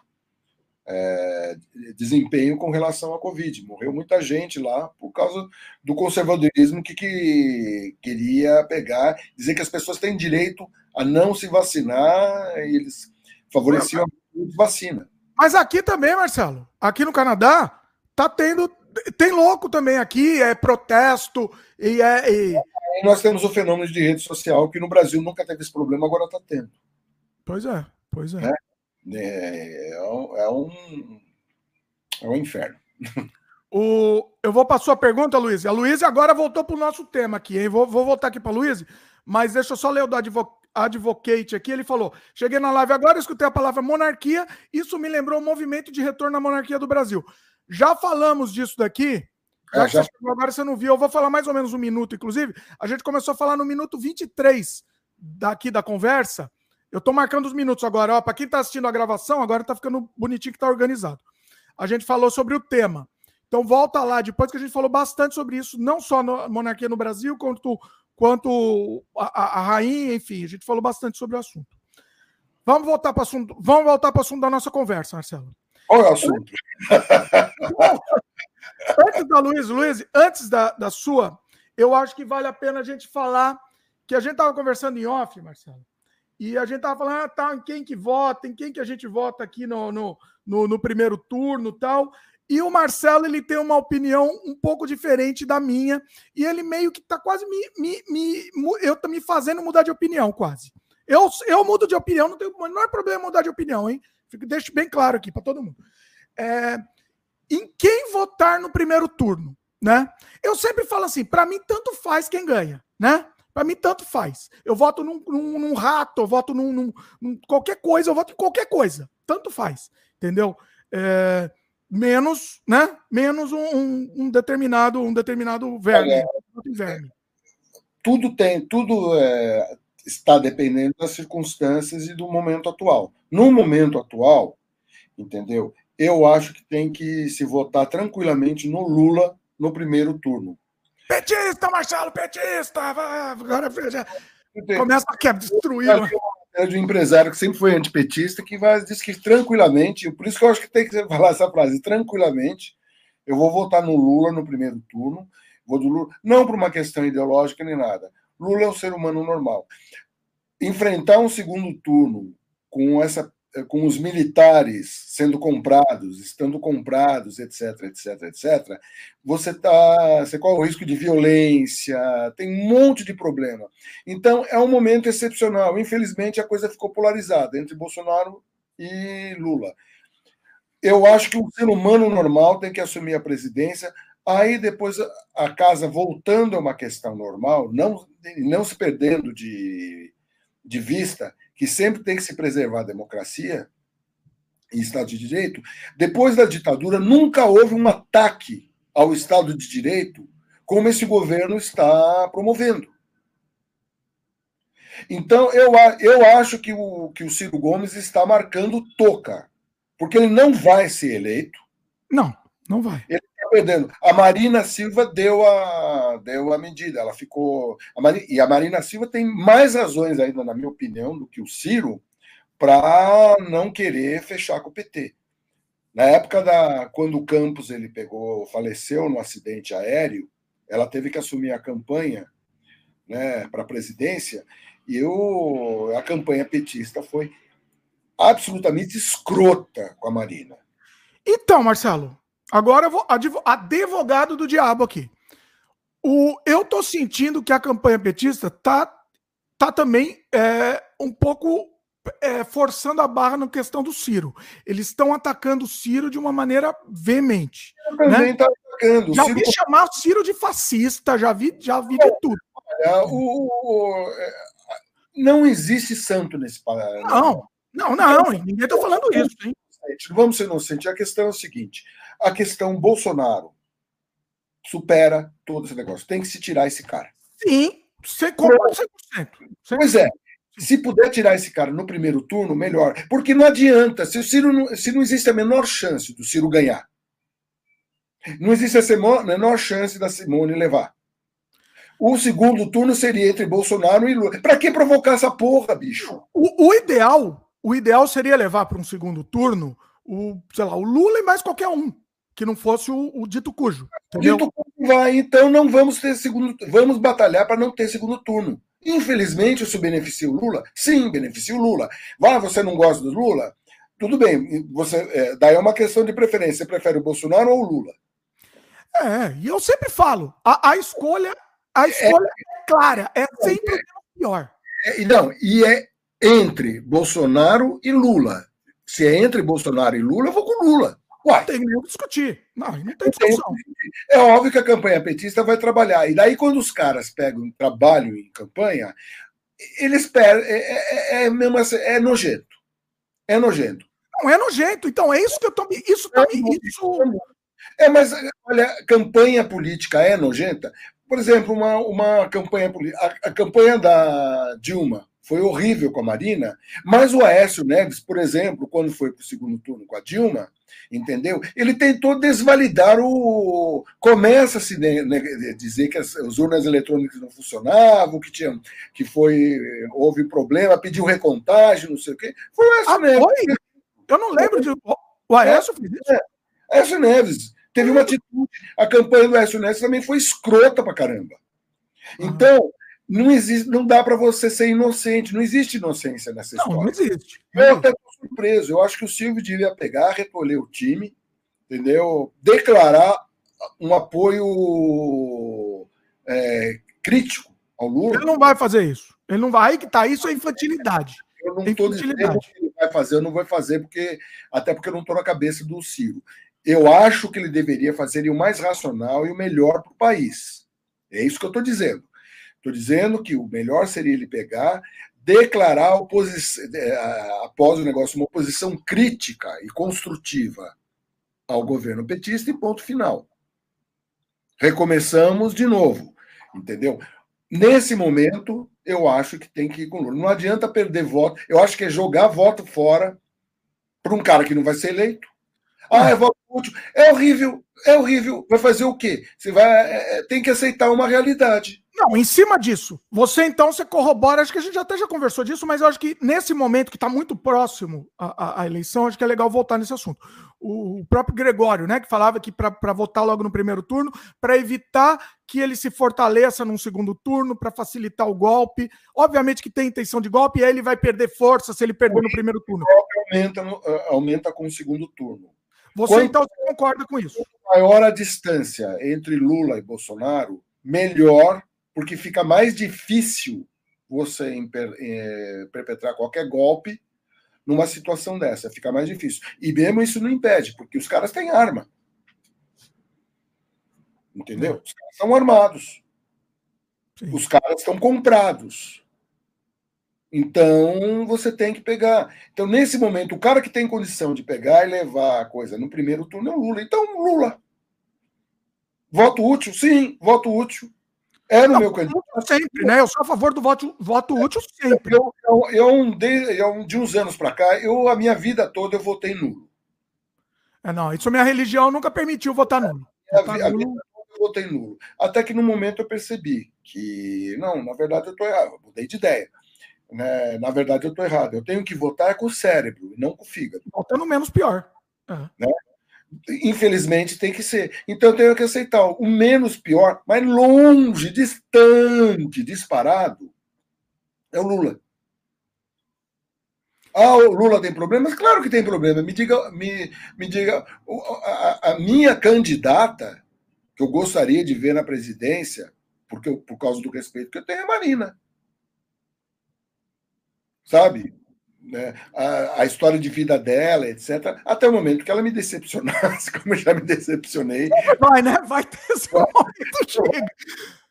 é, desempenho com relação à Covid. Morreu muita gente lá por causa do conservadorismo que, que queria pegar, dizer que as pessoas têm direito a não se vacinar e eles favoreciam a vacina. Mas aqui também, Marcelo, aqui no Canadá, tá tendo. Tem louco também aqui, é protesto e é. E... nós temos o fenômeno de rede social, que no Brasil nunca teve esse problema, agora está tendo. Pois é, pois é. é? É, é, é, um, é um inferno. O, eu vou para a sua pergunta, Luiz. A Luiz agora voltou para o nosso tema aqui, hein? Vou, vou voltar aqui para a Luiz, mas deixa eu só ler o do Advocate aqui. Ele falou: cheguei na live agora, escutei a palavra monarquia. Isso me lembrou o movimento de retorno à monarquia do Brasil. Já falamos disso daqui. É, já... Você agora você não viu, eu vou falar mais ou menos um minuto, inclusive. A gente começou a falar no minuto 23 daqui da conversa. Eu estou marcando os minutos agora. Para quem está assistindo a gravação, agora está ficando bonitinho que está organizado. A gente falou sobre o tema. Então volta lá, depois que a gente falou bastante sobre isso, não só na monarquia no Brasil, quanto, quanto a, a, rainha, enfim, a gente falou bastante sobre o assunto. Vamos voltar para o assunto, vamos voltar para o assunto da nossa conversa, Marcelo. Qual é o assunto? antes da Luiz, Luiz, antes da, da sua, eu acho que vale a pena a gente falar que a gente estava conversando em off, Marcelo, e a gente estava falando, ah, tá, em quem que vota, em quem que a gente vota aqui no, no, no, no primeiro turno tal. E o Marcelo ele tem uma opinião um pouco diferente da minha. E ele meio que está quase me, me, me, eu tá me fazendo mudar de opinião, quase. Eu, eu mudo de opinião, não, tenho, não é problema mudar de opinião, hein? Fico, deixo bem claro aqui para todo mundo. É, em quem votar no primeiro turno, né? Eu sempre falo assim, para mim tanto faz quem ganha, né? Para mim, tanto faz. Eu voto num, num, num rato, eu voto num, num, num, qualquer coisa, eu voto em qualquer coisa. Tanto faz. Entendeu? É, menos, né? Menos um, um, determinado, um determinado verme. É, verme. Tudo tem, tudo é, está dependendo das circunstâncias e do momento atual. No momento atual, entendeu? Eu acho que tem que se votar tranquilamente no Lula no primeiro turno. Petista, Marcelo, petista! Agora já começa a destruir. É de um empresário que sempre foi antipetista, que vai, diz que tranquilamente, por isso que eu acho que tem que falar essa frase, tranquilamente, eu vou votar no Lula no primeiro turno, vou do Lula, não por uma questão ideológica nem nada. Lula é um ser humano normal. Enfrentar um segundo turno com essa com os militares sendo comprados, estando comprados, etc, etc, etc, você tá, você corre o risco de violência, tem um monte de problema. Então é um momento excepcional. Infelizmente a coisa ficou polarizada entre Bolsonaro e Lula. Eu acho que um ser humano normal tem que assumir a presidência. Aí depois a casa voltando a uma questão normal, não não se perdendo de, de vista que sempre tem que se preservar a democracia e Estado de Direito, depois da ditadura nunca houve um ataque ao Estado de Direito como esse governo está promovendo. Então, eu, eu acho que o, que o Ciro Gomes está marcando toca, porque ele não vai ser eleito. Não, não vai. Ele perdendo. A Marina Silva deu a, deu a medida, ela ficou. A e a Marina Silva tem mais razões ainda, na minha opinião, do que o Ciro, para não querer fechar com o PT. Na época da quando o Campos ele pegou, faleceu no acidente aéreo, ela teve que assumir a campanha, né, para a presidência, e a campanha petista foi absolutamente escrota com a Marina. Então, Marcelo, Agora eu vou advogado do diabo aqui. O, eu tô sentindo que a campanha petista tá, tá também é, um pouco é, forçando a barra na questão do Ciro. Eles estão atacando o Ciro de uma maneira veemente. Né? Tá atacando. Já Ciro... vi chamar o Ciro de fascista, já vi, já vi de tudo. Olha, o, o, é, não existe santo nesse país. Não, não, não, ninguém está falando isso, hein? Vamos ser inocentes. A questão é o seguinte: a questão Bolsonaro supera todo esse negócio. Tem que se tirar esse cara. Sim, você compra 100%. Pois é. Se puder tirar esse cara no primeiro turno, melhor. Porque não adianta. Se o Ciro não, se não existe a menor chance do Ciro ganhar, não existe a menor chance da Simone levar. O segundo turno seria entre Bolsonaro e Lula. Para que provocar essa porra, bicho? O, o ideal, o ideal seria levar para um segundo turno o, sei lá, o Lula e mais qualquer um que não fosse o, o dito cujo. Entendeu? Dito cujo vai, então não vamos ter segundo, vamos batalhar para não ter segundo turno. Infelizmente, isso beneficia o Lula? Sim, beneficia o Lula. Vá, você não gosta do Lula? Tudo bem, você, é, daí é uma questão de preferência. Você prefere o Bolsonaro ou o Lula? É, e eu sempre falo, a, a escolha, a escolha é, é clara, é sempre é, pior. É, não, e é entre Bolsonaro e Lula. Se é entre Bolsonaro e Lula, eu vou com Lula. Uai. Não tem nem o que discutir. Não, não tem discussão. É óbvio que a campanha petista vai trabalhar. E daí, quando os caras pegam trabalho em campanha, eles perdem. É, é, é, é, mesmo assim, é nojento. É nojento. Não é nojento. Então, é isso que eu tô. Isso tá é, isso... é, mas olha, campanha política é nojenta. Por exemplo, uma, uma campanha política. A, a campanha da Dilma foi horrível com a Marina, mas o Aécio Neves, por exemplo, quando foi para o segundo turno com a Dilma, entendeu? Ele tentou desvalidar o. Começa a se dizer que as, as, urnas eletrônicas não funcionavam, que tinha, que foi houve problema, pediu recontagem, não sei o quê. Foi o Aécio ah, Neves. Foi? Eu não lembro de. O Aécio fez isso? É, Aécio Neves teve uma atitude. A campanha do Aécio Neves também foi escrota pra caramba. Então, não existe, não dá para você ser inocente, não existe inocência nessa não, história. Não existe. Eu até estou surpreso. Eu acho que o Silvio devia pegar, recolher o time, entendeu? Declarar um apoio é, crítico ao Lula. Ele não vai fazer isso. Ele não vai. Aí que tá. Isso é infantilidade. Eu não estou dizendo que ele vai fazer, eu não vou fazer, porque até porque eu não estou na cabeça do Ciro. Eu acho que ele deveria fazer o mais racional e o melhor para o país. É isso que eu estou dizendo. Estou dizendo que o melhor seria ele pegar, declarar após o negócio uma oposição crítica e construtiva ao governo petista e ponto final. Recomeçamos de novo, entendeu? Nesse momento, eu acho que tem que ir com Lula. Não adianta perder voto. Eu acho que é jogar voto fora para um cara que não vai ser eleito. Ah, é voto útil. É horrível, é horrível. Vai fazer o quê? Você vai. É, é tem que aceitar uma realidade. Não, em cima disso, você então você corrobora, acho que a gente até já conversou disso, mas eu acho que nesse momento que está muito próximo à, eleição, acho que é legal voltar nesse assunto. O, o próprio Gregório, né, que falava que para votar logo no primeiro turno, para evitar que ele se fortaleça num segundo turno, para facilitar o golpe. Obviamente que tem intenção de golpe, e aí ele vai perder força se ele perder no primeiro turno. Aumenta, eh, aumenta com o segundo turno. Você Quanto então concorda com isso? Maior a distância entre Lula e Bolsonaro, melhor porque fica mais difícil você é, perpetrar qualquer golpe numa situação dessa. Fica mais difícil. E mesmo isso não impede, porque os caras têm arma. Entendeu? Os caras são armados. Sim. Os caras estão comprados. Então você tem que pegar. Então, nesse momento, o cara que tem condição de pegar e levar a coisa no primeiro turno é o Lula. Então, Lula. Voto útil? Sim, voto útil. Era o meu candidato. Sempre, né? Eu sou a favor do voto, voto útil sempre. Eu, eu, eu, de, eu de uns anos para cá, eu, a minha vida toda eu votei nulo. É, não, isso a minha religião nunca permitiu votar nulo. Votar a, nulo. eu votei nulo. Até que no momento eu percebi que, não, na verdade eu estou errado, eu mudei de ideia. Né? Na verdade eu estou errado. Eu tenho que votar com o cérebro, não com o fígado. Votando menos pior. Né? Infelizmente tem que ser. Então eu tenho que aceitar o menos pior, mas longe, distante, disparado, é o Lula. Ah, o Lula tem problemas? Claro que tem problema. Me diga, me, me diga, a, a minha candidata, que eu gostaria de ver na presidência, porque por causa do respeito que eu tenho, é a Marina. Sabe? né, a, a, história de vida dela, etc., até o momento que ela me decepcionasse, como eu já me decepcionei. Vai, né? Vai ter esse momento, chega.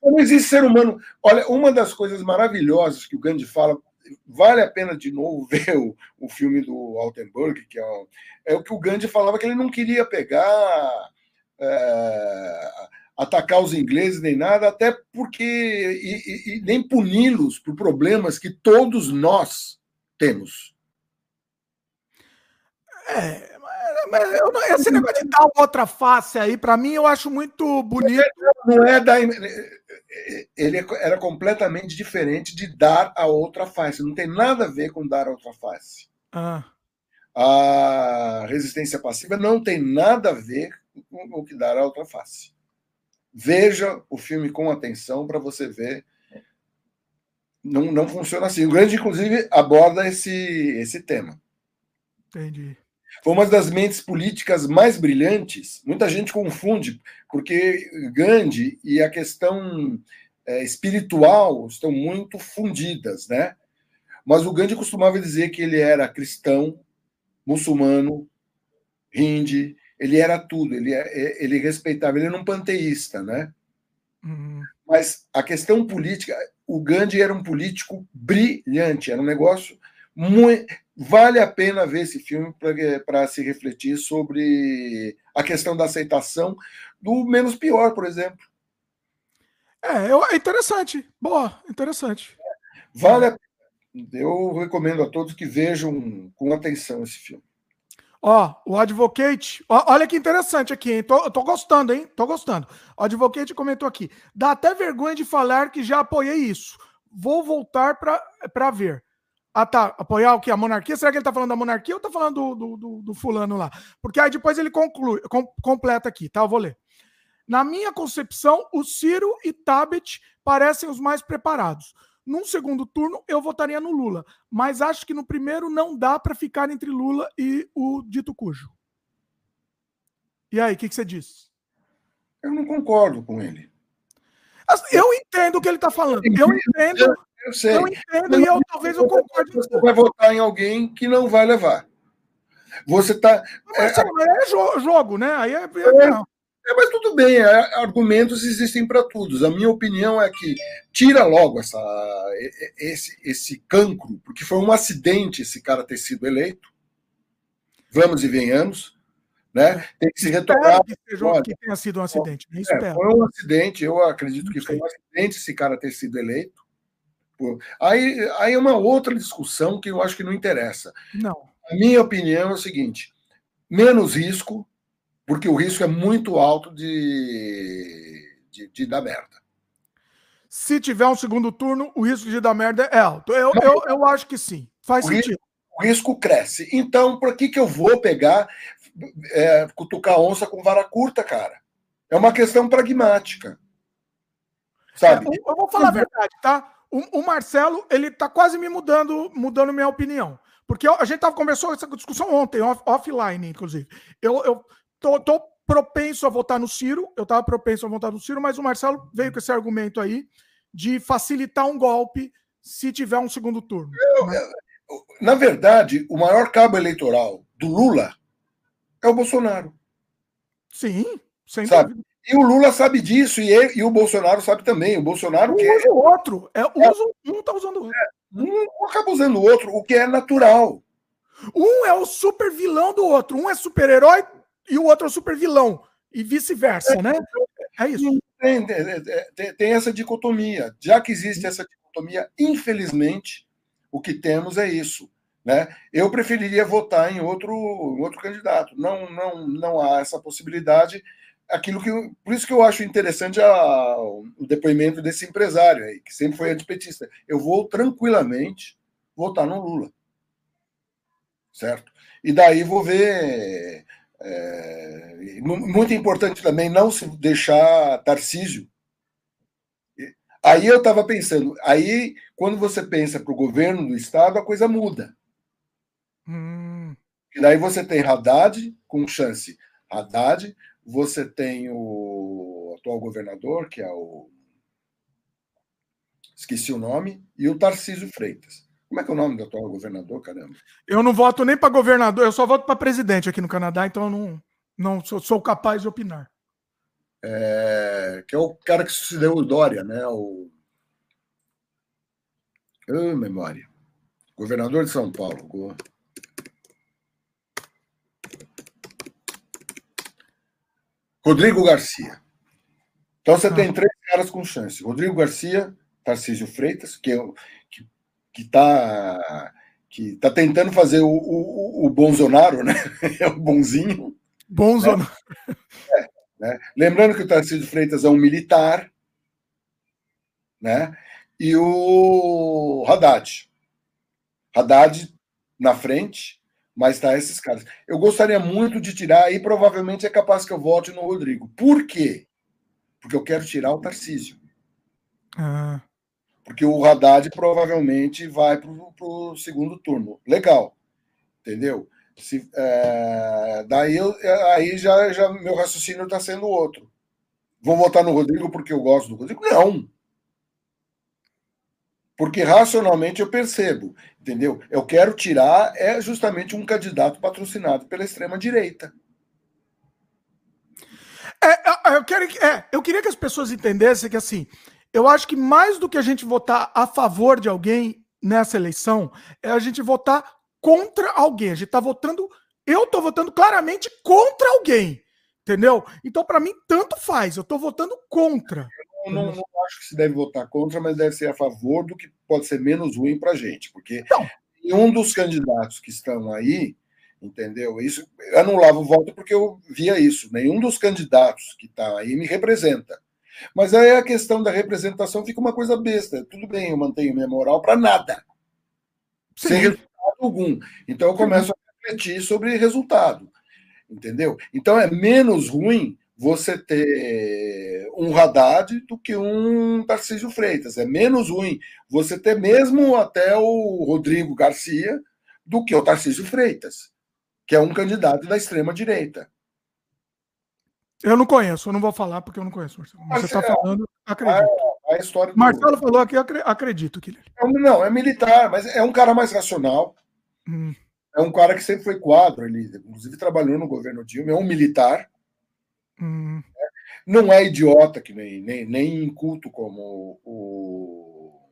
Não existe ser humano. Olha, uma das coisas maravilhosas que o Gandhi fala, vale a pena de novo ver o, o filme do Altenburg, que é o, é o que o Gandhi falava que ele não queria pegar. É, atacar os ingleses nem nada, até porque e, e, e nem puni-los por problemas que todos nós temos. É, mas eu, esse negócio de dar outra face aí, para mim, eu acho muito bonito. Não é da. Ele era completamente diferente de dar a outra face. Não tem nada a ver com dar a outra face. Ah. A resistência passiva não tem nada a ver com o que dar a outra face. Veja o filme com atenção para você ver não, não funciona assim. O Grande, inclusive, aborda esse, esse tema. Entendi. Foi uma das mentes políticas mais brilhantes. Muita gente confunde, porque Gandhi e a questão é, espiritual estão muito fundidas, né? Mas o Gandhi costumava dizer que ele era cristão, muçulmano, hindi, ele era tudo, ele, é, ele respeitava, ele era um panteísta, né? Uhum. Mas a questão política, o Gandhi era um político brilhante, era um negócio muito. Vale a pena ver esse filme para se refletir sobre a questão da aceitação do menos pior, por exemplo. É, é interessante. Boa, interessante. Vale a pena. Eu recomendo a todos que vejam com atenção esse filme. Ó, o Advocate, ó, olha que interessante aqui, hein? Tô, tô gostando, hein? Tô gostando. O Advocate comentou aqui: dá até vergonha de falar que já apoiei isso. Vou voltar para ver. Ah, tá. Apoiar o que? A monarquia? Será que ele tá falando da monarquia ou tá falando do, do, do fulano lá? Porque aí depois ele conclui, com, completa aqui, tá? Eu vou ler. Na minha concepção, o Ciro e Tabet parecem os mais preparados. Num segundo turno, eu votaria no Lula. Mas acho que no primeiro não dá para ficar entre Lula e o dito cujo. E aí, o que, que, você diz? Eu não concordo com ele. Eu entendo o que ele está falando. Eu entendo. Eu, eu, sei. eu entendo e eu, talvez eu concorde. Você vai votar em alguém que não vai levar. Você está. É, é, é, jogo, né? Aí é, é, não. É, mas tudo bem, é, argumentos existem para todos. A minha opinião é que tira logo essa, esse, esse cancro, porque foi um acidente esse cara ter sido eleito. Vamos e venhamos. Né? Tem que se retomar. Que, seja, que tenha sido um acidente. É, foi um acidente, eu acredito que foi um acidente esse cara ter sido eleito. Aí, aí é uma outra discussão que eu acho que não interessa. Não. A minha opinião é o seguinte: menos risco, porque o risco é muito alto de, de, de dar merda. Se tiver um segundo turno, o risco de dar merda é alto. Eu, eu, eu acho que sim. Faz o sentido. Risco, o risco cresce. Então, por que, que eu vou pegar, é, cutucar onça com vara curta, cara? É uma questão pragmática. Sabe? É, eu vou falar a verdade, tá? O, o, Marcelo, ele tá quase me mudando, mudando minha opinião. Porque a gente tava conversando essa discussão ontem, off, offline, inclusive. Eu, eu tô, tô, propenso a votar no Ciro, eu tava propenso a votar no Ciro, mas o Marcelo veio com esse argumento aí de facilitar um golpe se tiver um segundo turno. Eu, né? eu, na verdade, o maior cabo eleitoral do Lula é o Bolsonaro. Sim, sem sabe? dúvida. E o Lula sabe disso, e, ele, e o Bolsonaro sabe também. O Bolsonaro. Um usa o outro. É, é, usa, um está usando o outro. É, um acaba usando o outro, o que é natural. Um é o super vilão do outro. Um é super-herói e o outro é o super vilão. E vice-versa, é, né? É isso. Tem, tem, tem, essa dicotomia. Já que existe essa dicotomia, infelizmente, o que temos é isso. Né? Eu preferiria votar em outro, outro candidato. Não, não, não há essa possibilidade aquilo que. Por isso que eu acho interessante a, o depoimento desse empresário aí, que sempre foi antipetista. Eu vou tranquilamente votar no Lula. Certo? E daí vou ver. É, muito importante também não se deixar Tarcísio. Aí eu estava pensando, aí quando você pensa para o governo do estado, a coisa muda. Hum. E daí você tem Haddad com chance. Haddad, você tem o atual governador, que é o. Esqueci o nome, e o Tarcísio Freitas. Como é que é o nome do atual governador, caramba? Eu não voto nem para governador, eu só voto para presidente aqui no Canadá, então eu não, não sou, sou capaz de opinar. É, que é o cara que sucedeu o Dória, né? O. Oh, memória. Governador de São Paulo. Rodrigo Garcia. Então você tem ah. três caras com chance. Rodrigo Garcia, Tarcísio Freitas, que é que, que tá que tá tentando fazer o, o, o Bonzonaro, né? É o bonzinho. Bonzonaro. Né? É, né? Lembrando que o Tarcísio Freitas é um militar, né? E o Haddad. Haddad na frente, mas tá esses caras. Eu gostaria muito de tirar, e provavelmente é capaz que eu vote no Rodrigo. Por quê? Porque eu quero tirar o Tarcísio. Ah. Porque o Haddad provavelmente vai para o segundo turno. Legal. Entendeu? Se, é, daí eu, aí já, já meu raciocínio está sendo outro. Vou votar no Rodrigo porque eu gosto do Rodrigo? Não. Porque racionalmente eu percebo, entendeu? Eu quero tirar é justamente um candidato patrocinado pela extrema direita. É, é, eu, quero, é, eu queria que as pessoas entendessem que assim, eu acho que mais do que a gente votar a favor de alguém nessa eleição, é a gente votar contra alguém. A gente está votando, eu estou votando claramente contra alguém, entendeu? Então, para mim, tanto faz. Eu estou votando contra. Eu não, não, acho que se deve votar contra, mas deve ser a favor do que pode ser menos ruim para a gente, porque então, um dos candidatos que estão aí, entendeu? Isso eu anulava o voto porque eu via isso. Nenhum dos candidatos que está aí me representa. Mas aí a questão da representação fica uma coisa besta. Tudo bem, eu mantenho minha moral para nada. Sim. Sem resultado algum. Então eu começo a refletir sobre resultado. Entendeu? Então é menos ruim você ter um Haddad do que um Tarcísio Freitas. É menos ruim você ter mesmo até o Rodrigo Garcia do que o Tarcísio Freitas, que é um candidato da extrema-direita. Eu não conheço, eu não vou falar porque eu não conheço. Você está falando, acredito. A, a história do... Marcelo falou aqui, acredito que. É não, é militar, mas é um cara mais racional. Hum. É um cara que sempre foi quadro, ele inclusive trabalhou no governo Dilma, é um militar Hum. Não é idiota que nem, nem, nem inculto como o,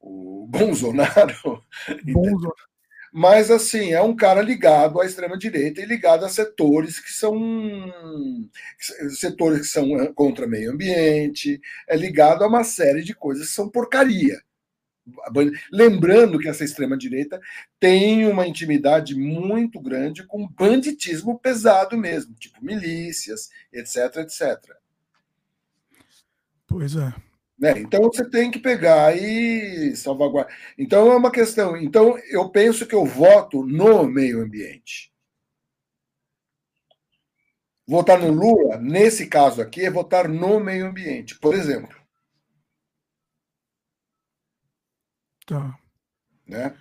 o Bolsonaro. Bolsonaro. Mas, assim, é um cara ligado à extrema-direita e ligado a setores que são setores que são contra meio ambiente, é ligado a uma série de coisas que são porcaria. Lembrando que essa extrema-direita tem uma intimidade muito grande com banditismo pesado mesmo, tipo milícias, etc, etc. Pois é. Né? Então você tem que pegar e salvaguardar. Então é uma questão. Então eu penso que eu voto no meio ambiente. Votar no Lula, nesse caso aqui, é votar no meio ambiente, por exemplo. Tá. Né?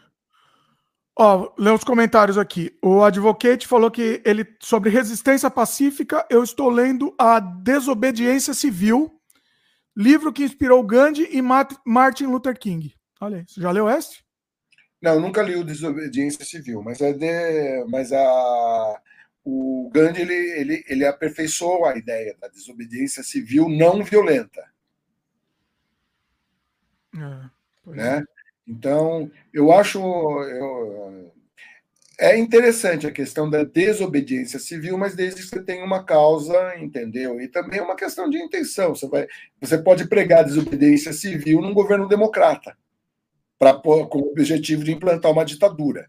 Ó, lê os comentários aqui. O Advocate falou que ele sobre resistência pacífica, eu estou lendo a Desobediência Civil, livro que inspirou Gandhi e Martin Luther King. Olha aí, você já leu este? Não, nunca li o Desobediência Civil, mas é de, mas a o Gandhi ele, ele, ele aperfeiçoou a ideia da desobediência civil não violenta. É, né? É. Então, eu acho. Eu, é interessante a questão da desobediência civil, mas desde que você tenha uma causa, entendeu? E também é uma questão de intenção. Você, vai, você pode pregar desobediência civil num governo democrata, pra, com o objetivo de implantar uma ditadura.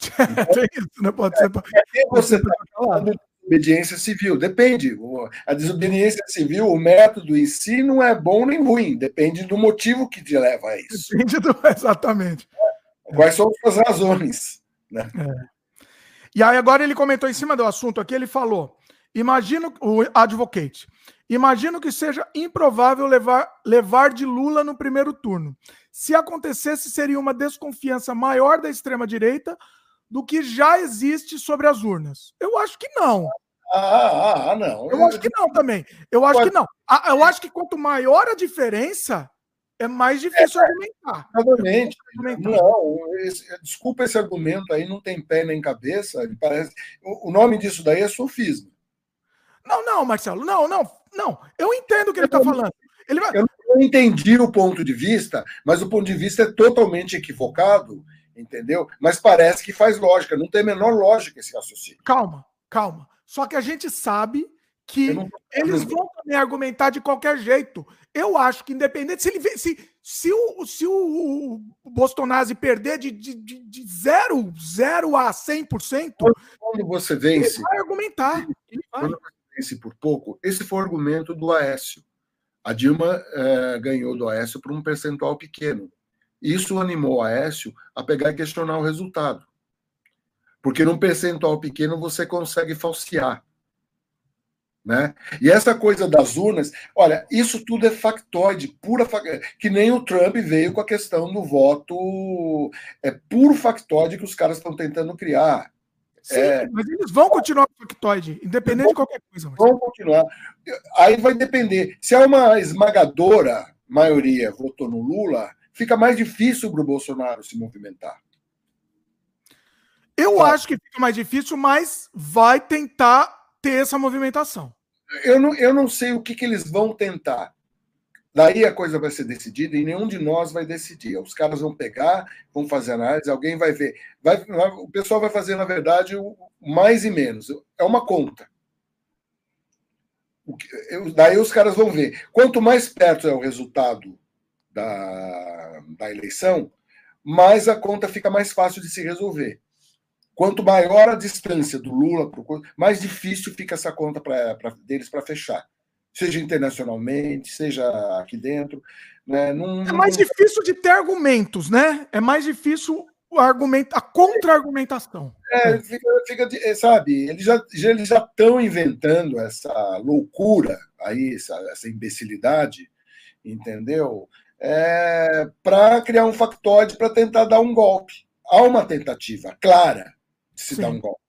Então, isso, não pode ser. É, você está falando de desobediência civil? Depende. A desobediência civil, o método em si não é bom nem ruim, depende do motivo que te leva a isso. Depende do. Exatamente. Quais são as razões? Né? É. E aí, agora ele comentou em cima do assunto aqui, ele falou: imagino, o advocate, imagino que seja improvável levar, levar de Lula no primeiro turno. Se acontecesse, seria uma desconfiança maior da extrema-direita do que já existe sobre as urnas? Eu acho que não. Ah, ah, ah não. Eu acho que não também. Eu acho que não. Eu acho que quanto maior a diferença, é mais difícil é, argumentar. Exatamente. Não, esse, desculpa esse argumento aí, não tem pé nem cabeça. Parece, o, o nome disso daí é sofismo. Não, não, Marcelo, não, não, não. Eu entendo o que ele está falando. Ele vai... Eu não entendi o ponto de vista, mas o ponto de vista é totalmente equivocado entendeu? Mas parece que faz lógica, não tem a menor lógica esse raciocínio. Calma, calma. Só que a gente sabe que eles vão também argumentar de qualquer jeito. Eu acho que, independente, se ele se, se, o, se o, o Bolsonaro perder de, de, de 0, 0 a 100%, quando você vence, ele vai argumentar. Ele vai. Quando você vence por pouco, esse foi o argumento do Aécio. A Dilma eh, ganhou do Aécio por um percentual pequeno. Isso animou a Aécio a pegar e questionar o resultado. Porque num percentual pequeno você consegue falsear. Né? E essa coisa das urnas, olha, isso tudo é factoide, pura que nem o Trump veio com a questão do voto, é puro factoide que os caras estão tentando criar. Sim, é... mas eles vão continuar com factoide, independente vão, de qualquer coisa. Vão continuar. Aí vai depender. Se é uma esmagadora maioria votou no Lula, fica mais difícil para o Bolsonaro se movimentar. Eu acho que fica mais difícil, mas vai tentar ter essa movimentação. Eu não, eu não sei o que, que eles vão tentar. Daí a coisa vai ser decidida e nenhum de nós vai decidir. Os caras vão pegar, vão fazer análise, alguém vai ver. Vai, o pessoal vai fazer, na verdade, o mais e menos. É uma conta. daí os caras vão ver. Quanto mais perto é o resultado da, da eleição, mais a conta fica mais fácil de se resolver. Quanto maior a distância do Lula, mais difícil fica essa conta pra, pra deles para fechar. Seja internacionalmente, seja aqui dentro. Né? Não, é mais não... difícil de ter argumentos, né? É mais difícil o argumento, a contra-argumentação. É, fica, fica, sabe, eles já eles já estão inventando essa loucura aí, essa, essa imbecilidade, entendeu? é, para criar um factoide para tentar dar um golpe. Há uma tentativa clara se Sim. dar um golpe.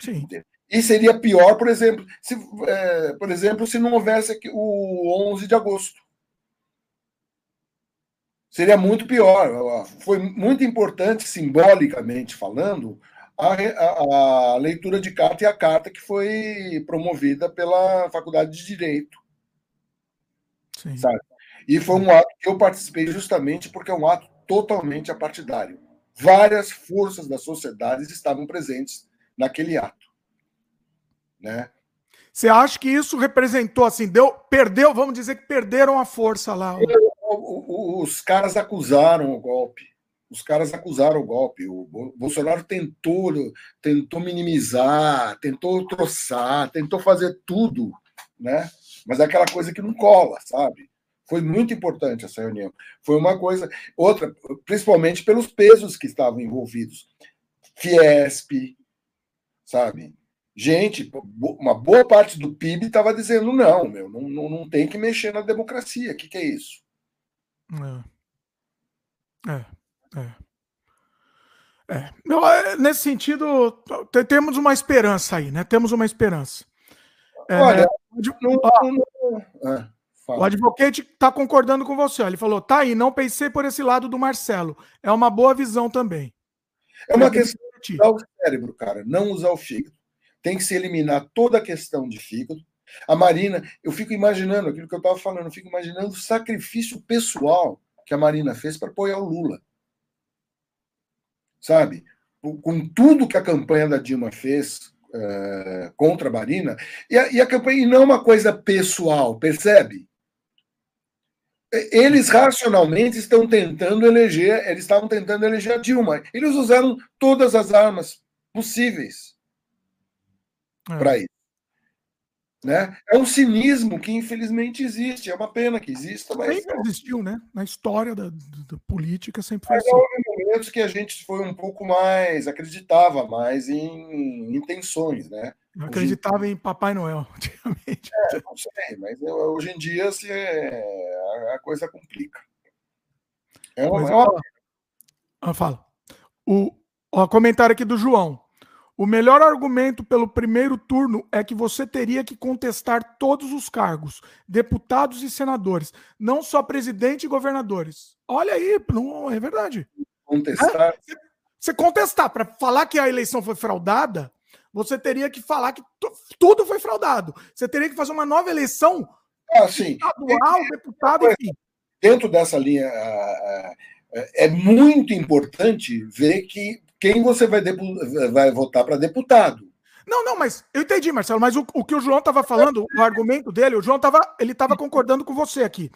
Sim. E seria pior, por exemplo, se, é, por exemplo, se não houvesse o 11 de agosto. Seria muito pior. Foi muito importante, simbolicamente falando, a, a, a, leitura de carta e a carta que foi promovida pela Faculdade de Direito. Sim. Sabe? E foi um ato que eu participei justamente porque é um ato totalmente apartidário. Várias forças da sociedade estavam presentes naquele ato. Né? Você acha que isso representou assim, deu, perdeu, vamos dizer que perderam a força lá? Os caras acusaram o golpe. Os caras acusaram o golpe. O Bolsonaro tentou, tentou minimizar, tentou troçar, tentou fazer tudo, né? Mas é aquela coisa que não cola, sabe? Foi muito importante essa reunião. Foi uma coisa. Outra, principalmente pelos pesos que estavam envolvidos. Fiesp, sabe? Gente, uma boa parte do PIB estava dizendo: não, meu, não, não, não tem que mexer na democracia. O que, que é isso? É. É. É. é. é nesse sentido, temos uma esperança aí, né? Temos uma esperança. É, Olha, não, não, é. Fala. O advogate está concordando com você. Ele falou: tá aí, não pensei por esse lado do Marcelo. É uma boa visão também. É uma questão de usar o cérebro, cara, não usar o fígado. Tem que se eliminar toda a questão de fígado. A Marina, eu fico imaginando aquilo que eu estava falando, eu fico imaginando o sacrifício pessoal que a Marina fez para apoiar o Lula. Sabe? Com tudo que a campanha da Dilma fez é, contra a Marina, e a, e a campanha e não uma coisa pessoal, percebe? Eles racionalmente estão tentando eleger, eles estavam tentando eleger a Dilma. Eles usaram todas as armas possíveis é. para isso. Né? É um cinismo que infelizmente existe, é uma pena que exista, mas. Sempre existiu, né? Na história da, da política sempre foi mas assim. Houve momentos que a gente foi um pouco mais, acreditava mais em intenções, né? Eu acreditava hoje... em Papai Noel, antigamente. É, não sei, mas hoje em dia assim, é, a coisa complica. É uma, é fala. O ó, comentário aqui do João. O melhor argumento pelo primeiro turno é que você teria que contestar todos os cargos, deputados e senadores, não só presidente e governadores. Olha aí, não é verdade. Contestar. É, você contestar para falar que a eleição foi fraudada, você teria que falar que tudo foi fraudado. Você teria que fazer uma nova eleição ah, sim. estadual, deputado, enfim. Dentro dessa linha, é muito importante ver que quem você vai, vai votar para deputado. Não, não, mas eu entendi, Marcelo, mas o, o que o João estava falando, o argumento dele, o João estava ele estava concordando com você aqui.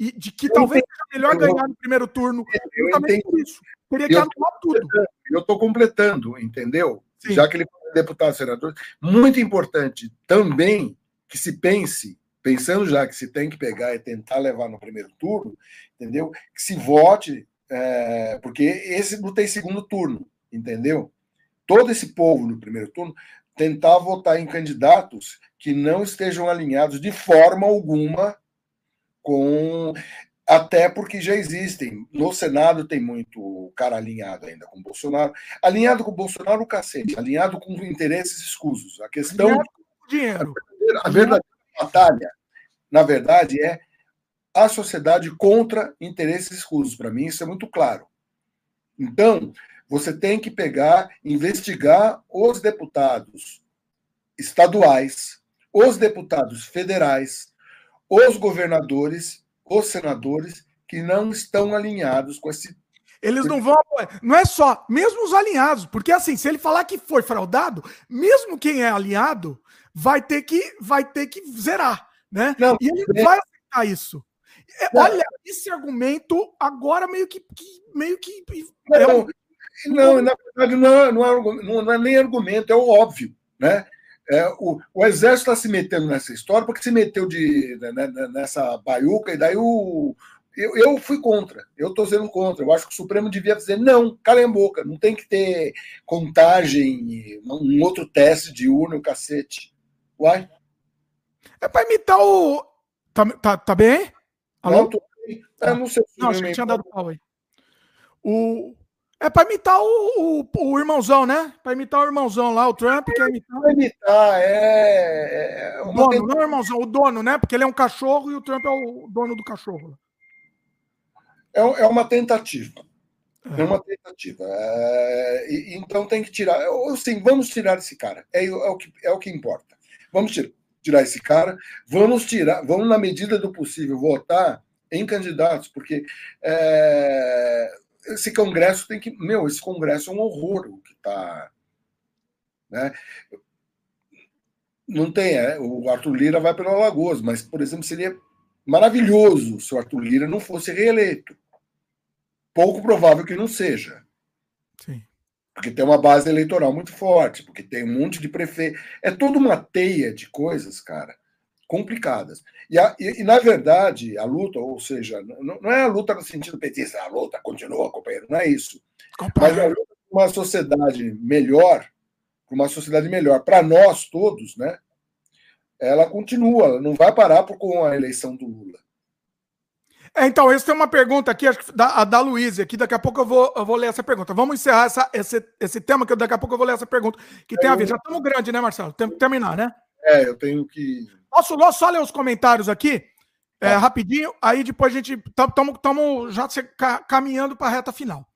E de que eu talvez seja melhor ganhar no primeiro turno. Eu entendi. isso. Teria que anular tudo. Eu estou completando, entendeu? Sim. Já que ele foi deputado senador, muito importante também que se pense, pensando já que se tem que pegar e tentar levar no primeiro turno, entendeu? Que se vote, é, porque esse não tem segundo turno entendeu? Todo esse povo no primeiro turno tentar votar em candidatos que não estejam alinhados de forma alguma com. Até porque já existem. No Senado tem muito cara alinhado ainda com o Bolsonaro. Alinhado com o Bolsonaro, o cacete. Alinhado com interesses escusos. A questão. Alinhado com dinheiro. A verdadeira batalha, na verdade, é a sociedade contra interesses escusos. Para mim, isso é muito claro. Então, você tem que pegar, investigar os deputados estaduais, os deputados federais, os governadores, os senadores que não estão alinhados com esse. Eles não vão. Não é só, mesmo os alinhados, porque assim, se ele falar que foi fraudado, mesmo quem é alinhado vai ter que, vai ter que zerar, né? Não, e ele é... vai aceitar isso. É, olha, esse argumento agora meio que, que meio que não, é um... Não, na verdade, não é, não é, não é nem argumento, é o óbvio. Né? É, o, o, Exército está se metendo nessa história porque se meteu de, né, né, né, nessa baiuca, e daí o, eu, eu fui contra, eu estou sendo contra. Eu acho que o Supremo devia dizer: não, cala a boca, não tem que ter contagem, um outro teste de urna, o cacete. Uai. É para imitar o. Tá, tá, tá bem? Alô? Não, tô bem. É, não sei se não, acho que tinha dado pau aí. O, é para imitar o, o, o, irmãozão, né? Para imitar o irmãozão lá, o Trump quer imitar. Para imitar, é. é o dono, não o irmãozão, o dono, né? Porque ele é um cachorro e o Trump é o dono do cachorro. É, é uma tentativa. É, é uma tentativa. É, e, então tem que tirar. Sim, vamos tirar esse cara. É, é, o, que, é o que importa. Vamos tirar, tirar esse cara. Vamos tirar, vamos, na medida do possível, votar em candidatos, porque é, esse Congresso tem que. Meu, esse Congresso é um horror o que está. Né? Não tem, é, o Arthur Lira vai pelo Alagoas, mas, por exemplo, seria maravilhoso se o Arthur Lira não fosse reeleito. Pouco provável que não seja. Sim. Porque tem uma base eleitoral muito forte, porque tem um monte de prefeito. É toda uma teia de coisas, cara, complicadas. E, a, e, e, na verdade, a luta, ou seja, não, não, é a luta no sentido petista, a luta continua, companheiro, não é isso. Companheiro. Mas a luta para uma sociedade melhor, para uma sociedade melhor, para nós todos, né? ela continua, ela não vai parar por, com a eleição do Lula. É, então, essa é uma pergunta aqui, acho que da, da Luísa, aqui daqui a pouco eu vou, eu vou ler essa pergunta. Vamos encerrar essa, esse, esse tema, que daqui a pouco eu vou ler essa pergunta, que é, tem a ver. Já estamos grande, né, Marcelo? Tem que terminar, né? É, eu tenho que. Posso só ler os comentários aqui? É, tá. rapidinho, aí depois a gente. Estamos já caminhando para a reta final.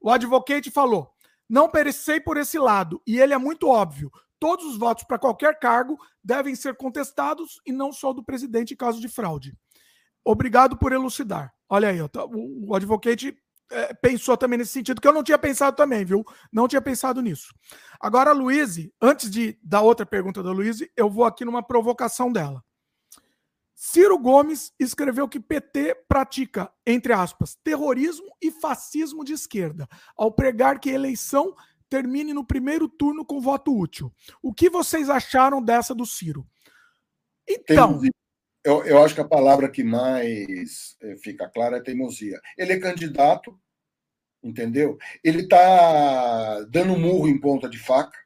O advocate falou: não perecei por esse lado, e ele é muito óbvio todos os votos para qualquer cargo devem ser contestados e não só do presidente em caso de fraude. Obrigado por elucidar. Olha aí, o, o advocate é, pensou também nesse sentido, que eu não tinha pensado também, viu? Não tinha pensado nisso. Agora, Luíse, antes de da outra pergunta da Luíse, eu vou aqui numa provocação dela. Ciro Gomes escreveu que PT pratica, entre aspas, terrorismo e fascismo de esquerda, ao pregar que eleição termine no primeiro turno com voto útil. O que vocês acharam dessa do Ciro? Então. Eu, eu acho que a palavra que mais eh, fica clara é teimosia. Ele é candidato, entendeu? Ele está dando murro em ponta de faca,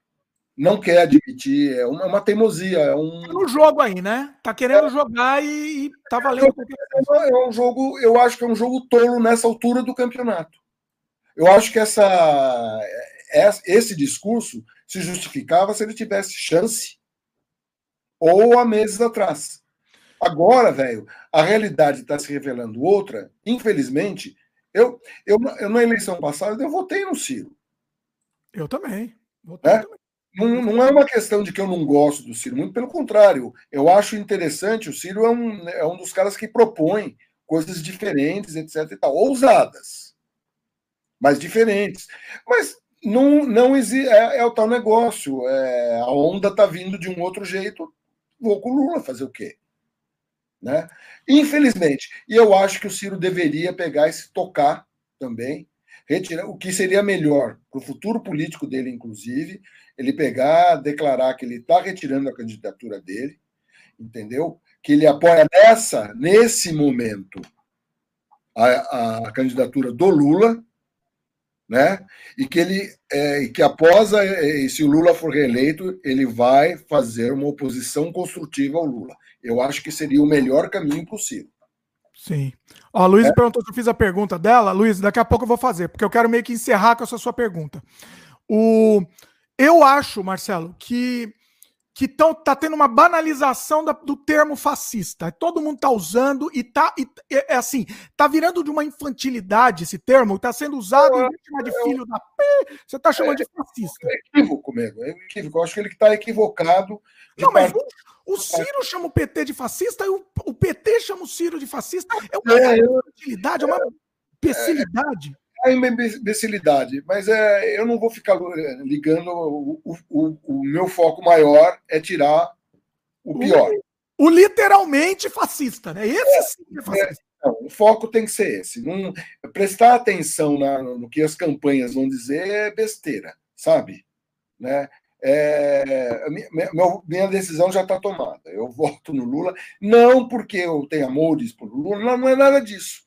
não quer admitir, é uma, uma teimosia. É um... Tá no jogo aí, né? Tá querendo é. jogar e, e tá valendo. É, é um jogo, eu acho que é um jogo tolo nessa altura do campeonato. Eu acho que essa esse discurso se justificava se ele tivesse chance ou há meses atrás. Agora, velho, a realidade está se revelando outra. Infelizmente, eu, eu, eu, na eleição passada eu votei no Ciro. Eu também. Votei é? também. Não, não, é uma questão de que eu não gosto do Ciro, muito pelo contrário. Eu acho interessante, o Ciro é um, é um dos caras que propõe coisas diferentes, etc. E tal, ousadas, mas diferentes. Mas não, não existe. É, é, o tal negócio. É, a onda está vindo de um outro jeito. Vou com o Lula fazer o quê? Né? Infelizmente. E eu acho que o Ciro deveria pegar e se tocar também, retirar o que seria melhor para o futuro político dele, inclusive, ele pegar, declarar que ele está retirando a candidatura dele, entendeu? Que ele apoia nessa, nesse momento, a, a candidatura do Lula, né? E que ele, é, que após, a, se o Lula for reeleito, ele vai fazer uma oposição construtiva ao Lula. Eu acho que seria o melhor caminho possível. Sim. Ó, a Luiz é. perguntou se eu fiz a pergunta dela. Luiz, daqui a pouco eu vou fazer, porque eu quero meio que encerrar com essa sua pergunta. O... Eu acho, Marcelo, que que tão, tá tendo uma banalização da, do termo fascista. Todo mundo tá usando e tá e, é, é, assim, tá virando de uma infantilidade esse termo, tá sendo usado em vítima de filho da P, você tá chamando é, de fascista. É equívoco mesmo, é equívoco. Eu acho que ele tá equivocado. Não, mas o, Ciro chama o PT de fascista e o, o PT chama o Ciro de fascista. É uma é, é uma imbecilidade a imbecilidade, mas é, eu não vou ficar ligando. O, o, o meu foco maior é tirar o pior. O, literalmente fascista, né? Esse é, sim é fascista. É, não, o foco tem que ser esse. Não, prestar atenção na, no que as campanhas vão dizer é besteira, sabe? Né? É, minha, minha, decisão já está tomada. Eu voto no Lula, não porque eu tenho amores por Lula, não, não é nada disso.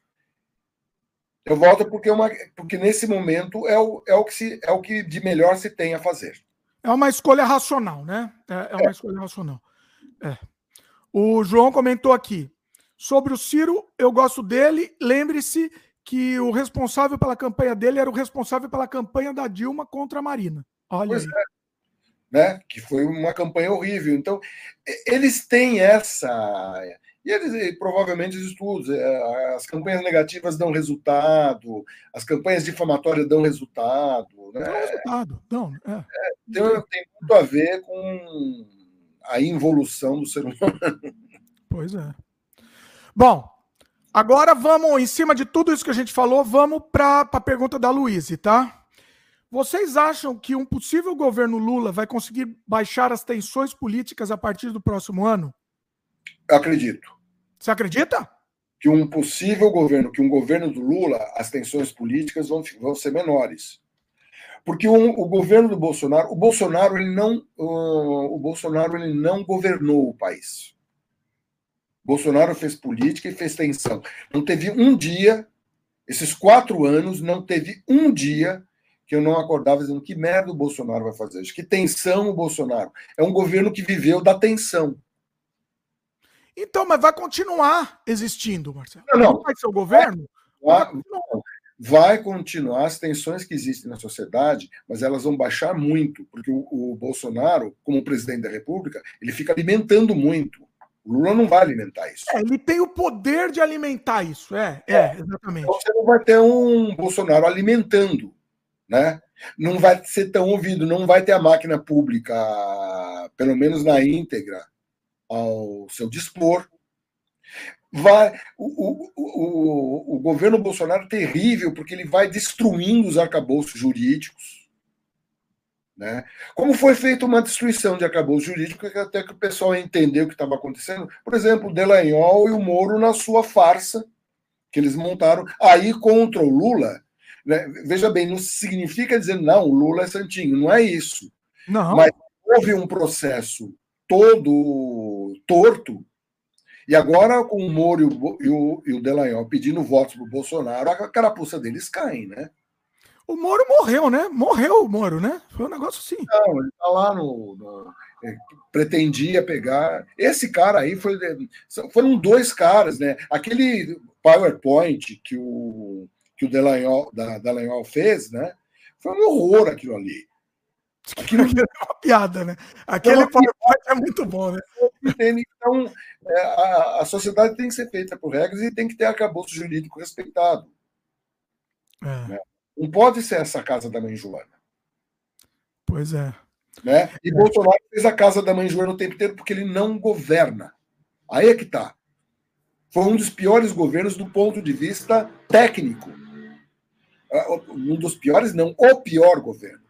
Eu volto porque, é uma, porque nesse momento é o, é, o que se, é o que de melhor se tem a fazer. É uma escolha racional, né? É, é uma é. escolha racional. É. O João comentou aqui. Sobre o Ciro, eu gosto dele. Lembre-se que o responsável pela campanha dele era o responsável pela campanha da Dilma contra a Marina. Olha pois aí. É. Né? Que foi uma campanha horrível. Então, eles têm essa e eles, provavelmente, os estudos, é, as campanhas negativas dão resultado, as campanhas difamatórias dão resultado. Né? Dão resultado, não. É. É, tem, tem muito a ver com a involução do ser humano. Pois é. Bom, agora vamos, em cima de tudo isso que a gente falou, vamos para a pergunta da Luíse, tá? Vocês acham que um possível governo Lula vai conseguir baixar as tensões políticas a partir do próximo ano? Eu acredito. Você acredita? que um possível governo, que um governo do Lula, as tensões políticas vão, vão ser menores. Porque o, o governo do Bolsonaro, o Bolsonaro ele não, o, o Bolsonaro ele não governou o país. Bolsonaro fez política e fez tensão. Não teve um dia, esses quatro anos, não teve um dia que eu não acordava dizendo que merda o Bolsonaro vai fazer. Que tensão o Bolsonaro. É um governo que viveu da tensão. Então, mas vai continuar existindo, Marcelo. Não, não. vai ser o governo? Vai, vai, continuar as tensões que existem na sociedade, mas elas vão baixar muito, porque o, o, Bolsonaro, como presidente da República, ele fica alimentando muito. O Lula não vai alimentar isso. É, ele tem o poder de alimentar isso, é, é, é exatamente. Então você não vai ter um Bolsonaro alimentando, né? Não vai ser tão ouvido, não vai ter a máquina pública, pelo menos na íntegra, ao seu dispor. Vai, o, o, o, o governo Bolsonaro é terrível, porque ele vai destruindo os arcabouços jurídicos. Né? Como foi feita uma destruição de arcabouço jurídico, até que o pessoal entendeu o que estava acontecendo. Por exemplo, Delanhol e o Moro na sua farsa que eles montaram aí contra o Lula. Né? Veja bem, não significa dizer não, o Lula é santinho, não é isso. Não. Mas houve um processo todo torto. E agora, com o Moro e o, e o, e o Delanhol pedindo votos para o Bolsonaro, a carapuça deles cai, né? O Moro morreu, né? Morreu o Moro, né? Foi um negócio assim. Não, ele está lá no. no é, pretendia pegar. Esse cara aí foi. Foram dois caras, né? Aquele PowerPoint que o, que o Delanhol, da, Delanhol fez, né? Foi um horror aquilo ali. Aquilo é uma piada, né? Aquele é PowerPoint é muito bom, né? Então, é, a, a, sociedade tem que ser feita por regras e tem que ter acabouço jurídico respeitado. É. Né? Não pode ser essa casa da mãe Joana. Pois é. Né? E é. Bolsonaro fez a casa da mãe Joana o tempo inteiro porque ele não governa. Aí é que tá. Foi um dos piores governos do ponto de vista técnico. É, um dos piores, não, o pior governo.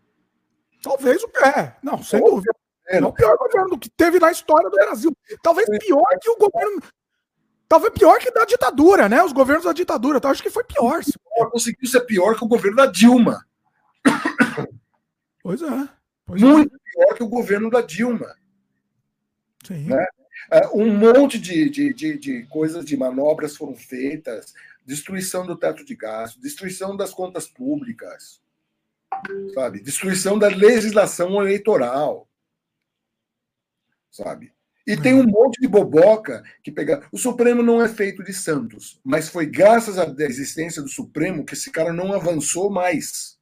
Talvez o é, não, sem dúvida. É o pior governo que teve na história do Brasil. Talvez pior que o governo. Talvez pior que da ditadura, né? Os governos da ditadura. Então, acho que foi pior. Conseguiu ser pior que o governo da Dilma. Pois é. Pois Muito é. pior que o governo da Dilma. Sim. Né? É, um monte de, de, de, de coisas, de manobras foram feitas, destruição do teto de gasto, destruição das contas públicas, sabe? Destruição da legislação eleitoral, sabe? E tem um monte de boboca que pega. O Supremo não é feito de santos, mas foi graças à existência do Supremo que esse cara não avançou mais.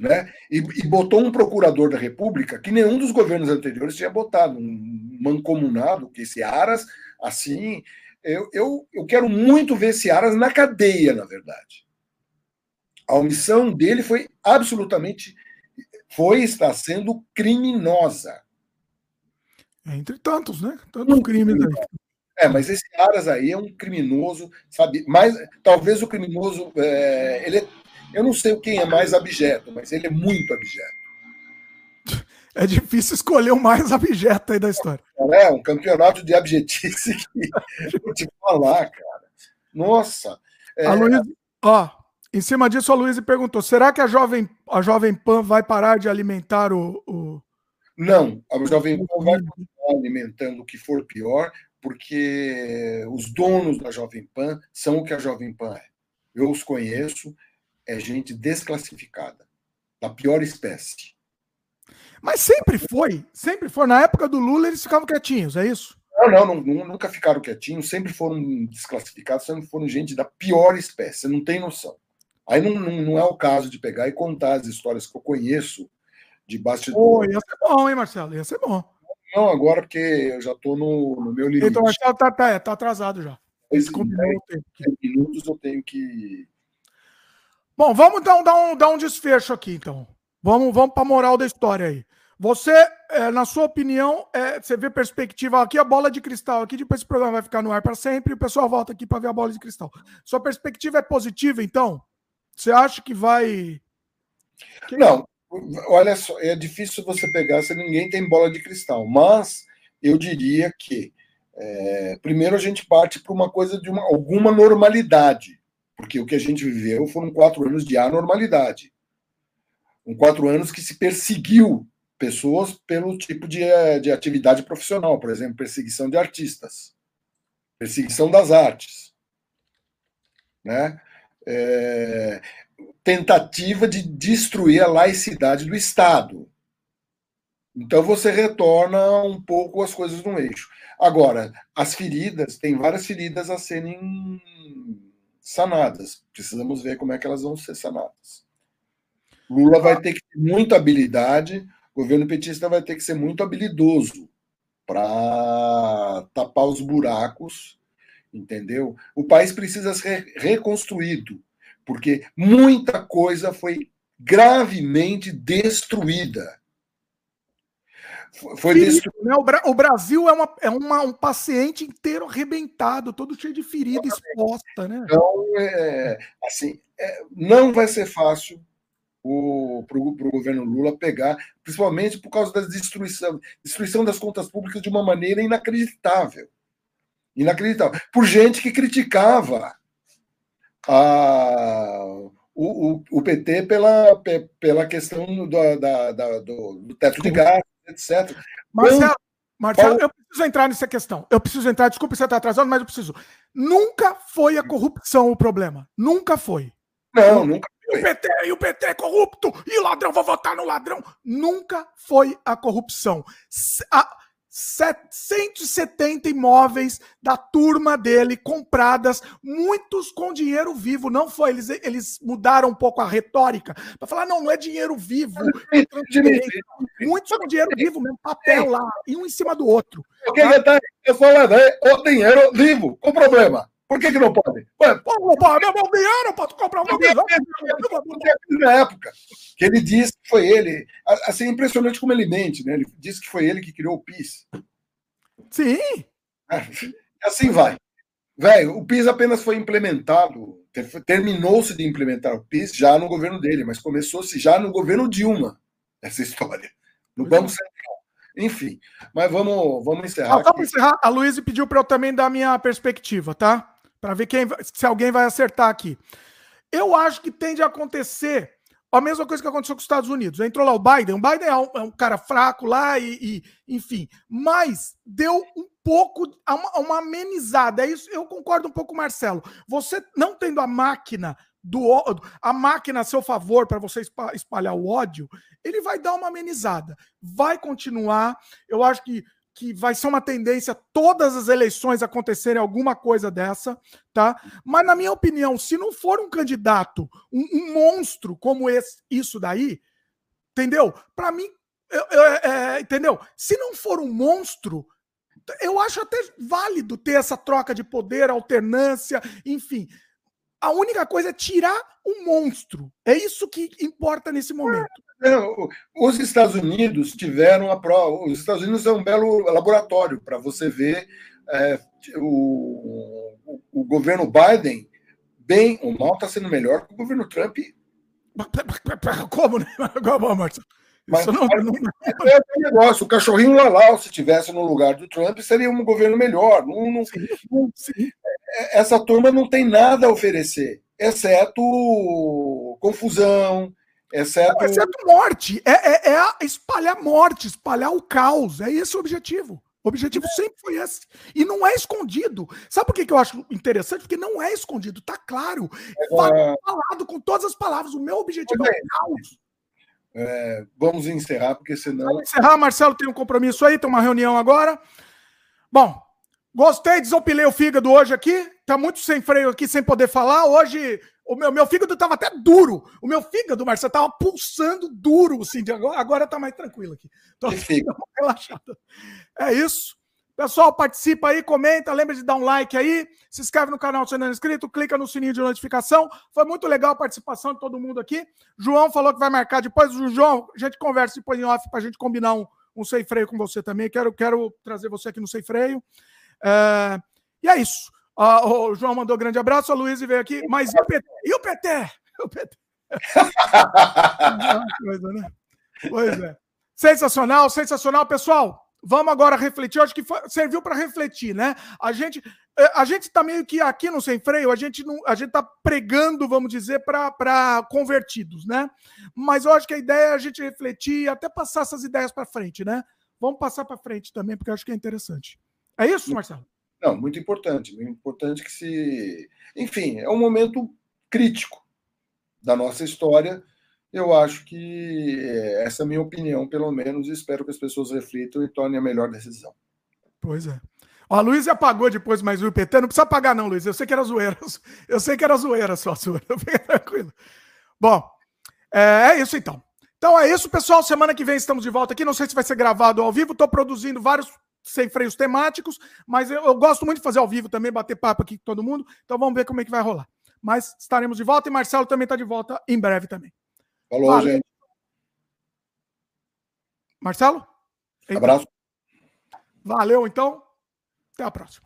Né? E, e botou um procurador da República que nenhum dos governos anteriores tinha botado, um mancomunado, que esse Aras, assim. Eu, eu, eu quero muito ver esse Aras na cadeia, na verdade. A omissão dele foi absolutamente, foi está sendo criminosa. Entre tantos, né? Tantos crimes aí. É, mas esse Aras aí é um criminoso, sabe? Mas talvez o criminoso, é, ele é, eu não sei quem é mais abjeto, mas ele é muito abjeto. É difícil escolher o mais abjeto aí da história. É, um campeonato de abjetice que vou te falar, cara. Nossa. É... A Luiz, ó, em cima disso, a Luísa perguntou: será que a Jovem, a Jovem Pan vai parar de alimentar o. o... Não, a Jovem Pan vai continuar alimentando o que for pior, porque os donos da Jovem Pan são o que a Jovem Pan é. Eu os conheço, é gente desclassificada, da pior espécie. Mas sempre foi, sempre foi. Na época do Lula eles ficavam quietinhos, é isso? Não, não, não, nunca ficaram quietinhos, sempre foram desclassificados, sempre foram gente da pior espécie, você não tem noção. Aí não, não, não, é o caso de pegar e contar as histórias que eu conheço de bastidor. Oh, ia ser bom, hein, Marcelo? Ia ser bom. Não, agora porque eu já estou no, no, meu limite. Então, Marcelo tá, tá, tá atrasado já. Esse combinou minutos eu tenho que. Bom, vamos então dar um, dar um desfecho aqui, então. Vamos, vamos para a moral da história aí. Você, é, na sua opinião, é, você vê perspectiva aqui, a bola de cristal aqui, depois esse programa vai ficar no ar para sempre e o pessoal volta aqui para ver a bola de cristal. Sua perspectiva é positiva, então? Você acha que vai. Não, olha só, é difícil você pegar se ninguém tem bola de cristal, mas eu diria que É, primeiro a gente parte para uma coisa de uma, alguma normalidade, porque o que a gente viveu foram quatro anos de anormalidade. Um quatro anos que se perseguiu pessoas pelo tipo de, de atividade profissional, por exemplo, perseguição de artistas, perseguição das artes, né? É, tentativa de destruir a laicidade do Estado. Então você retorna um pouco as coisas no eixo. Agora, as feridas, tem várias feridas a serem sanadas. Precisamos ver como é que elas vão ser sanadas. Lula vai ter que ter muita habilidade, o governo petista vai ter que ser muito habilidoso para tapar os buracos, entendeu? O país precisa ser reconstruído porque muita coisa foi gravemente destruída. Foi destruído. Né? O, Brasil é, uma, é uma, um paciente inteiro arrebentado, todo cheio de ferida exposta. Né? Então, é, assim, é, não vai ser fácil para o governo Lula pegar, principalmente por causa da destruição, destruição das contas públicas de uma maneira inacreditável. Inacreditável. Por gente que criticava a, o, o, PT pela, pela questão do, da, da, do, do teto de gás, etc. Marcelo, Marcelo, eu preciso entrar nessa questão. Eu preciso entrar, desculpa você estar atrasado, mas eu preciso. Nunca foi a corrupção o problema. Nunca foi. Não, nunca. E o PT, e o PT é corrupto, e o ladrão, vou votar no ladrão. Nunca foi a corrupção. A, 170 imóveis da turma dele compradas, muitos com dinheiro vivo. Não foi, eles, eles mudaram um pouco a retórica para falar: não, não é dinheiro vivo. É muitos com dinheiro vivo, mesmo papel lá, e um em cima do outro. O que tá? Eu falo, é o dinheiro vivo, com problema. Por que, que não pode? Ué, pô, pô, meu irmão, dinheiro para comprar uma vez. Na época, que ele disse que foi ele. Assim, é impressionante como ele mente, né? Ele disse que foi ele que criou o PIS. Sim. É, assim vai. Velho, o PIS apenas foi implementado, terminou-se de implementar o PIS já no governo dele, mas começou-se já no governo Dilma, essa história. No Banco Central. Enfim, mas vamos, vamos encerrar. Ah, só para encerrar, a Luísa pediu para eu também dar a minha perspectiva, tá? Para ver quem, se alguém vai acertar aqui. Eu acho que tende a acontecer a mesma coisa que aconteceu com os Estados Unidos. Entrou lá o Biden, o Biden é um, é um cara fraco lá e, e, enfim, mas deu um pouco uma, uma amenizada. É isso, eu concordo um pouco com o Marcelo. Você não tendo a máquina do a máquina a seu favor para você espalhar o ódio, ele vai dar uma amenizada. Vai continuar. Eu acho que que vai ser uma tendência todas as eleições acontecerem alguma coisa dessa, tá? Mas na minha opinião, se não for um candidato, um, um monstro como esse, isso daí, entendeu? Para mim, eu, eu, é, entendeu? Se não for um monstro, eu acho até válido ter essa troca de poder, alternância, enfim. A única coisa é tirar o monstro. É isso que importa nesse momento. Os Estados Unidos tiveram a prova. Os Estados Unidos é um belo laboratório para você ver é, o, o, governo Biden bem ou mal está sendo melhor que o governo Trump. Como, né? Como, Marcelo? Mas, não, não... É um negócio. O cachorrinho Lalau, se tivesse no lugar do Trump, seria um governo melhor. Não, não, sim. É, essa turma não tem nada a oferecer, exceto confusão, exceto. Não, exceto morte. É, é, é, espalhar morte, espalhar o caos. É esse o objetivo. O objetivo sempre foi esse. E não é escondido. Sabe por que, que eu acho interessante? Porque não é escondido, tá claro. É... Falado com todas as palavras. O meu objetivo é, é o caos. É, vamos encerrar, porque senão. Vamos encerrar, Marcelo tem um compromisso aí, tem uma reunião agora. Bom, gostei, desopilei o fígado hoje aqui. Tá muito sem freio aqui, sem poder falar. Hoje, o meu, meu fígado tava até duro. O meu fígado, Marcelo, tava pulsando duro, assim. Agora, agora tá mais tranquilo aqui. Tô relaxado. É isso. Pessoal, participa aí, comenta, lembra de dar um like aí, se inscreve no canal se não é inscrito, clica no sininho de notificação. Foi muito legal a participação de todo mundo aqui. João falou que vai marcar depois. João, a gente conversa depois em off para a gente combinar um, um sem freio com você também. Quero, quero trazer você aqui no sem freio. É, e é isso. Ah, o João mandou um grande abraço, a Luiz veio aqui. Mas e o PT? E o PT? O PT. coisa, né? Pois é. Sensacional, sensacional, pessoal. vamos agora refletir. Eu acho que foi, serviu para refletir, né? A gente é, a gente está meio que aqui no Sem Freio, a gente não, a gente está pregando, vamos dizer, para convertidos, né? Mas eu acho que a ideia é a gente refletir e até passar essas ideias para frente, né? Vamos passar para frente também, porque eu acho que é interessante. É isso, Marcelo? Não, muito importante. Muito importante que se. Enfim, é um momento crítico da nossa história. Eu acho que é, essa é a minha opinião, pelo menos, e espero que as pessoas reflitam e tomem a melhor decisão. Pois é. Ó, a Luiz apagou depois mais o PT. Não precisa apagar, não, Luiz. Eu sei que era zoeira. Eu sei que era zoeira só, sua. Fica tranquilo. Bom, é, é isso então. Então é isso, pessoal. Semana que vem estamos de volta aqui. Não sei se vai ser gravado ao vivo. Estou produzindo vários sem freios temáticos, mas eu, eu, gosto muito de fazer ao vivo também, bater papo aqui com todo mundo. Então vamos ver como é que vai rolar. Mas estaremos de volta e Marcelo também está de volta em breve também. Falou, Valeu. gente. Marcelo? Abraço. Valeu, então. Até a próxima.